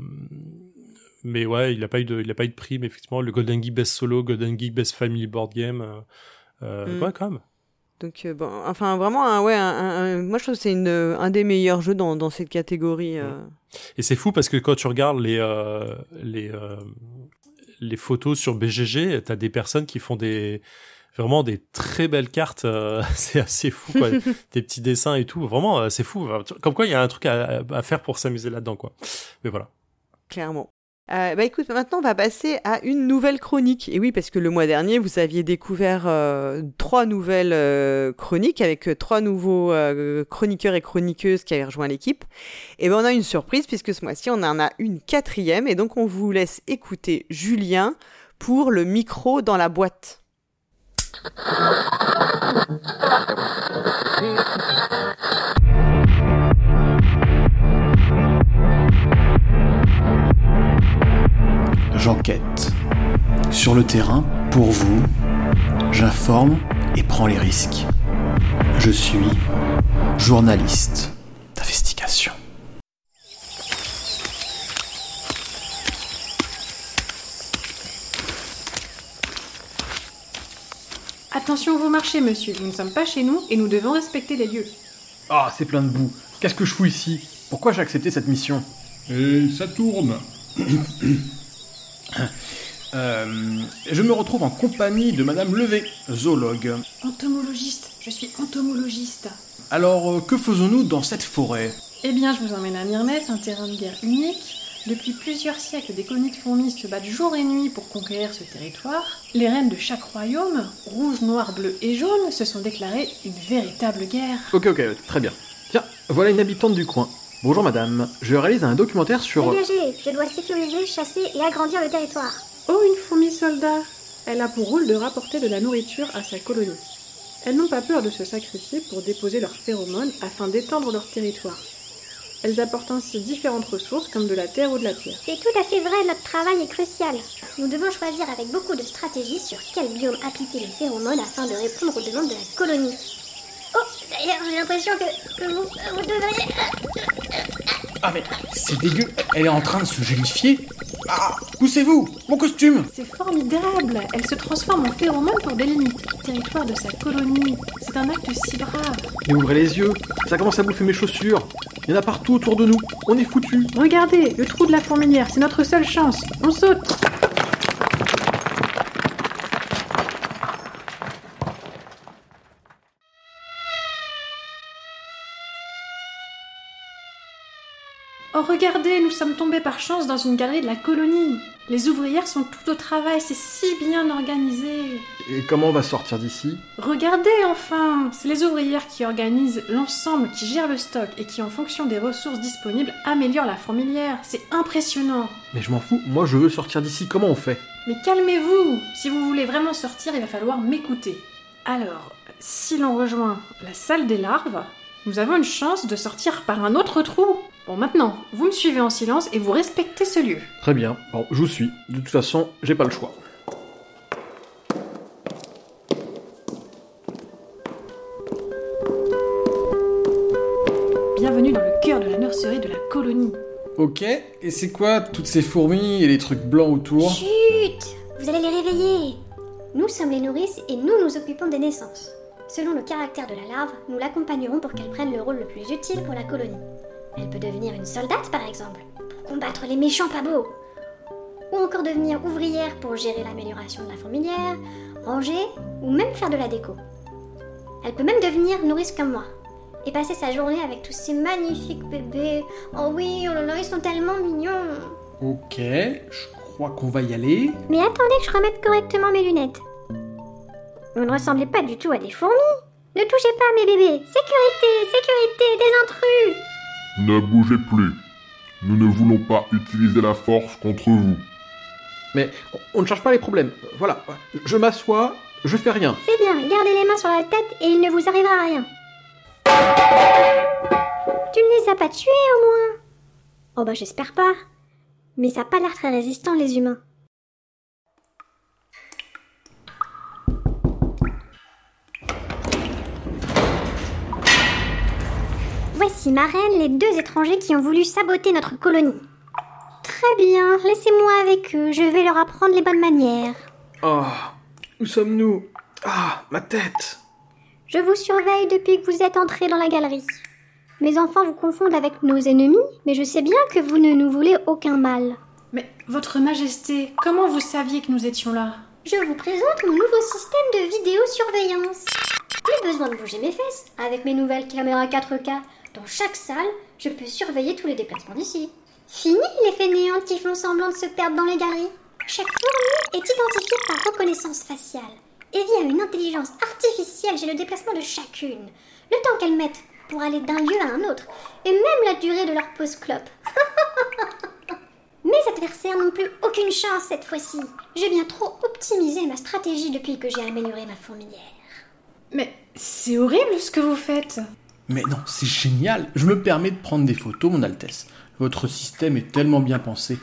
mais ouais, il a pas eu de, il a pas eu de prix. Mais effectivement, le Golden Geek Best Solo, Golden Geek Best Family Board Game. Euh, Mm. Ouais, quand même. Donc, euh, bon, enfin, vraiment, un, ouais, un- un- un- moi je trouve que c'est une, euh, un des meilleurs jeux dans, dans cette catégorie. euh. Et c'est fou parce que quand tu regardes les les les photos sur BGG, t'as des personnes qui font des vraiment des très belles cartes. euh, c'est assez fou, quoi. des petits dessins et tout. Vraiment, euh, c'est fou. Comme quoi, il y a un truc à, à faire pour s'amuser là-dedans, quoi. Mais voilà. Clairement. Euh, bah écoute, maintenant on va passer à une nouvelle chronique. Et oui, parce que le mois dernier, vous aviez découvert euh, trois nouvelles euh, chroniques avec trois nouveaux chroniqueurs et chroniqueuses qui avaient rejoint l'équipe. Et ben on a une surprise puisque ce mois-ci on en a une quatrième et donc on vous laisse écouter Julien pour le micro dans la boîte. J'enquête. Sur le terrain, pour vous, j'informe et prends les risques. Je suis journaliste d'investigation. Attention, vous marchez, monsieur. Nous ne sommes pas chez nous et nous devons respecter les lieux. Ah, c'est plein de boue. Qu'est-ce que je fous ici? Pourquoi j'ai accepté cette mission? Et ça tourne. Euh, Je me retrouve en compagnie de Madame Levé, zoologue. Entomologiste. Je suis entomologiste. Alors, euh, que faisons-nous dans cette forêt? Eh bien, je vous emmène à Myrmès, un terrain de guerre unique. Depuis plusieurs siècles, des colonies de fourmis se battent jour et nuit pour conquérir ce territoire. Les reines de chaque royaume, rouge, noir, bleu et jaune, se sont déclarées une véritable guerre. Ok, ok, très bien. Tiens, voilà une habitante du coin. Bonjour madame, je réalise un documentaire sur... Dégagez, je dois sécuriser, chasser et agrandir le territoire. Oh, une fourmi soldat Elle a pour rôle de rapporter de la nourriture à sa colonie. Elles n'ont pas peur de se sacrifier pour déposer leurs phéromones afin d'étendre leur territoire. Elles apportent ainsi différentes ressources comme de la terre ou de la pierre. C'est tout à fait vrai, notre travail est crucial. Nous devons choisir avec beaucoup de stratégie sur quel biome appliquer les phéromones afin de répondre aux demandes de la colonie. Oh, d'ailleurs, j'ai l'impression que, que vous, vous devriez... Ah mais c'est dégueu, elle est en train de se gélifier. Ah, poussez-vous, mon costume C'est formidable Elle se transforme en phéromone pour délimiter le territoire de sa colonie. C'est un acte si brave. Mais ouvrez les yeux, ça commence à bouffer mes chaussures. Il y en a partout autour de nous, on est foutus. Regardez, le trou de la fourmilière, c'est notre seule chance. On saute Oh regardez, nous sommes tombés par chance dans une galerie de la colonie. Les ouvrières sont toutes au travail, c'est si bien organisé. Et comment on va sortir d'ici? Regardez enfin C'est les ouvrières qui organisent l'ensemble, qui gèrent le stock et qui, en fonction des ressources disponibles, améliorent la fourmilière. C'est impressionnant. Mais je m'en fous, moi je veux sortir d'ici, comment on fait? Mais calmez-vous Si vous voulez vraiment sortir, il va falloir m'écouter. Alors, si l'on rejoint la salle des larves, nous avons une chance de sortir par un autre trou. Bon, maintenant, vous me suivez en silence et vous respectez ce lieu. Très bien, bon, je vous suis. De toute façon, j'ai pas le choix. Bienvenue dans le cœur de la nurserie de la colonie. Ok, et c'est quoi toutes ces fourmis et les trucs blancs autour? Chut Vous allez les réveiller Nous sommes les nourrices et nous nous occupons des naissances. Selon le caractère de la larve, nous l'accompagnerons pour qu'elle prenne le rôle le plus utile pour la colonie. Elle peut devenir une soldate par exemple, pour combattre les méchants pas beaux. Ou encore devenir ouvrière pour gérer l'amélioration de la fourmilière, ranger ou même faire de la déco. Elle peut même devenir nourrice comme moi et passer sa journée avec tous ces magnifiques bébés. Oh oui, oh là là, ils sont tellement mignons. Ok, je crois qu'on va y aller. Mais attendez que je remette correctement mes lunettes. Vous ne ressemblez pas du tout à des fourmis. Ne touchez pas à mes bébés. Sécurité, sécurité, des intrus. Ne bougez plus. Nous ne voulons pas utiliser la force contre vous. Mais on ne cherche pas les problèmes. Voilà, je m'assois, je fais rien. C'est bien, gardez les mains sur la tête et il ne vous arrivera rien. Tu ne les as pas tués au moins Oh bah j'espère pas. Mais ça n'a pas l'air très résistant les humains. Les deux étrangers qui ont voulu saboter notre colonie. Très bien, laissez-moi avec eux, je vais leur apprendre les bonnes manières. Oh, où sommes-nous? Ah, ma tête Je vous surveille depuis que vous êtes entrés dans la galerie. Mes enfants vous confondent avec nos ennemis, mais je sais bien que vous ne nous voulez aucun mal. Mais, Votre Majesté, comment vous saviez que nous étions là? Je vous présente mon nouveau système de vidéosurveillance. Plus besoin de bouger mes fesses. Avec mes nouvelles caméras 4K, dans chaque salle, je peux surveiller tous les déplacements d'ici. Fini les fainéantes qui font semblant de se perdre dans les galeries. Chaque fourmi est identifiée par reconnaissance faciale. Et via une intelligence artificielle, j'ai le déplacement de chacune. Le temps qu'elles mettent pour aller d'un lieu à un autre. Et même la durée de leur pause clope. Mes adversaires n'ont plus aucune chance cette fois-ci. J'ai bien trop optimisé ma stratégie depuis que j'ai amélioré ma fourmilière. Mais c'est horrible ce que vous faites. Mais non, c'est génial. Je me permets de prendre des photos, mon Altesse. Votre système est tellement bien pensé.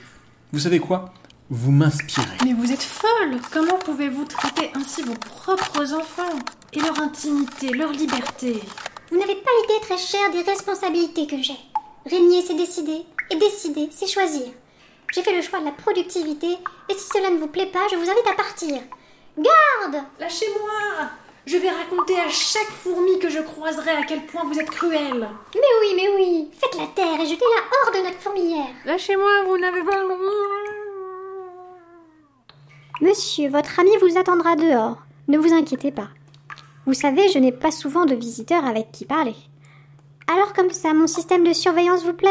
Vous savez quoi? Vous m'inspirez. Mais vous êtes folle Comment pouvez-vous traiter ainsi vos propres enfants Et leur intimité, leur liberté? Vous n'avez pas idée très chère des responsabilités que j'ai. Régner, c'est décider. Et décider, c'est choisir. J'ai fait le choix de la productivité. Et si cela ne vous plaît pas, je vous invite à partir. Garde Lâchez-moi Je vais raconter à chaque fourmi que je croiserai à quel point vous êtes cruel. Mais oui, mais oui Faites la terre et jetez-la hors de notre fourmilière. Lâchez-moi, vous n'avez pas le droit. Monsieur, votre ami vous attendra dehors. Ne vous inquiétez pas. Vous savez, je n'ai pas souvent de visiteurs avec qui parler. Alors comme ça, mon système de surveillance vous plaît?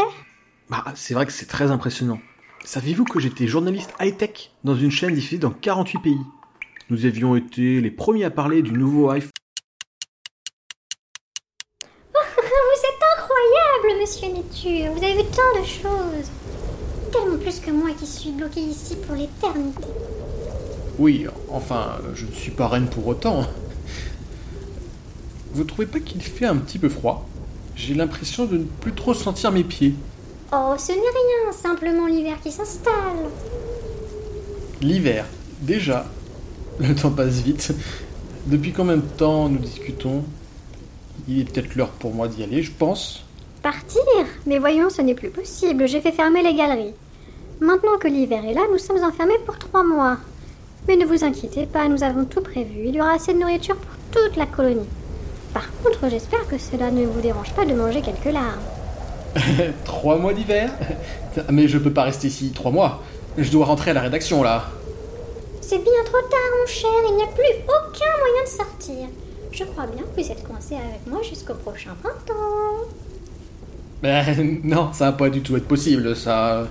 Bah, c'est vrai que c'est très impressionnant. Saviez-vous que j'étais journaliste high-tech dans une chaîne diffusée dans 48 pays? Nous avions été les premiers à parler du nouveau iPhone. Vous êtes incroyable, monsieur Neptune. Vous avez vu tant de choses. Tellement plus que moi qui suis bloqué ici pour l'éternité. Oui, enfin, je ne suis pas reine pour autant. Vous trouvez pas qu'il fait un petit peu froid? J'ai l'impression de ne plus trop sentir mes pieds. Oh, ce n'est rien, simplement l'hiver qui s'installe. L'hiver, déjà. Le temps passe vite. Depuis combien de temps nous discutons? Il est peut-être l'heure pour moi d'y aller, je pense. Partir? Mais voyons, ce n'est plus possible. J'ai fait fermer les galeries. Maintenant que l'hiver est là, nous sommes enfermés pour trois mois. Mais ne vous inquiétez pas, nous avons tout prévu. Il y aura assez de nourriture pour toute la colonie. Par contre, j'espère que cela ne vous dérange pas de manger quelques larmes. trois mois d'hiver? Mais je peux pas rester ici trois mois. Je dois rentrer à la rédaction là. C'est bien trop tard, mon cher. Il n'y a plus aucun moyen de sortir. Je crois bien que vous êtes coincé avec moi jusqu'au prochain printemps. Ben non, ça va pas du tout être possible, ça.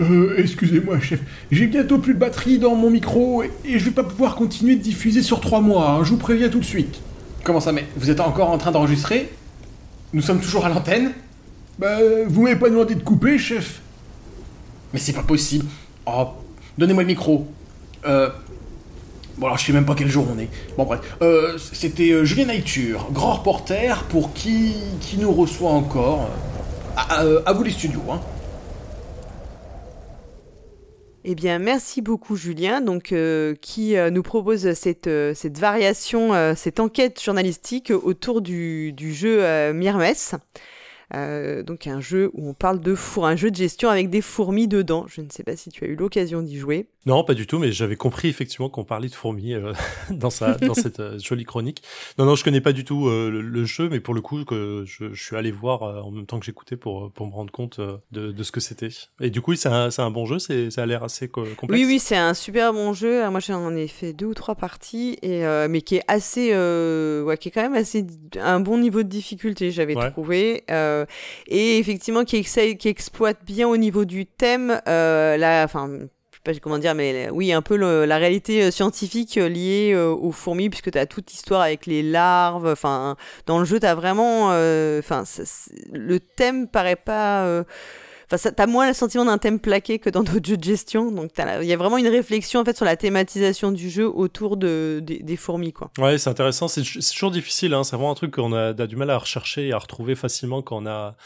Euh, excusez-moi, chef. J'ai bientôt plus de batterie dans mon micro et, et je vais pas pouvoir continuer de diffuser sur trois mois. hein, je vous préviens tout de suite. Comment ça, mais vous êtes encore en train d'enregistrer? Nous sommes toujours à l'antenne? Bah, vous m'avez pas demandé de couper, chef. Mais c'est pas possible. Oh, donnez-moi le micro. Euh. Bon, alors je sais même pas quel jour on est. Bon, bref. Euh, C'était euh, Julien Naïtur, grand reporter, pour qui, qui nous reçoit encore. À, vous les studios, hein. Eh bien, merci beaucoup Julien, donc qui nous propose cette, cette variation, cette enquête journalistique autour du, du jeu Myrmes. Euh, donc un jeu où on parle de four, un jeu de gestion avec des fourmis dedans. Je ne sais pas si tu as eu l'occasion d'y jouer. Non, pas du tout, mais j'avais compris effectivement qu'on parlait de fourmis euh, dans, sa, dans cette euh, jolie chronique. Non, non, je connais pas du tout le, le jeu, mais pour le coup, que je, je suis allé voir en même temps que j'écoutais pour, pour me rendre compte de, de ce que c'était. Et du coup, c'est un, un bon jeu, ça a l'air assez co- complexe. Oui, oui, c'est un super bon jeu. Alors, moi, j'en ai fait deux ou trois parties, et, mais qui est assez, ouais, qui est quand même assez un bon niveau de difficulté, j'avais Ouais. trouvé, euh, et effectivement qui, exploite bien au niveau du thème, euh, la, enfin. Pas comment dire, mais oui, un peu la réalité euh, scientifique euh, liée euh, aux fourmis, puisque tu as toute l'histoire avec les larves. Enfin, dans le jeu, tu as vraiment. euh, Enfin, le thème paraît pas. euh, T'as moins le sentiment d'un thème plaqué que dans d'autres jeux de gestion. Donc, il y a vraiment une réflexion en fait sur la thématisation du jeu autour de, des, fourmis, quoi. Ouais, c'est intéressant. C'est toujours difficile. Hein. C'est vraiment un truc qu'on a, du mal à rechercher et à retrouver facilement quand on a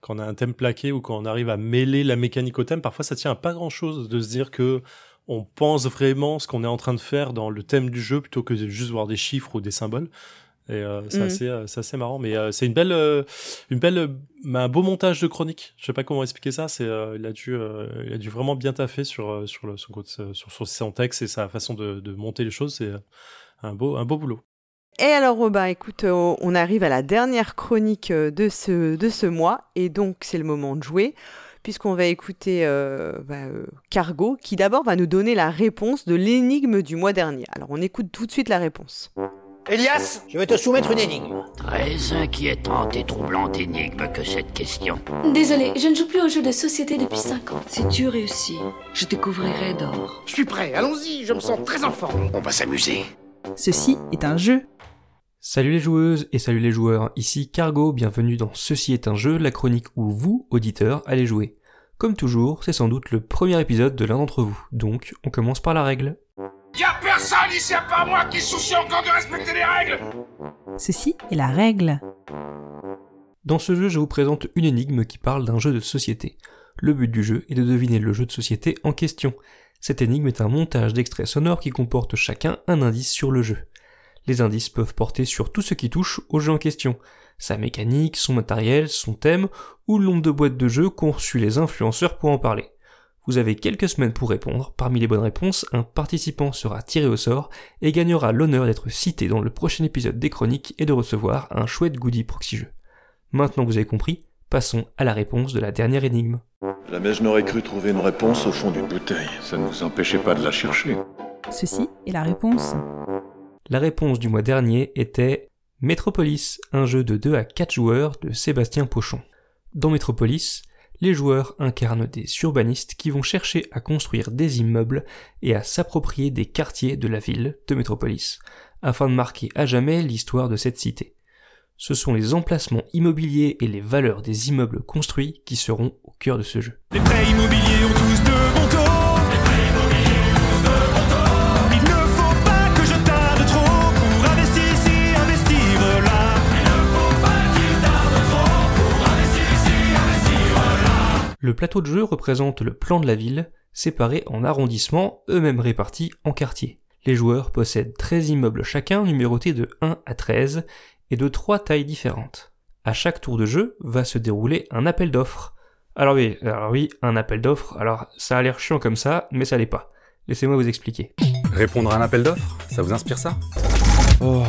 quand on a un thème plaqué ou quand on arrive à mêler la mécanique au thème. Parfois, ça tient à pas grand chose de se dire que on pense vraiment ce qu'on est en train de faire dans le thème du jeu plutôt que juste voir des chiffres ou des symboles. Et euh, c'est assez, euh, c'est assez marrant. Mais euh, c'est une belle, euh, une belle, mais un beau montage de chronique. Je sais pas comment expliquer ça. C'est, il a dû, il a dû vraiment bien taffer sur sur le son, côté- sur, sur son texte et sa façon de, de monter les choses. C'est un beau, un beau boulot. Et alors, bah, écoute, on arrive à la dernière chronique de ce, de ce mois, et donc c'est le moment de jouer, puisqu'on va écouter euh, bah, euh, Cargo, qui d'abord va nous donner la réponse de l'énigme du mois dernier. Alors, on écoute tout de suite la réponse. Elias, je vais te soumettre une énigme. Très inquiétante et troublante énigme que cette question. Désolé, je ne joue plus aux jeux de société depuis 5 ans. Si tu réussis, je te couvrirai d'or. Je suis prêt, allons-y, je me sens très en forme. On va s'amuser. Ceci est un jeu. Salut les joueuses et salut les joueurs, ici Cargo, bienvenue dans Ceci est un jeu, la chronique où vous, auditeurs, allez jouer. Comme toujours, c'est sans doute le premier épisode de l'un d'entre vous, donc on commence par la règle. Y'a personne ici à part moi qui soucie encore de respecter les règles Ceci est la règle. Dans ce jeu, je vous présente une énigme qui parle d'un jeu de société. Le but du jeu est de deviner le jeu de société en question. Cette énigme est un montage d'extraits sonores qui comporte chacun un indice sur le jeu. Les indices peuvent porter sur tout ce qui touche au jeu en question, sa mécanique, son matériel, son thème, ou le nombre de boîtes de jeu qu'ont reçu les influenceurs pour en parler. Vous avez quelques semaines pour répondre. Parmi les bonnes réponses, un participant sera tiré au sort et gagnera l'honneur d'être cité dans le prochain épisode des chroniques et de recevoir un chouette goodie proxy jeu. Maintenant que vous avez compris, passons à la réponse de la dernière énigme. Jamais je n'aurais cru trouver une réponse au fond d'une bouteille. Ça ne vous empêchait pas de la chercher. Ceci est la réponse. La réponse du mois dernier était Metropolis, un jeu de 2 à 4 joueurs de Sébastien Pochon. Dans Metropolis, les joueurs incarnent des urbanistes qui vont chercher à construire des immeubles et à s'approprier des quartiers de la ville de Metropolis, afin de marquer à jamais l'histoire de cette cité. Ce sont les emplacements immobiliers et les valeurs des immeubles construits qui seront au cœur de ce jeu. Le plateau de jeu représente le plan de la ville, séparé en arrondissements, eux-mêmes répartis en quartiers. Les joueurs possèdent 13 immeubles chacun, numérotés de 1 à 13, et de 3 tailles différentes. À chaque tour de jeu va se dérouler un appel d'offres. Alors oui, alors oui, un appel d'offres, alors ça a l'air chiant comme ça, mais ça l'est pas. Laissez-moi vous expliquer. Répondre à un appel d'offres, ça vous inspire ça? Oh,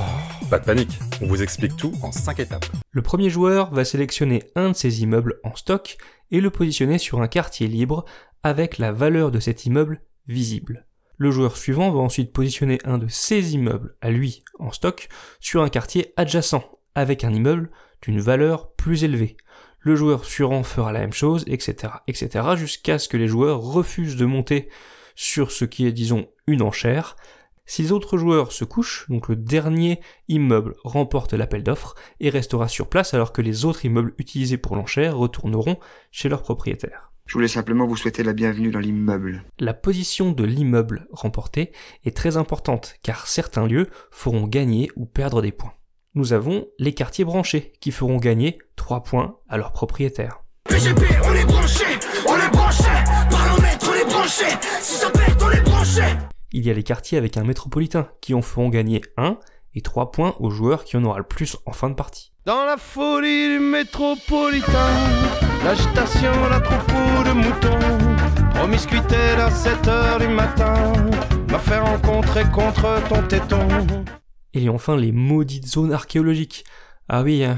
pas de panique, on vous explique tout en 5 étapes. Le premier joueur va sélectionner un de ses immeubles en stock et le positionner sur un quartier libre avec la valeur de cet immeuble visible. Le joueur suivant va ensuite positionner un de ses immeubles à lui en stock sur un quartier adjacent avec un immeuble d'une valeur plus élevée. Le joueur suivant fera la même chose, etc., etc., jusqu'à ce que les joueurs refusent de monter sur ce qui est, disons, une enchère. Si les autres joueurs se couchent, donc le dernier immeuble remporte l'appel d'offres et restera sur place alors que les autres immeubles utilisés pour l'enchère retourneront chez leur propriétaire. Je voulais simplement vous souhaiter la bienvenue dans l'immeuble. La position de l'immeuble remporté est très importante car certains lieux feront gagner ou perdre des points. Nous avons les quartiers branchés qui feront gagner 3 points à leur propriétaire. PGP, on est branché, on est branché, parlomètre, on est branché, si ça pète, on est branché. Il y a les quartiers avec un métropolitain qui en feront gagner 1 et 3 points aux joueurs qui en aura le plus en fin de partie. Dans la folie du métropolitain, l'agitation, la troupeau de moutons, promiscuité à 7 heures du matin, m'a fait rencontrer contre ton téton. Et enfin les maudites zones archéologiques. Ah oui, hein,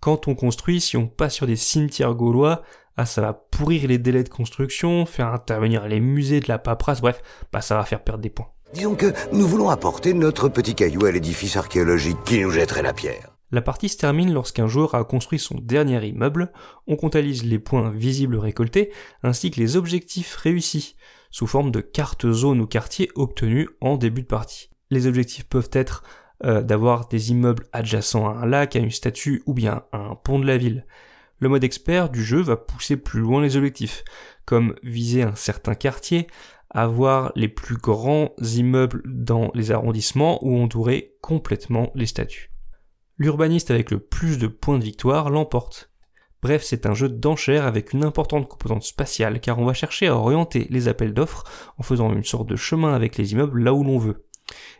quand on construit, si on passe sur des cimetières gaulois, ah ça va pourrir les délais de construction, faire intervenir les musées de la paperasse, bref, bah ça va faire perdre des points. Disons que nous voulons apporter notre petit caillou à l'édifice archéologique qui nous jetterait la pierre. La partie se termine lorsqu'un joueur a construit son dernier immeuble, on comptabilise les points visibles récoltés ainsi que les objectifs réussis, sous forme de cartes zones ou quartiers obtenus en début de partie. Les objectifs peuvent être euh, d'avoir des immeubles adjacents à un lac, à une statue ou bien à un pont de la ville. Le mode expert du jeu va pousser plus loin les objectifs, comme viser un certain quartier, avoir les plus grands immeubles dans les arrondissements ou entourer complètement les statues. L'urbaniste avec le plus de points de victoire l'emporte. Bref, c'est un jeu d'enchères avec une importante composante spatiale car on va chercher à orienter les appels d'offres en faisant une sorte de chemin avec les immeubles là où l'on veut.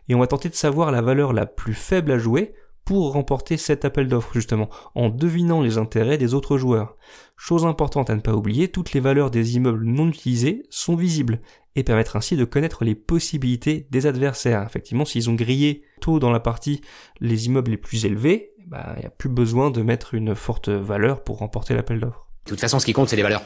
Et on va tenter de savoir la valeur la plus faible à jouer pour remporter cet appel d'offres justement, en devinant les intérêts des autres joueurs. Chose importante à ne pas oublier, toutes les valeurs des immeubles non utilisés sont visibles, et permettent ainsi de connaître les possibilités des adversaires. Effectivement, s'ils ont grillé tôt dans la partie les immeubles les plus élevés, bah, il n'y a plus besoin de mettre une forte valeur pour remporter l'appel d'offres. De toute façon, ce qui compte, c'est les valeurs.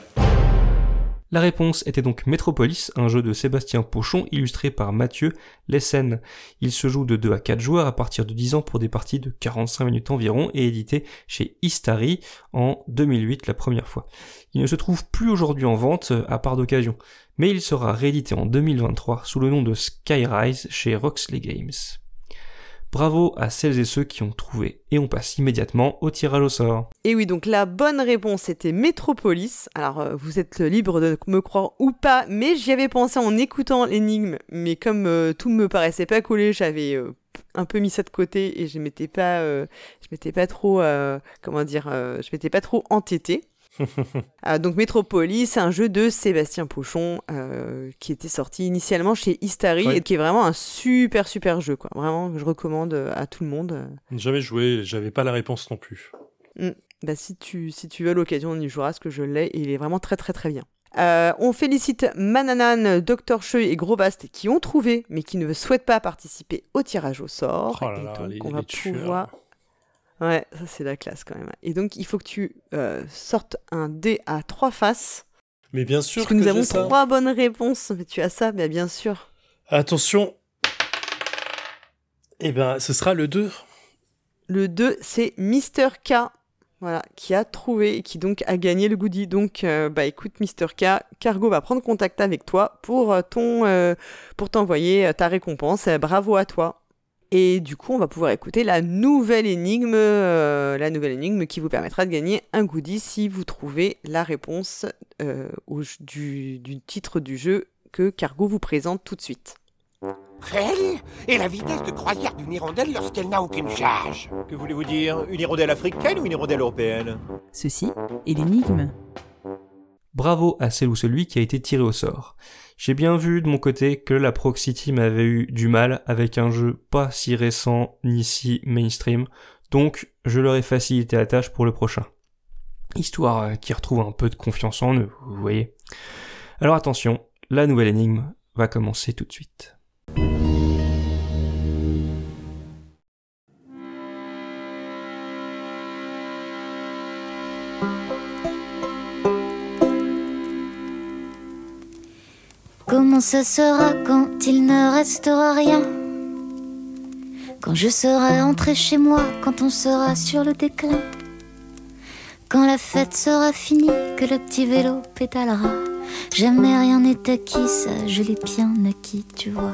La réponse était donc Metropolis, un jeu de Sébastien Pochon illustré par Mathieu Lessen. Il se joue de 2 à 4 joueurs à partir de 10 ans pour des parties de 45 minutes environ et édité chez Istari en 2008 la première fois. Il ne se trouve plus aujourd'hui en vente à part d'occasion, mais il sera réédité en 2023 sous le nom de Skyrise chez Roxley Games. Bravo à celles et ceux qui ont trouvé. Et on passe immédiatement au tirage au sort. Et oui, donc la bonne réponse était Métropolis. Alors euh, vous êtes libre de me croire ou pas, mais j'y avais pensé en écoutant l'énigme. Mais comme euh, tout me paraissait pas collé, j'avais euh, un peu mis ça de côté et je m'étais pas, je m'étais pas trop, comment dire, je m'étais pas trop entêté. Ah, donc Metropolis, c'est un jeu de Sébastien Pochon euh, qui était sorti initialement chez Istari et qui est vraiment un super super jeu quoi. Vraiment, je recommande euh, à tout le monde. Jamais joué, j'avais pas la réponse non plus. Mm. Bah, si tu si tu as l'occasion, on y jouera, parce que je l'ai et il est vraiment très très très bien. Euh, on félicite Mananan, Dr. Cheu et Grosbast qui ont trouvé mais qui ne souhaitent pas participer au tirage au sort. Oh là Et là, donc, les- on va pouvoir. Ouais, ça c'est la classe quand même. Et donc il faut que tu euh, sortes un dé à trois faces. Mais bien sûr Parce que nous avons ça. trois bonnes réponses. Mais tu as ça, bien sûr. Attention. Eh ben, ce sera le 2. Le 2, c'est Mister K. Voilà, qui a trouvé et qui donc a gagné le goodie. Donc, euh, bah écoute, Mister K, Cargo va prendre contact avec toi pour euh, ton, euh, pour t'envoyer ta récompense. Bravo à toi. Et du coup, on va pouvoir écouter la nouvelle énigme, euh, la nouvelle énigme qui vous permettra de gagner un goodie si vous trouvez la réponse euh, au- du, du titre du jeu que Cargo vous présente tout de suite. Quelle est la vitesse de croisière d'une hirondelle lorsqu'elle n'a aucune charge Que voulez-vous dire? Une hirondelle africaine ou une hirondelle européenne? Ceci est l'énigme. Bravo à celle ou celui qui a été tiré au sort. J'ai bien vu de mon côté que la Proxy Team avait eu du mal avec un jeu pas si récent ni si mainstream, donc je leur ai facilité la tâche pour le prochain. Histoire euh, qu'ils retrouvent un peu de confiance en eux, vous voyez. Alors attention, la nouvelle énigme va commencer tout de suite. Comment ça sera quand il ne restera rien Quand je serai entré chez moi, quand on sera sur le déclin Quand la fête sera finie, que le petit vélo pétalera. Jamais rien n'est acquis, ça je l'ai bien acquis, tu vois.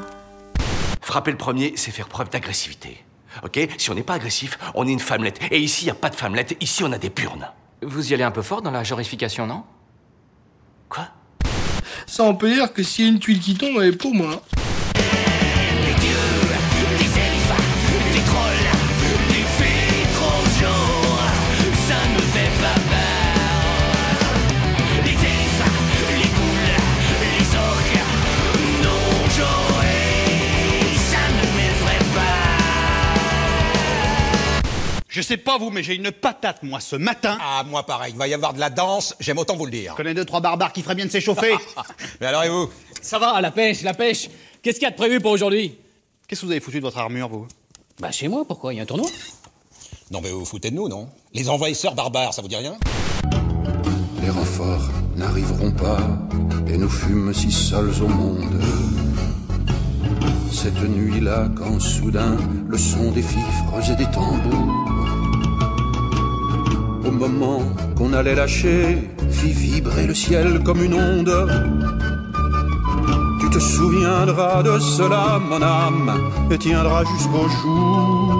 Frapper le premier, c'est faire preuve d'agressivité. Ok? Si on n'est pas agressif, on est une femmelette. Et ici, il n'y a pas de femmelette, ici, on a des purnes. Vous y allez un peu fort dans la genrification, non? Ça, on peut dire que s'il y a une tuile qui tombe, elle est pour moi. Je sais pas vous, mais j'ai une patate, moi, ce matin. Ah, moi pareil, il va y avoir de la danse, j'aime autant vous le dire. Je connais deux, trois barbares qui feraient bien de s'échauffer. Mais alors et vous? Ça va, la pêche, la pêche. Qu'est-ce qu'il y a de prévu pour aujourd'hui? Qu'est-ce que vous avez foutu de votre armure, vous? Bah chez moi, pourquoi? Il y a un tournoi? Non mais vous vous foutez de nous, non? Les envahisseurs barbares, ça vous dit rien? Les renforts n'arriveront pas, et nous fûmes si seuls au monde. Cette nuit-là, quand soudain le son des fifres et des tambours, au moment qu'on allait lâcher, fit vibrer le ciel comme une onde. Tu te souviendras de cela, mon âme, et tiendras jusqu'au jour.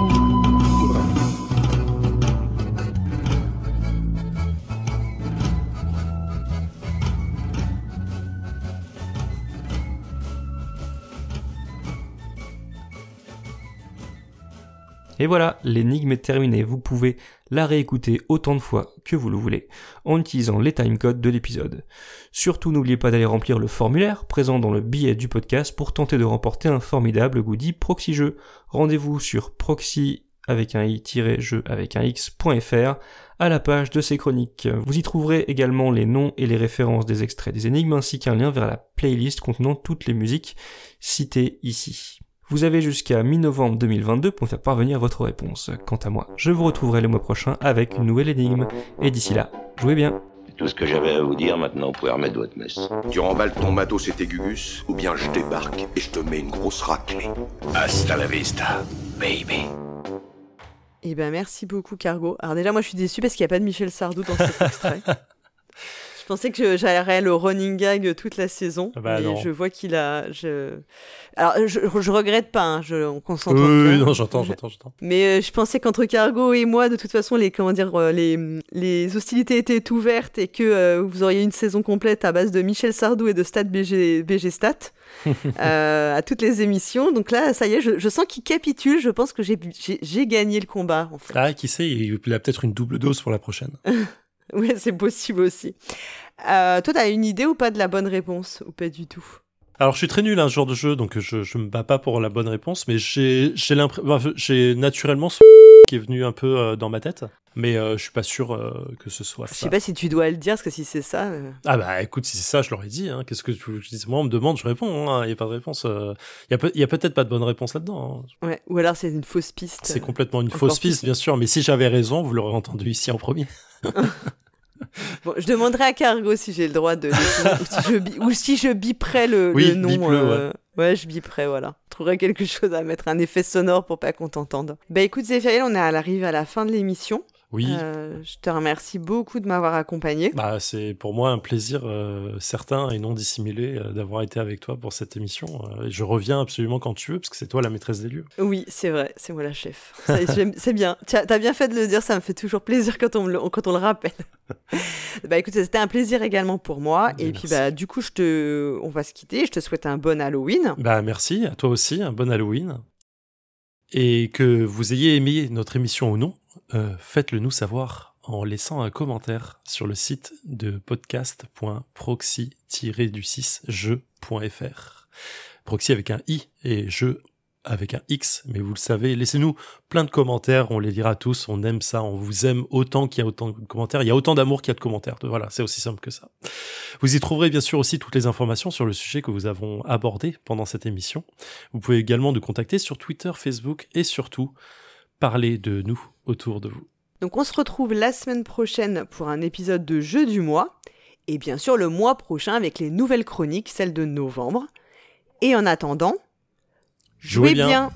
Et voilà, l'énigme est terminée. Vous pouvez la réécouter autant de fois que vous le voulez en utilisant les timecodes de l'épisode. Surtout n'oubliez pas d'aller remplir le formulaire présent dans le billet du podcast pour tenter de remporter un formidable goodie proxy jeu. Rendez-vous sur proxy avec un i-jeu avec un x.fr à la page de ces chroniques. Vous y trouverez également les noms et les références des extraits des énigmes ainsi qu'un lien vers la playlist contenant toutes les musiques citées ici. Vous avez jusqu'à mi-novembre 2022 pour faire parvenir votre réponse. Quant à moi, je vous retrouverai le mois prochain avec une nouvelle énigme. Et d'ici là, jouez bien. C'est tout ce que j'avais à vous dire, maintenant vous pouvez remettre votre messe. Tu remballes ton matos et tes gugus, ou bien je débarque et je te mets une grosse raclée. Hasta la vista, baby. Eh ben merci beaucoup Cargo. Alors déjà moi je suis déçue parce qu'il n'y a pas de Michel Sardou dans cet extrait. Je pensais que j'aurais le running gag toute la saison, Ah bah mais non. je vois qu'il a. Je... Alors je, je regrette pas, hein, je, on qu'on s'entende Oui, non, j'entends, j'entends, j'entends. Mais euh, je pensais qu'entre Cargo et moi, de toute façon, les comment dire, euh, les, les hostilités étaient ouvertes et que euh, vous auriez une saison complète à base de Michel Sardou et de Stat BG, BG Stat euh, à toutes les émissions. Donc là, ça y est, je, je sens qu'il capitule. Je pense que j'ai- gagné le combat. En fait. Ah, qui sait, il a peut-être une double dose pour la prochaine. ouais, c'est possible aussi. Euh, toi, t'as une idée ou pas de la bonne réponse ou pas du tout? Alors, je suis très nul à ce genre de jeu, donc je, je me bats pas pour la bonne réponse, mais j'ai l'impression, enfin, j'ai naturellement ce qui est venu un peu euh, dans ma tête, mais euh, je suis pas sûr euh, que ce soit Je ça. sais pas si tu dois le dire, parce que si c'est ça. euh, Ah bah écoute, si c'est ça, je l'aurais dit. Hein. Qu'est-ce que tu veux que je dise? Moi, on me demande, je réponds. hein. Il n'y a pas de réponse. euh. Il y a, peut-être pas de bonne réponse là-dedans. hein. Ouais, ou alors c'est une fausse piste. C'est euh, complètement une fausse piste, bien sûr. Mais si j'avais raison, vous l'aurez entendu ici en premier. Bon, je demanderai à Cargo si j'ai le droit de. ou, si je, bi- ou si je le, Oui, le nom. euh, ouais. je biperais, voilà. Je trouverais quelque chose à mettre, un effet sonore pour pas qu'on t'entende. Bah écoute, Zéphiriel, on est à l'arrivée à la fin de l'émission. Oui. Euh, je te remercie beaucoup de m'avoir accompagné. Bah, c'est pour moi un plaisir euh, certain et non dissimulé euh, d'avoir été avec toi pour cette émission. Je reviens absolument quand tu veux, parce que c'est toi la maîtresse des lieux. Oui, c'est vrai, c'est moi la chef. C'est bien. Tu as t'as bien fait de le dire, ça me fait toujours plaisir quand on, me le, quand on le rappelle. bah écoute, c'était un plaisir également pour moi. Et puis bah du coup, je te, on va se quitter. Je te souhaite un bon Halloween. Bah merci, à toi aussi, un bon Halloween. Et que vous ayez aimé notre émission ou non, euh, faites-le nous savoir en laissant un commentaire sur le site de podcast.proxy-du6jeu.fr. Proxy avec un i et jeu avec un X, mais vous le savez, laissez-nous plein de commentaires, on les lira tous, on aime ça, on vous aime autant qu'il y a autant de commentaires, il y a autant d'amour qu'il y a de commentaires, voilà, c'est aussi simple que ça. Vous y trouverez bien sûr aussi toutes les informations sur le sujet que vous avons abordé pendant cette émission. Vous pouvez également nous contacter sur Twitter, Facebook et surtout parler de nous autour de vous. Donc on se retrouve la semaine prochaine pour un épisode de Jeu du mois. Et bien sûr le mois prochain avec les nouvelles chroniques, celles de novembre. Et en attendant, Jouez jouez bien. bien.